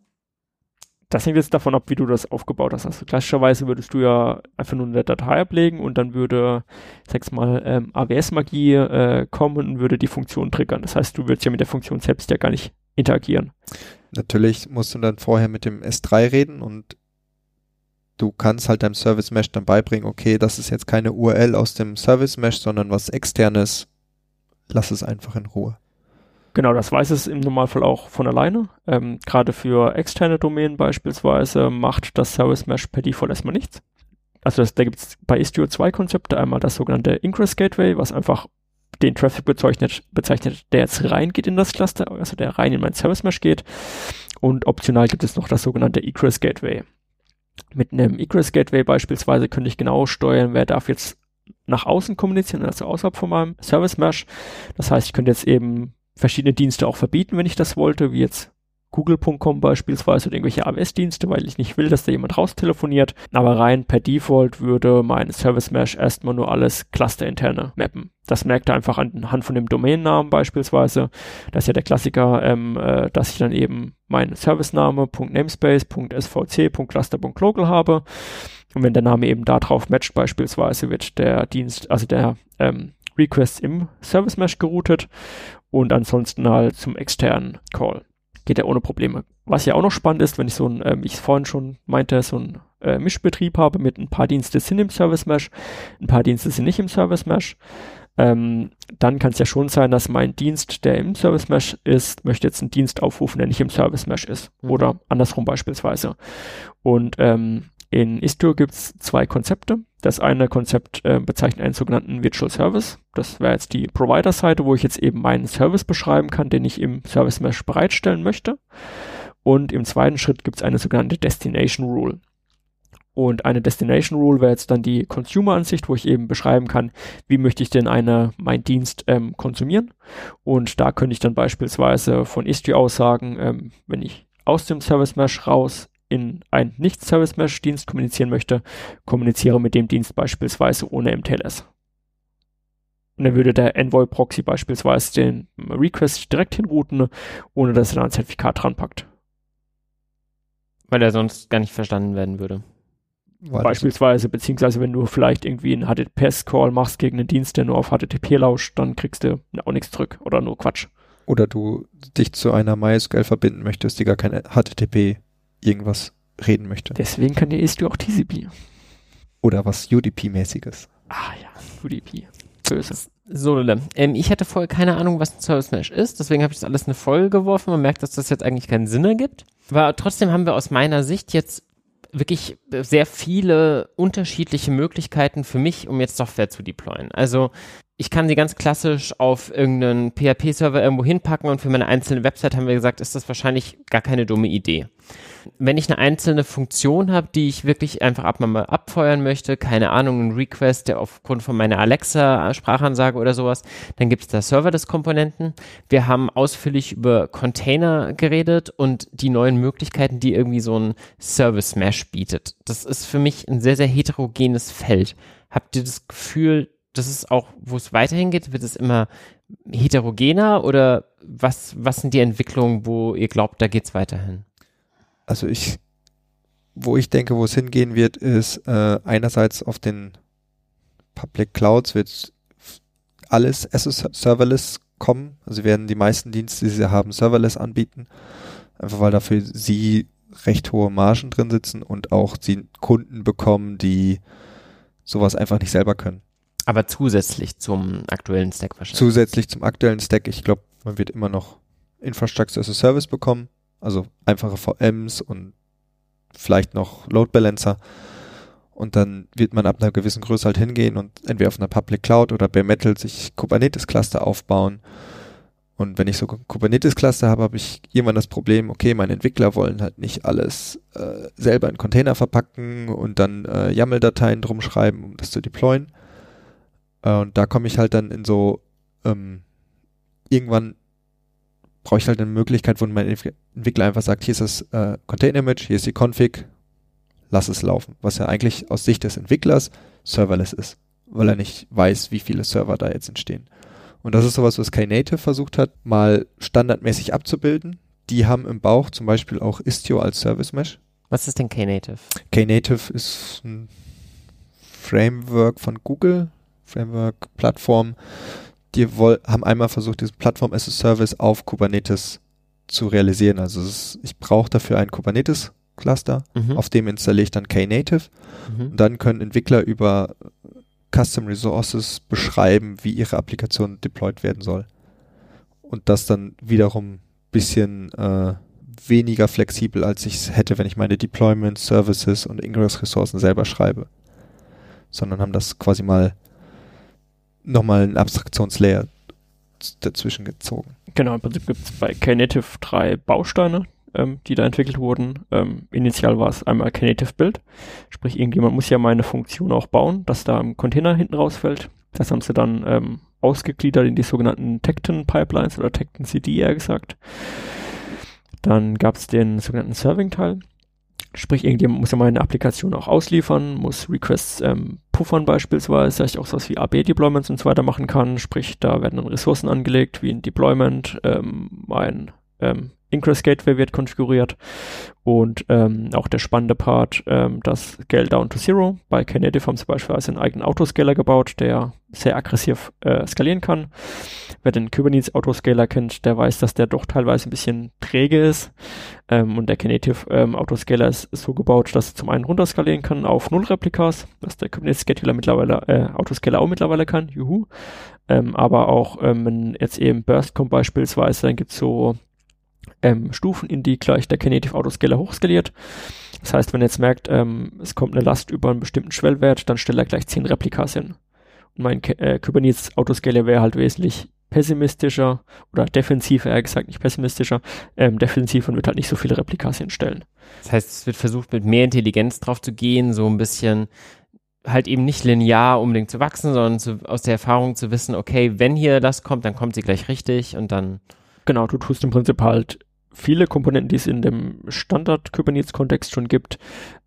Das hängt jetzt davon ab, wie du das aufgebaut hast. Also klassischerweise würdest du ja einfach nur eine Datei ablegen und dann würde, sag's mal, ähm, AWS-Magie äh, kommen und würde die Funktion triggern. Das heißt, du würdest ja mit der Funktion selbst ja gar nicht interagieren. Natürlich musst du dann vorher mit dem S3 reden und du kannst halt deinem Service Mesh dann beibringen, okay, das ist jetzt keine URL aus dem Service Mesh, sondern was externes. Lass es einfach in Ruhe. Genau, das weiß es im Normalfall auch von alleine. Ähm, Gerade für externe Domänen beispielsweise macht das Service Mesh per Default erstmal nichts. Also das, da gibt es bei Istio zwei Konzepte. Einmal das sogenannte Ingress Gateway, was einfach den Traffic bezeichnet, bezeichnet, der jetzt reingeht in das Cluster, also der rein in mein Service Mesh geht. Und optional gibt es noch das sogenannte Egress Gateway. Mit einem Egress Gateway beispielsweise könnte ich genau steuern, wer darf jetzt nach außen kommunizieren, also außerhalb von meinem Service Mesh. Das heißt, ich könnte jetzt eben verschiedene Dienste auch verbieten, wenn ich das wollte, wie jetzt Google.com beispielsweise oder irgendwelche AWS-Dienste, weil ich nicht will, dass da jemand raustelefoniert. Aber rein per Default würde mein Service Mesh erstmal nur alles clusterinterne mappen. Das merkt er einfach anhand von dem Domainnamen beispielsweise. Das ist ja der Klassiker, ähm, äh, dass ich dann eben meinen Servicename .namespace, habe. Und wenn der Name eben da drauf matcht beispielsweise, wird der Dienst, also der ähm, Request im Service Mesh geroutet und ansonsten halt zum externen Call. geht ja ohne Probleme. Was ja auch noch spannend ist, wenn ich so ein, ähm, ich vorhin schon meinte, so ein äh, Mischbetrieb habe mit ein paar Dienste sind im Service Mesh, ein paar Dienste sind nicht im Service Mesh, ähm, dann kann es ja schon sein, dass mein Dienst, der im Service Mesh ist, möchte jetzt einen Dienst aufrufen, der nicht im Service Mesh ist. Mhm. Oder andersrum beispielsweise. Und ähm, in Istio gibt es zwei Konzepte. Das eine Konzept äh, bezeichnet einen sogenannten Virtual Service. Das wäre jetzt die Provider-Seite, wo ich jetzt eben meinen Service beschreiben kann, den ich im Service Mesh bereitstellen möchte. Und im zweiten Schritt gibt es eine sogenannte Destination Rule. Und eine Destination Rule wäre jetzt dann die Consumer-Ansicht, wo ich eben beschreiben kann, wie möchte ich denn eine, mein Dienst ähm, konsumieren. Und da könnte ich dann beispielsweise von Istio aus sagen, ähm, wenn ich aus dem Service Mesh raus in einen Nicht-Service Mesh Dienst kommunizieren möchte, kommuniziere mit dem Dienst beispielsweise ohne MTLS. Und dann würde der Envoy Proxy beispielsweise den Request direkt hinrouten, ohne dass er da ein Zertifikat dran packt. Weil er sonst gar nicht verstanden werden würde. Weil Beispielsweise, beziehungsweise wenn du vielleicht irgendwie einen HTTPS-Call machst gegen einen Dienst, der nur auf HTTP lauscht, dann kriegst du auch nichts zurück oder nur Quatsch. Oder du dich zu einer MySQL verbinden möchtest, die gar keine HTTP irgendwas reden möchte. Deswegen kann dir Istio auch TCP. Oder was UDP-mäßiges. Ah ja, UDP. Böse. So, ähm, ich hatte vorher keine Ahnung, was ein Service Mesh ist, deswegen habe ich das alles eine Folge geworfen. Man merkt, dass das jetzt eigentlich keinen Sinn ergibt. Aber trotzdem haben wir aus meiner Sicht jetzt wirklich sehr viele unterschiedliche Möglichkeiten für mich, um jetzt Software zu deployen. Also ich kann sie ganz klassisch auf irgendeinen PHP-Server irgendwo hinpacken und für meine einzelne Website haben wir gesagt, ist das wahrscheinlich gar keine dumme Idee. Wenn ich eine einzelne Funktion habe, die ich wirklich einfach ab mal abfeuern möchte, keine Ahnung, ein Request, der aufgrund von meiner Alexa-Sprachansage oder sowas, dann gibt es da Serverless-Komponenten. Wir haben ausführlich über Container geredet und die neuen Möglichkeiten, die irgendwie so ein Service Mesh bietet. Das ist für mich ein sehr, sehr heterogenes Feld. Habt ihr das Gefühl, das ist auch, wo es weiterhin geht, wird es immer heterogener oder was, was sind die Entwicklungen, wo ihr glaubt, da geht es weiterhin? Also ich, wo ich denke, wo es hingehen wird, ist äh, einerseits auf den Public Clouds wird alles as a Serverless kommen. Also werden die meisten Dienste, die sie haben, Serverless anbieten. Einfach weil dafür sie recht hohe Margen drin sitzen und auch sie Kunden bekommen, die sowas einfach nicht selber können. Aber zusätzlich zum aktuellen Stack wahrscheinlich. Zusätzlich zum aktuellen Stack. Ich glaube, man wird immer noch Infrastructure as a Service bekommen. Also einfache VMs und vielleicht noch Load Balancer. Und dann wird man ab einer gewissen Größe halt hingehen und entweder auf einer Public Cloud oder Bare Metal sich Kubernetes Cluster aufbauen. Und wenn ich so Kubernetes Cluster habe, habe ich irgendwann das Problem, okay, meine Entwickler wollen halt nicht alles äh, selber in Container verpacken und dann äh, YAML-Dateien drum schreiben, um das zu deployen äh, und da komme ich halt dann in so, ähm, irgendwann brauche ich halt eine Möglichkeit, wo mein Entwickler einfach sagt, hier ist das äh, Container-Image, hier ist die Config, lass es laufen. Was ja eigentlich aus Sicht des Entwicklers serverless ist, weil er nicht weiß, wie viele Server da jetzt entstehen. Und das ist sowas, was Knative versucht hat, mal standardmäßig abzubilden. Die haben im Bauch zum Beispiel auch Istio als Service Mesh. Was ist denn Knative? Knative ist ein Framework von Google, Framework, Die haben einmal versucht, diese Plattform as a Service auf Kubernetes zu realisieren. Also ist, ich brauche dafür ein Kubernetes Cluster, mhm. auf dem installiere ich dann Knative mhm. und dann können Entwickler über Custom Resources beschreiben, wie ihre Applikation deployed werden soll. Und das dann wiederum bisschen äh, weniger flexibel, als ich es hätte, wenn ich meine Deployment, Services und Ingress-Ressourcen selber schreibe. Sondern haben das quasi mal nochmal ein Abstraktionslayer dazwischen gezogen. Genau, im Prinzip gibt es bei Knative drei Bausteine, ähm, die da entwickelt wurden. Ähm, initial war es einmal Knative Build, sprich irgendjemand muss ja meine Funktion auch bauen, dass da ein Container hinten rausfällt. Das haben sie dann ähm, ausgegliedert in die sogenannten Tecton Pipelines oder Tecton CD eher gesagt. Dann gab es den sogenannten Serving-Teil. Sprich, irgendjemand muss ja mal eine Applikation auch ausliefern, muss Requests ähm, puffern beispielsweise, dass ich auch sowas wie AB-Deployments und so weiter machen kann. Sprich, da werden dann Ressourcen angelegt, wie ein Deployment, ähm, ein ähm, Ingress Gateway wird konfiguriert und ähm, auch der spannende Part, ähm, das Scale Down to Zero. Bei Knative haben sie beispielsweise einen eigenen Autoscaler gebaut, der sehr aggressiv äh, skalieren kann. Wer den Kubernetes Autoscaler kennt, der weiß, dass der doch teilweise ein bisschen träge ist. Ähm, und der Knative ähm, Autoscaler ist, so gebaut, dass er zum einen runterskalieren kann auf null Replikas, was der Kubernetes Scheduler mittlerweile, äh, Autoscaler auch mittlerweile kann, juhu. Ähm, aber auch, ähm, wenn jetzt eben Burst kommt beispielsweise, dann gibt's so ähm, Stufen, in die gleich der Knative Autoscaler hochskaliert. Das heißt, wenn er jetzt merkt, ähm, es kommt eine Last über einen bestimmten Schwellwert, dann stellt er gleich 10 Replikas hin. Und mein äh, Kubernetes Autoscaler wäre halt wesentlich pessimistischer oder defensiver, eher gesagt, nicht pessimistischer, ähm, defensiv und wird halt nicht so viele Replikas hinstellen. Das heißt, es wird versucht, mit mehr Intelligenz drauf zu gehen, so ein bisschen halt eben nicht linear unbedingt zu wachsen, sondern zu, aus der Erfahrung zu wissen, okay, wenn hier das kommt, dann kommt sie gleich richtig und dann. Genau, du tust im Prinzip halt viele Komponenten, die es in dem Standard-Kubernetes-Kontext schon gibt,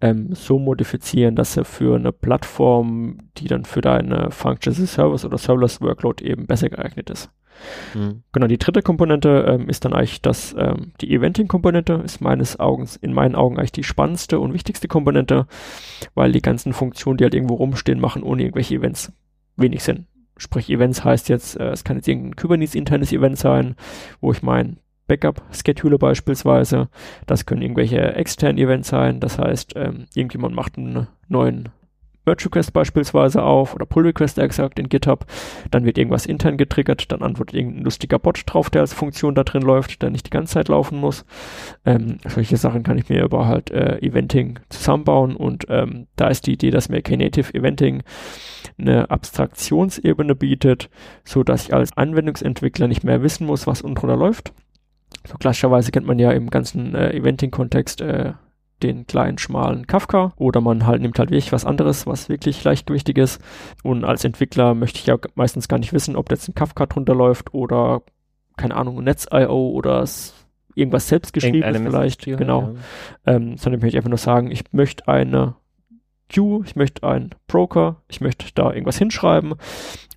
ähm, so modifizieren, dass er für eine Plattform, die dann für deine Function as a Service oder Serverless Workload eben besser geeignet ist. Mhm. Genau, die dritte Komponente ähm, ist dann eigentlich das, ähm, die Eventing-Komponente ist meines Augens, in meinen Augen eigentlich die spannendste und wichtigste Komponente, weil die ganzen Funktionen, die halt irgendwo rumstehen, machen ohne irgendwelche Events wenig Sinn. Sprich, Events heißt jetzt, äh, es kann jetzt irgendein Kubernetes-internes Event sein, wo ich mein Backup-Schedule beispielsweise. Das können irgendwelche externen Events sein. Das heißt, ähm, irgendjemand macht einen neuen Merge Request beispielsweise auf oder Pull Request exakt in GitHub, dann wird irgendwas intern getriggert, dann antwortet irgendein lustiger Bot drauf, der als Funktion da drin läuft, der nicht die ganze Zeit laufen muss. Ähm, solche Sachen kann ich mir über halt äh, Eventing zusammenbauen und ähm, da ist die Idee, dass mir Knative Eventing eine Abstraktionsebene bietet, so dass ich als Anwendungsentwickler nicht mehr wissen muss, was unten drunter läuft, so klassischerweise kennt man ja im ganzen äh, Eventing-Kontext äh, den kleinen, schmalen Kafka oder man halt nimmt halt wirklich was anderes, was wirklich leichtgewichtig ist. Und als Entwickler möchte ich ja meistens gar nicht wissen, ob jetzt ein Kafka drunter läuft oder, keine Ahnung, Netz.io oder irgendwas selbst geschrieben vielleicht, genau. Ja. Ähm, sondern ich möchte einfach nur sagen, ich möchte eine Queue, ich möchte einen Broker, ich möchte da irgendwas hinschreiben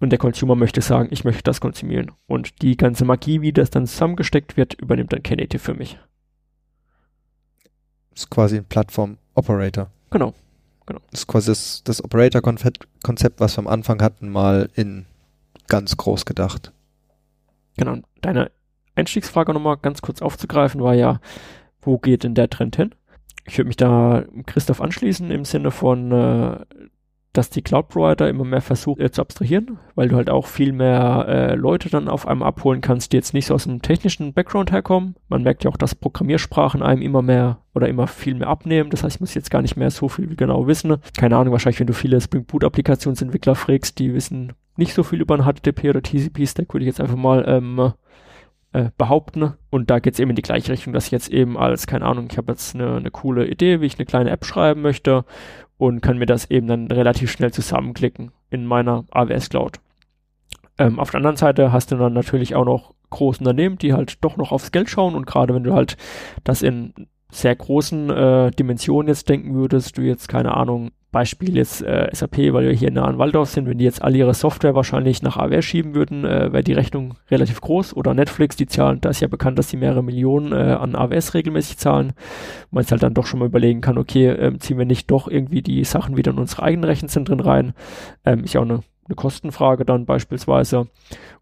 und der Consumer möchte sagen, ich möchte das konsumieren. Und die ganze Magie, wie das dann zusammengesteckt wird, übernimmt dann Knative für mich. Ist quasi ein Plattform-Operator. Genau. genau. Das ist quasi das, das Operator-Konzept, was wir am Anfang hatten, mal in ganz groß gedacht. Genau. Deine Einstiegsfrage nochmal ganz kurz aufzugreifen war ja, wo geht denn der Trend hin? ich würde mich da Christoph anschließen im Sinne von, äh, dass die Cloud-Provider immer mehr versuchen äh, zu abstrahieren, weil du halt auch viel mehr äh, Leute dann auf einmal abholen kannst, die jetzt nicht so aus einem technischen Background herkommen. Man merkt ja auch, dass Programmiersprachen einem immer mehr oder immer viel mehr abnehmen. Das heißt, ich muss jetzt gar nicht mehr so viel genau wissen. Keine Ahnung, wahrscheinlich, wenn du viele Spring Boot-Applikationsentwickler fragst, die wissen nicht so viel über ein HTTP oder TCP-Stack, würde ich jetzt einfach mal ähm, äh, behaupten. Und da geht es eben in die gleiche Richtung, dass ich jetzt eben als, keine Ahnung, ich habe jetzt eine, eine coole Idee, wie ich eine kleine App schreiben möchte und kann mir das eben dann relativ schnell zusammenklicken in meiner AWS Cloud. Ähm, auf der anderen Seite hast du dann natürlich auch noch große Unternehmen, die halt doch noch aufs Geld schauen und gerade wenn du halt das in sehr großen äh, Dimensionen jetzt denken würdest, du jetzt keine Ahnung Beispiel jetzt äh, SAP, weil wir hier nah an Waldorf sind, wenn die jetzt alle ihre Software wahrscheinlich nach AWS schieben würden, äh, wäre die Rechnung relativ groß. Oder Netflix, die zahlen, da ist ja bekannt, dass sie mehrere Millionen äh, an AWS regelmäßig zahlen. Man jetzt halt dann doch schon mal überlegen kann, okay, ähm, ziehen wir nicht doch irgendwie die Sachen wieder in unsere eigenen Rechenzentren rein. Ähm, ist ja auch eine, eine Kostenfrage dann beispielsweise.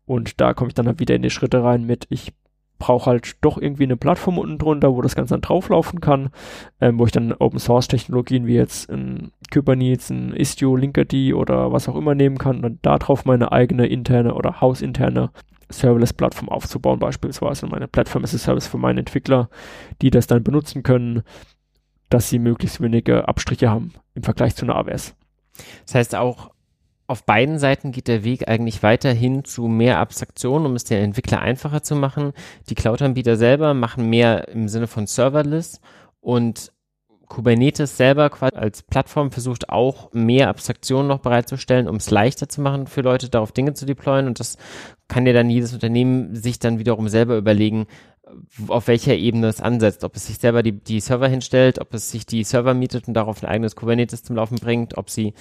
Und da komme ich dann halt wieder in die Schritte rein mit, ich brauche halt doch irgendwie eine Plattform unten drunter, wo das Ganze dann drauflaufen kann, ähm, wo ich dann Open Source Technologien wie jetzt ein Kubernetes, ein Istio, Linkerd oder was auch immer nehmen kann und dann darauf meine eigene interne oder hausinterne Serverless-Plattform aufzubauen, beispielsweise meine Plattform as a Service für meine Entwickler, die das dann benutzen können, dass sie möglichst wenige Abstriche haben im Vergleich zu einer AWS. Das heißt auch, auf beiden Seiten geht der Weg eigentlich weiterhin zu mehr Abstraktion, um es den Entwickler einfacher zu machen. Die Cloud-Anbieter selber machen mehr im Sinne von Serverless und Kubernetes selber als Plattform versucht auch mehr Abstraktionen noch bereitzustellen, um es leichter zu machen für Leute, darauf Dinge zu deployen. Und das kann ja dann jedes Unternehmen sich dann wiederum selber überlegen, auf welcher Ebene es ansetzt, ob es sich selber die, die Server hinstellt, ob es sich die Server mietet und darauf ein eigenes Kubernetes zum Laufen bringt, ob sie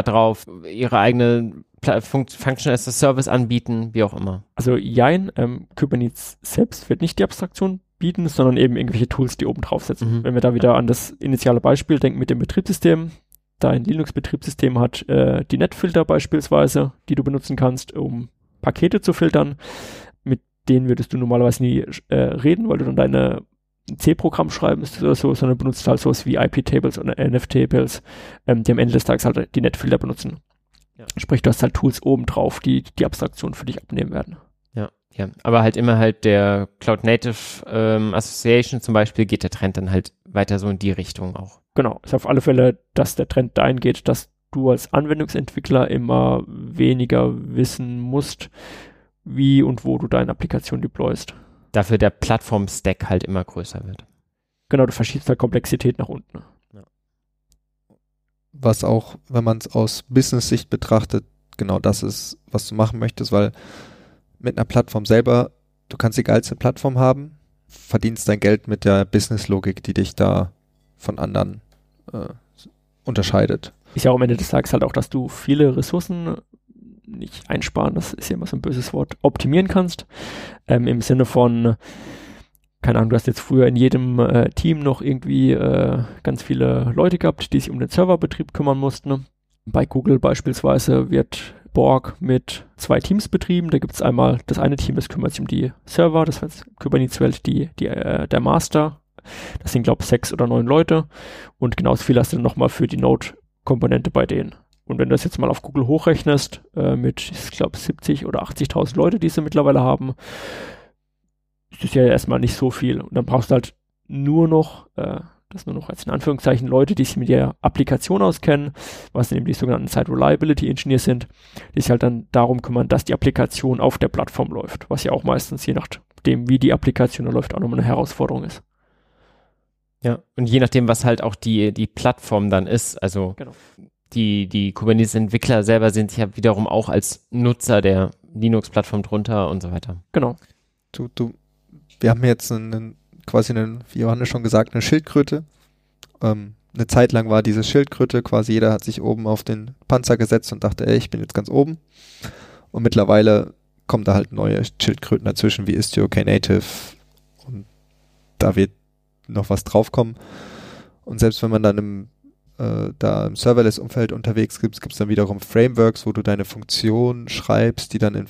darauf ihre eigene Function as a Service anbieten, wie auch immer. Also Jein, ähm, Kubernetes selbst wird nicht die Abstraktion bieten, sondern eben irgendwelche Tools, die oben draufsetzen. Mhm. Wenn wir da wieder an das initiale Beispiel denken mit dem Betriebssystem, dein Linux-Betriebssystem hat äh, die Netfilter beispielsweise, die du benutzen kannst, um Pakete zu filtern. Mit denen würdest du normalerweise nie äh, reden, weil du dann deine C-Programm schreiben oder so, sondern benutzt halt sowas wie IP-Tables oder NF-Tables, ähm, die am Ende des Tages halt die Netfilter benutzen. Ja. Sprich, du hast halt Tools oben drauf, die die Abstraktion für dich abnehmen werden. Ja, ja. Aber halt immer halt der Cloud Native ähm, Association zum Beispiel geht der Trend dann halt weiter so in die Richtung auch. Genau, ist auf alle Fälle, dass der Trend dahin geht, dass du als Anwendungsentwickler immer weniger wissen musst, wie und wo du deine Applikation deployst. Dafür der Plattform-Stack halt immer größer wird. Genau, du verschiebst halt Komplexität nach unten. was auch, wenn man es aus Business-Sicht betrachtet, genau das ist, was du machen möchtest, weil mit einer Plattform selber, du kannst die geilste Plattform haben, verdienst dein Geld mit der Business-Logik, die dich da von anderen äh, unterscheidet. Ist ja auch am Ende des Tages halt auch, dass du viele Ressourcen nicht einsparen, das ist ja immer so ein böses Wort, optimieren kannst. Ähm, Im Sinne von, keine Ahnung, du hast jetzt früher in jedem äh, Team noch irgendwie äh, ganz viele Leute gehabt, die sich um den Serverbetrieb kümmern mussten. Bei Google beispielsweise wird Borg mit zwei Teams betrieben. Da gibt es einmal das eine Team, das kümmert sich um die Server, das heißt Kubernetes-Welt, die, die, äh, der Master. Das sind, glaube ich, sechs oder neun Leute. Und genauso viel hast du dann nochmal für die Node-Komponente bei denen. Und wenn du das jetzt mal auf Google hochrechnest, äh, mit, ich glaube, 70 oder 80.000 Leute, die sie mittlerweile haben, ist das ja erstmal nicht so viel. Und dann brauchst du halt nur noch, äh, das nur noch als in Anführungszeichen Leute, die sich mit der Applikation auskennen, was eben die sogenannten Site Reliability Engineers sind, die sich halt dann darum kümmern, dass die Applikation auf der Plattform läuft, was ja auch meistens je nachdem, wie die Applikation läuft, auch nochmal eine Herausforderung ist. Ja, und je nachdem, was halt auch die, die Plattform dann ist, also Genau. Die, die Kubernetes-Entwickler selber sind ja wiederum auch als Nutzer der Linux-Plattform drunter und so weiter. Genau. Du, du, wir haben jetzt einen, quasi einen, wie Johannes schon gesagt, eine Schildkröte. Ähm, eine Zeit lang war diese Schildkröte quasi, jeder hat sich oben auf den Panzer gesetzt und dachte, ey, ich bin jetzt ganz oben. Und mittlerweile kommen da halt neue Schildkröten dazwischen, wie Istio, Knative. Und da wird noch was draufkommen. Und selbst wenn man dann im, äh, da im Serverless-Umfeld unterwegs gibt, gibt es dann wiederum Frameworks, wo du deine Funktion schreibst, die dann in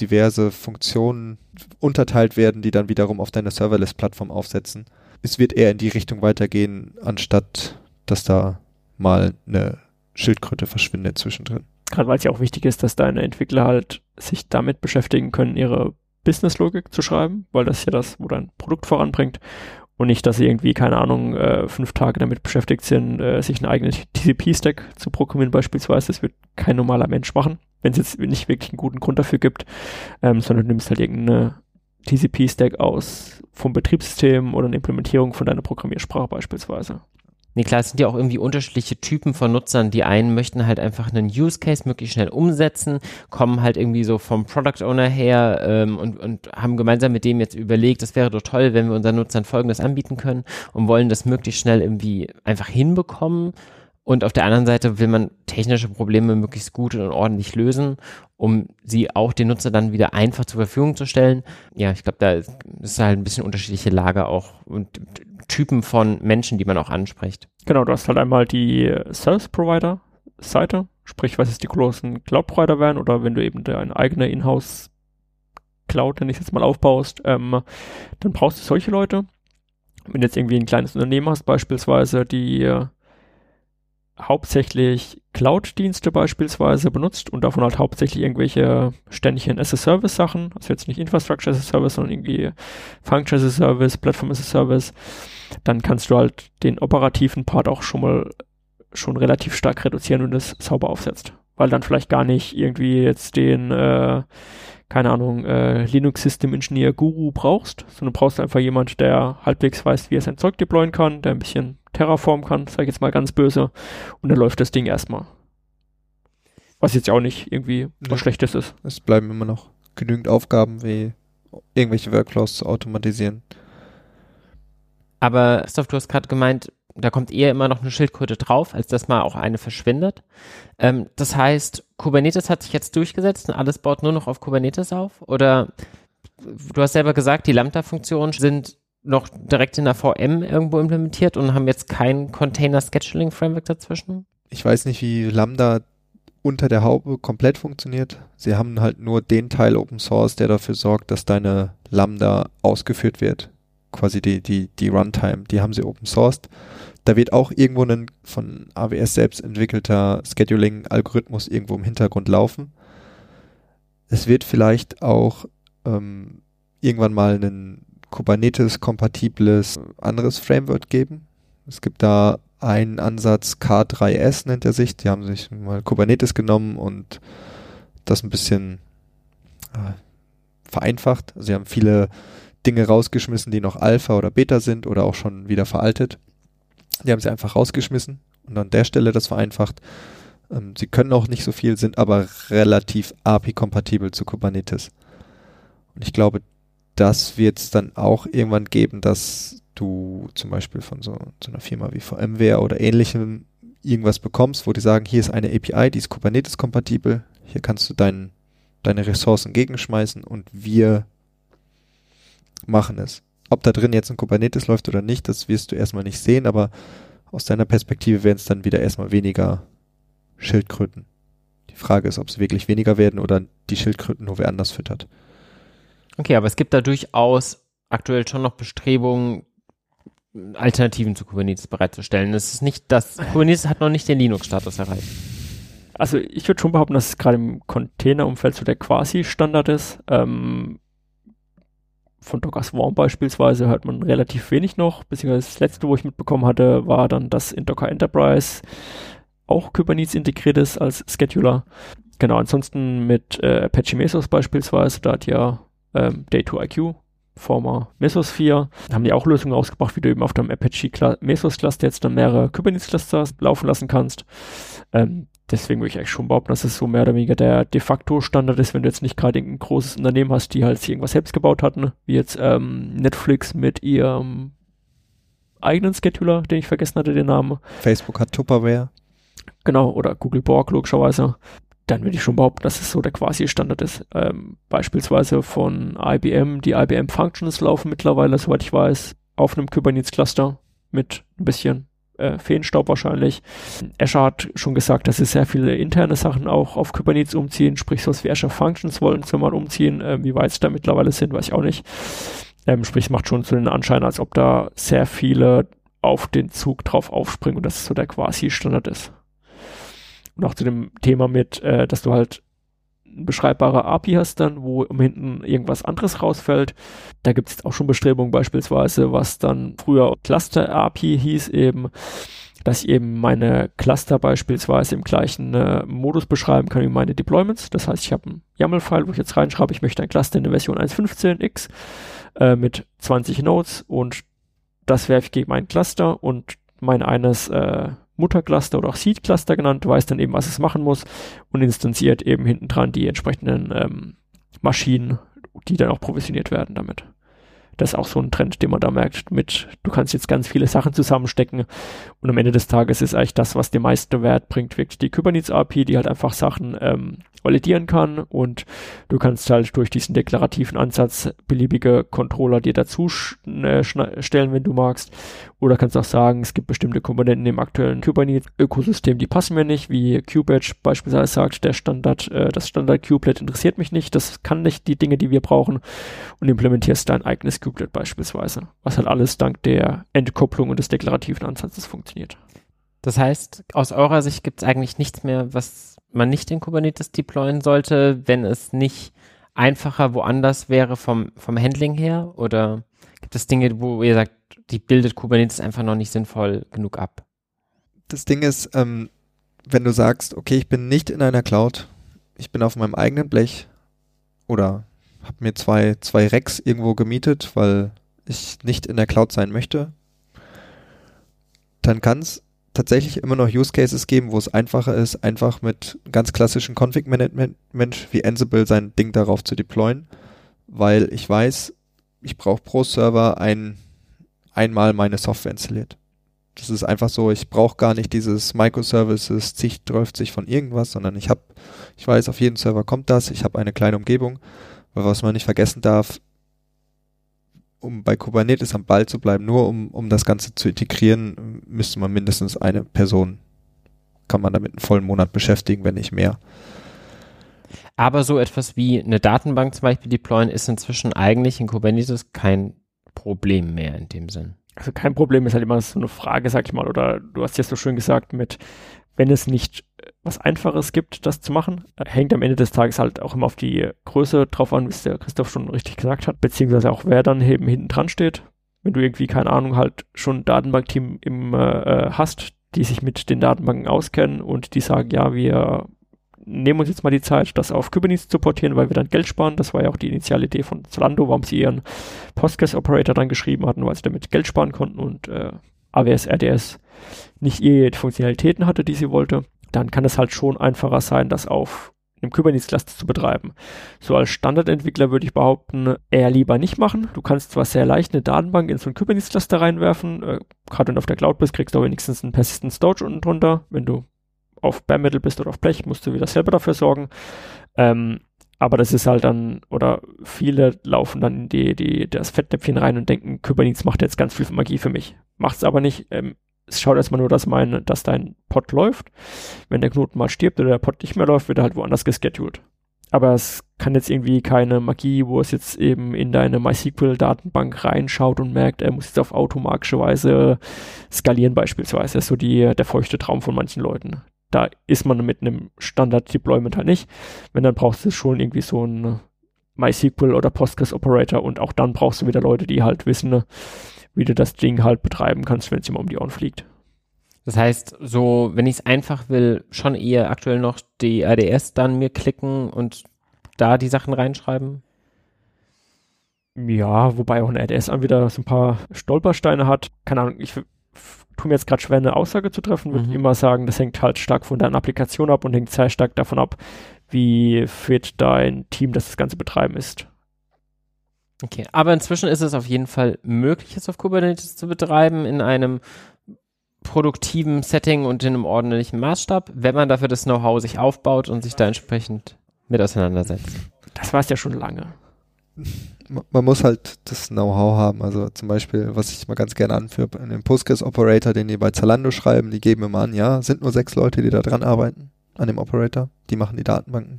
diverse Funktionen unterteilt werden, die dann wiederum auf deiner Serverless-Plattform aufsetzen. Es wird eher in die Richtung weitergehen, anstatt dass da mal eine Schildkröte verschwindet zwischendrin. Gerade weil es ja auch wichtig ist, dass deine Entwickler halt sich damit beschäftigen können, ihre Business-Logik zu schreiben, weil das ja das, wo dein Produkt voranbringt. Und nicht, dass sie irgendwie, keine Ahnung, äh, fünf Tage damit beschäftigt sind, äh, sich einen eigenen TCP-Stack zu programmieren beispielsweise. Das wird kein normaler Mensch machen, wenn es jetzt nicht wirklich einen guten Grund dafür gibt, ähm, sondern du nimmst halt irgendeine TCP-Stack aus vom Betriebssystem oder eine Implementierung von deiner Programmiersprache beispielsweise. Nee, klar, es sind ja auch irgendwie unterschiedliche Typen von Nutzern. Die einen möchten halt einfach einen Use Case möglichst schnell umsetzen, kommen halt irgendwie so vom Product Owner her ähm, und, und haben gemeinsam mit dem jetzt überlegt, das wäre doch toll, wenn wir unseren Nutzern Folgendes anbieten können und wollen das möglichst schnell irgendwie einfach hinbekommen. Und auf der anderen Seite will man technische Probleme möglichst gut und ordentlich lösen, um sie auch den Nutzer dann wieder einfach zur Verfügung zu stellen. Ja, ich glaube, da ist halt ein bisschen unterschiedliche Lager auch und Typen von Menschen, die man auch anspricht. Genau, du hast halt einmal die Service Provider Seite, sprich, was jetzt die großen Cloud Provider wären oder wenn du eben deine eigene Inhouse Cloud, wenn ich jetzt mal aufbaust, ähm, dann brauchst du solche Leute. Wenn du jetzt irgendwie ein kleines Unternehmen hast, beispielsweise, die hauptsächlich Cloud-Dienste beispielsweise benutzt und davon halt hauptsächlich irgendwelche Ständchen as-a-Service-Sachen, also jetzt nicht Infrastructure as a Service, sondern irgendwie Function as a Service, Platform as a Service, dann kannst du halt den operativen Part auch schon mal schon relativ stark reduzieren, du das sauber aufsetzt. Weil dann vielleicht gar nicht irgendwie jetzt den, äh, keine Ahnung, äh, Linux System Engineer Guru brauchst, sondern brauchst einfach jemand, der halbwegs weiß, wie er sein Zeug deployen kann, der ein bisschen Terraform kann, sag ich jetzt mal ganz böse, und dann läuft das Ding erstmal. Was jetzt ja auch nicht irgendwie was. Schlechtes ist. Es bleiben immer noch genügend Aufgaben, wie irgendwelche Workflows zu automatisieren. Aber Christoph, du hast gerade gemeint, da kommt eher immer noch eine Schildkröte drauf, als dass mal auch eine verschwindet. Ähm, das heißt, Kubernetes hat sich jetzt durchgesetzt und alles baut nur noch auf Kubernetes auf? Oder du hast selber gesagt, die Lambda-Funktionen sind noch direkt in der VM irgendwo implementiert und haben jetzt kein Container Scheduling Framework dazwischen? Ich weiß nicht, wie Lambda unter der Haube komplett funktioniert. Sie haben halt nur den Teil Open Source, der dafür sorgt, dass deine Lambda ausgeführt wird. Quasi die, die, die Runtime, die haben sie Open Sourced. Da wird auch irgendwo ein von AWS selbst entwickelter Scheduling-Algorithmus irgendwo im Hintergrund laufen. Es wird vielleicht auch ähm, irgendwann mal ein Kubernetes-kompatibles anderes Framework geben. Es gibt da einen Ansatz, K3S nennt er sich. Die haben sich mal Kubernetes genommen und das ein bisschen äh, vereinfacht. Sie haben viele Dinge rausgeschmissen, die noch Alpha oder Beta sind oder auch schon wieder veraltet. Die haben sie einfach rausgeschmissen und an der Stelle das vereinfacht. Ähm, sie können auch nicht so viel, sind aber relativ API-kompatibel zu Kubernetes. Und ich glaube, das wird es dann auch irgendwann geben, dass du zum Beispiel von so, so einer Firma wie VMware oder ähnlichem irgendwas bekommst, wo die sagen, hier ist eine API, die ist Kubernetes-kompatibel, hier kannst du dein, deine Ressourcen gegenschmeißen und wir machen es. Ob da drin jetzt ein Kubernetes läuft oder nicht, das wirst du erstmal nicht sehen, aber aus deiner Perspektive werden es dann wieder erstmal weniger Schildkröten. Die Frage ist, ob es wirklich weniger werden oder die Schildkröten nur wer anders füttert. Okay, aber es gibt da durchaus aktuell schon noch Bestrebungen, Alternativen zu Kubernetes bereitzustellen. Es ist nicht das, Kubernetes hat noch nicht den Linux-Status erreicht. Also ich würde schon behaupten, dass es gerade im Container-Umfeld so der Quasi-Standard ist. Ähm, von Docker Swarm beispielsweise hört man relativ wenig noch, beziehungsweise das letzte, wo ich mitbekommen hatte, war dann, dass in Docker Enterprise auch Kubernetes integriert ist als Scheduler. Genau, ansonsten mit äh, Apache Mesos beispielsweise, da hat ja ähm, Day2IQ former Mesosphere. Haben die auch Lösungen ausgebracht, wie du eben auf deinem Apache Mesos Cluster jetzt dann mehrere Kubernetes Clusters laufen lassen kannst. Ähm, deswegen würde ich eigentlich schon behaupten, dass es so mehr oder weniger der de facto Standard ist, wenn du jetzt nicht gerade ein großes Unternehmen hast, die halt irgendwas selbst gebaut hatten, wie jetzt ähm, Netflix mit ihrem eigenen Scheduler, den ich vergessen hatte, den Namen. Facebook hat Tupperware. Genau, oder Google Borg logischerweise dann würde ich schon behaupten, dass es so der quasi Standard ist. Ähm, beispielsweise von IBM, die IBM Functions laufen mittlerweile, soweit ich weiß, auf einem Kubernetes Cluster mit ein bisschen äh, Feenstaub wahrscheinlich. Azure hat schon gesagt, dass sie sehr viele interne Sachen auch auf Kubernetes umziehen, sprich so wie Azure Functions wollen sie mal umziehen. Äh, wie weit sie da mittlerweile sind, weiß ich auch nicht. Ähm, sprich, es macht schon so den Anschein, als ob da sehr viele auf den Zug drauf aufspringen und dass es so der quasi Standard ist noch zu dem Thema mit, äh, dass du halt beschreibbare API hast dann, wo im hinten irgendwas anderes rausfällt. Da gibt es auch schon Bestrebungen beispielsweise, was dann früher Cluster API hieß eben, dass ich eben meine Cluster beispielsweise im gleichen äh, Modus beschreiben kann wie meine Deployments. Das heißt, ich habe ein YAML-File, wo ich jetzt reinschreibe, ich möchte ein Cluster in der Version 1.15x äh, mit 20 Nodes und das werfe ich gegen mein Cluster und mein eines äh, Muttercluster oder auch Seed-Cluster genannt, weiß dann eben, was es machen muss und instanziert eben hinten dran die entsprechenden ähm, Maschinen, die dann auch provisioniert werden damit. Das ist auch so ein Trend, den man da merkt mit, du kannst jetzt ganz viele Sachen zusammenstecken und am Ende des Tages ist eigentlich das, was den meisten Wert bringt, wirklich die Kubernetes API, die halt einfach Sachen ähm, validieren kann und du kannst halt durch diesen deklarativen Ansatz beliebige Controller dir dazu äh, stellen, wenn du magst. Oder kannst auch sagen, es gibt bestimmte Komponenten im aktuellen Kubernetes-Ökosystem, die passen mir nicht, wie Kubadge beispielsweise sagt, der Standard, äh, das Standard Kubelet interessiert mich nicht, das kann nicht die Dinge, die wir brauchen und implementierst dein eigenes Kubelet beispielsweise, was halt alles dank der Entkopplung und des deklarativen Ansatzes funktioniert. Das heißt, aus eurer Sicht gibt es eigentlich nichts mehr, was man nicht in Kubernetes deployen sollte, wenn es nicht einfacher woanders wäre vom, vom Handling her? Oder gibt es Dinge, wo ihr sagt, die bildet Kubernetes einfach noch nicht sinnvoll genug ab? Das Ding ist, ähm, wenn du sagst, okay, ich bin nicht in einer Cloud, ich bin auf meinem eigenen Blech oder habe mir zwei, zwei Racks irgendwo gemietet, weil ich nicht in der Cloud sein möchte, dann kann es tatsächlich immer noch Use Cases geben, wo es einfacher ist, einfach mit ganz klassischen Config Management wie Ansible sein Ding darauf zu deployen, weil ich weiß, ich brauche pro Server ein, einmal meine Software installiert. Das ist einfach so, ich brauche gar nicht dieses Microservices, zig sich von irgendwas, sondern ich habe, ich weiß, auf jeden Server kommt das, ich habe eine kleine Umgebung, was man nicht vergessen darf, um bei Kubernetes am Ball zu bleiben, nur um, um das Ganze zu integrieren, müsste man mindestens eine Person, kann man damit einen vollen Monat beschäftigen, wenn nicht mehr. Aber so etwas wie eine Datenbank zum Beispiel deployen ist inzwischen eigentlich in Kubernetes kein Problem mehr in dem Sinn. Also kein Problem ist halt immer so eine Frage, sag ich mal, oder du hast jetzt so schön gesagt mit, wenn es nicht was Einfaches gibt, das zu machen, hängt am Ende des Tages halt auch immer auf die Größe drauf an, wie es der Christoph schon richtig gesagt hat, beziehungsweise auch wer dann eben hinten dran steht. Wenn du irgendwie, keine Ahnung, halt schon ein Datenbankteam im, äh, hast, die sich mit den Datenbanken auskennen und die sagen, ja, wir nehmen uns jetzt mal die Zeit, das auf Kubernetes zu portieren, weil wir dann Geld sparen. Das war ja auch die initiale Idee von Zalando, warum sie ihren Postgres-Operator dann geschrieben hatten, weil sie damit Geld sparen konnten und äh, AWS RDS nicht die Funktionalitäten hatte, die sie wollte. Dann kann es halt schon einfacher sein, das auf einem Kubernetes-Cluster zu betreiben. So als Standardentwickler würde ich behaupten, eher lieber nicht machen. Du kannst zwar sehr leicht eine Datenbank in so ein Kubernetes-Cluster reinwerfen, äh, gerade wenn du auf der Cloud bist, kriegst du wenigstens einen Persistent Storage unten drunter, wenn du auf Bare Metal bist oder auf Blech, musst du wieder selber dafür sorgen. Ähm, aber das ist halt dann, oder viele laufen dann in die, die, das Fettnäpfchen rein und denken, Kubernetes macht jetzt ganz viel Magie für mich. Macht es aber nicht. Ähm, es schaut erstmal nur, dass mein, dass dein Pod läuft. Wenn der Knoten mal stirbt oder der Pod nicht mehr läuft, wird er halt woanders gescheduled. Aber es kann jetzt irgendwie keine Magie, wo es jetzt eben in deine MySQL-Datenbank reinschaut und merkt, er muss jetzt auf automatische Weise skalieren beispielsweise. Das ist so die, der feuchte Traum von manchen Leuten da ist man mit einem Standard-Deployment halt nicht. Wenn, dann brauchst du schon irgendwie so ein MySQL oder Postgres-Operator und auch dann brauchst du wieder Leute, die halt wissen, wie du das Ding halt betreiben kannst, wenn es immer um die Ohren fliegt. Das heißt, so, wenn ich es einfach will, schon eher aktuell noch die ADS dann mir klicken und da die Sachen reinschreiben? Ja, wobei auch ein RDS dann wieder so ein paar Stolpersteine hat. Keine Ahnung, ich tue mir jetzt gerade schwer, eine Aussage zu treffen, würde mhm. immer sagen, das hängt halt stark von deiner Applikation ab und hängt sehr stark davon ab, wie fit dein Team, das das Ganze betreiben ist. Okay, aber inzwischen ist es auf jeden Fall möglich, es auf Kubernetes zu betreiben in einem produktiven Setting und in einem ordentlichen Maßstab, wenn man dafür das Know-how sich aufbaut und sich da entsprechend mit auseinandersetzt. Das war es ja schon lange man muss halt das Know-how haben. Also zum Beispiel, was ich mal ganz gerne anführe, den Postgres-Operator, den die bei Zalando schreiben, die geben immer an, ja, sind nur sechs Leute, die da dran arbeiten, an dem Operator. Die machen die Datenbanken.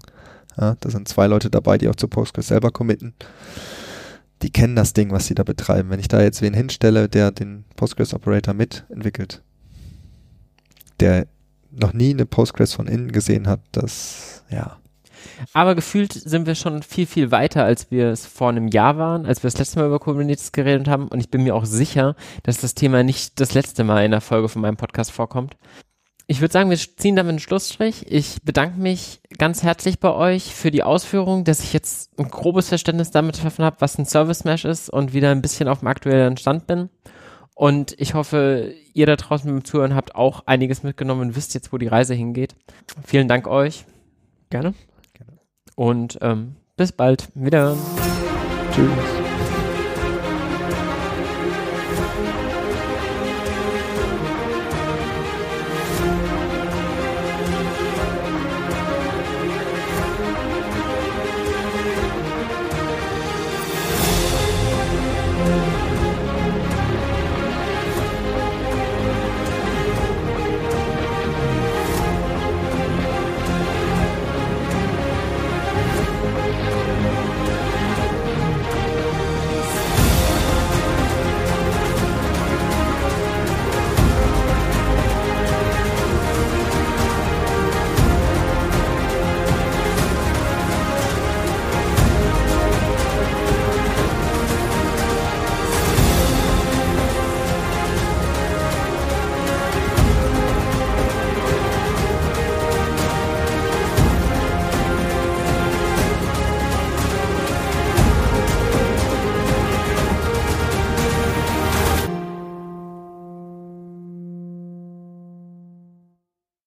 Ja, da sind zwei Leute dabei, die auch zu Postgres selber committen. Die kennen das Ding, was sie da betreiben. Wenn ich da jetzt wen hinstelle, der den Postgres-Operator mitentwickelt, der noch nie eine Postgres von innen gesehen hat, das, ja, aber gefühlt sind wir schon viel, viel weiter, als wir es vor einem Jahr waren, als wir das letzte Mal über Kubernetes geredet haben. Und ich bin mir auch sicher, dass das Thema nicht das letzte Mal in der Folge von meinem Podcast vorkommt. Ich würde sagen, wir ziehen damit einen Schlussstrich. Ich bedanke mich ganz herzlich bei euch für die Ausführung, dass ich jetzt ein grobes Verständnis damit davon habe, was ein Service Mesh ist und wieder ein bisschen auf dem aktuellen Stand bin. Und ich hoffe, ihr da draußen mit dem Zuhören habt auch einiges mitgenommen und wisst jetzt, wo die Reise hingeht. Vielen Dank euch. Gerne. Und ähm, bis bald. Wieder. Tschüss.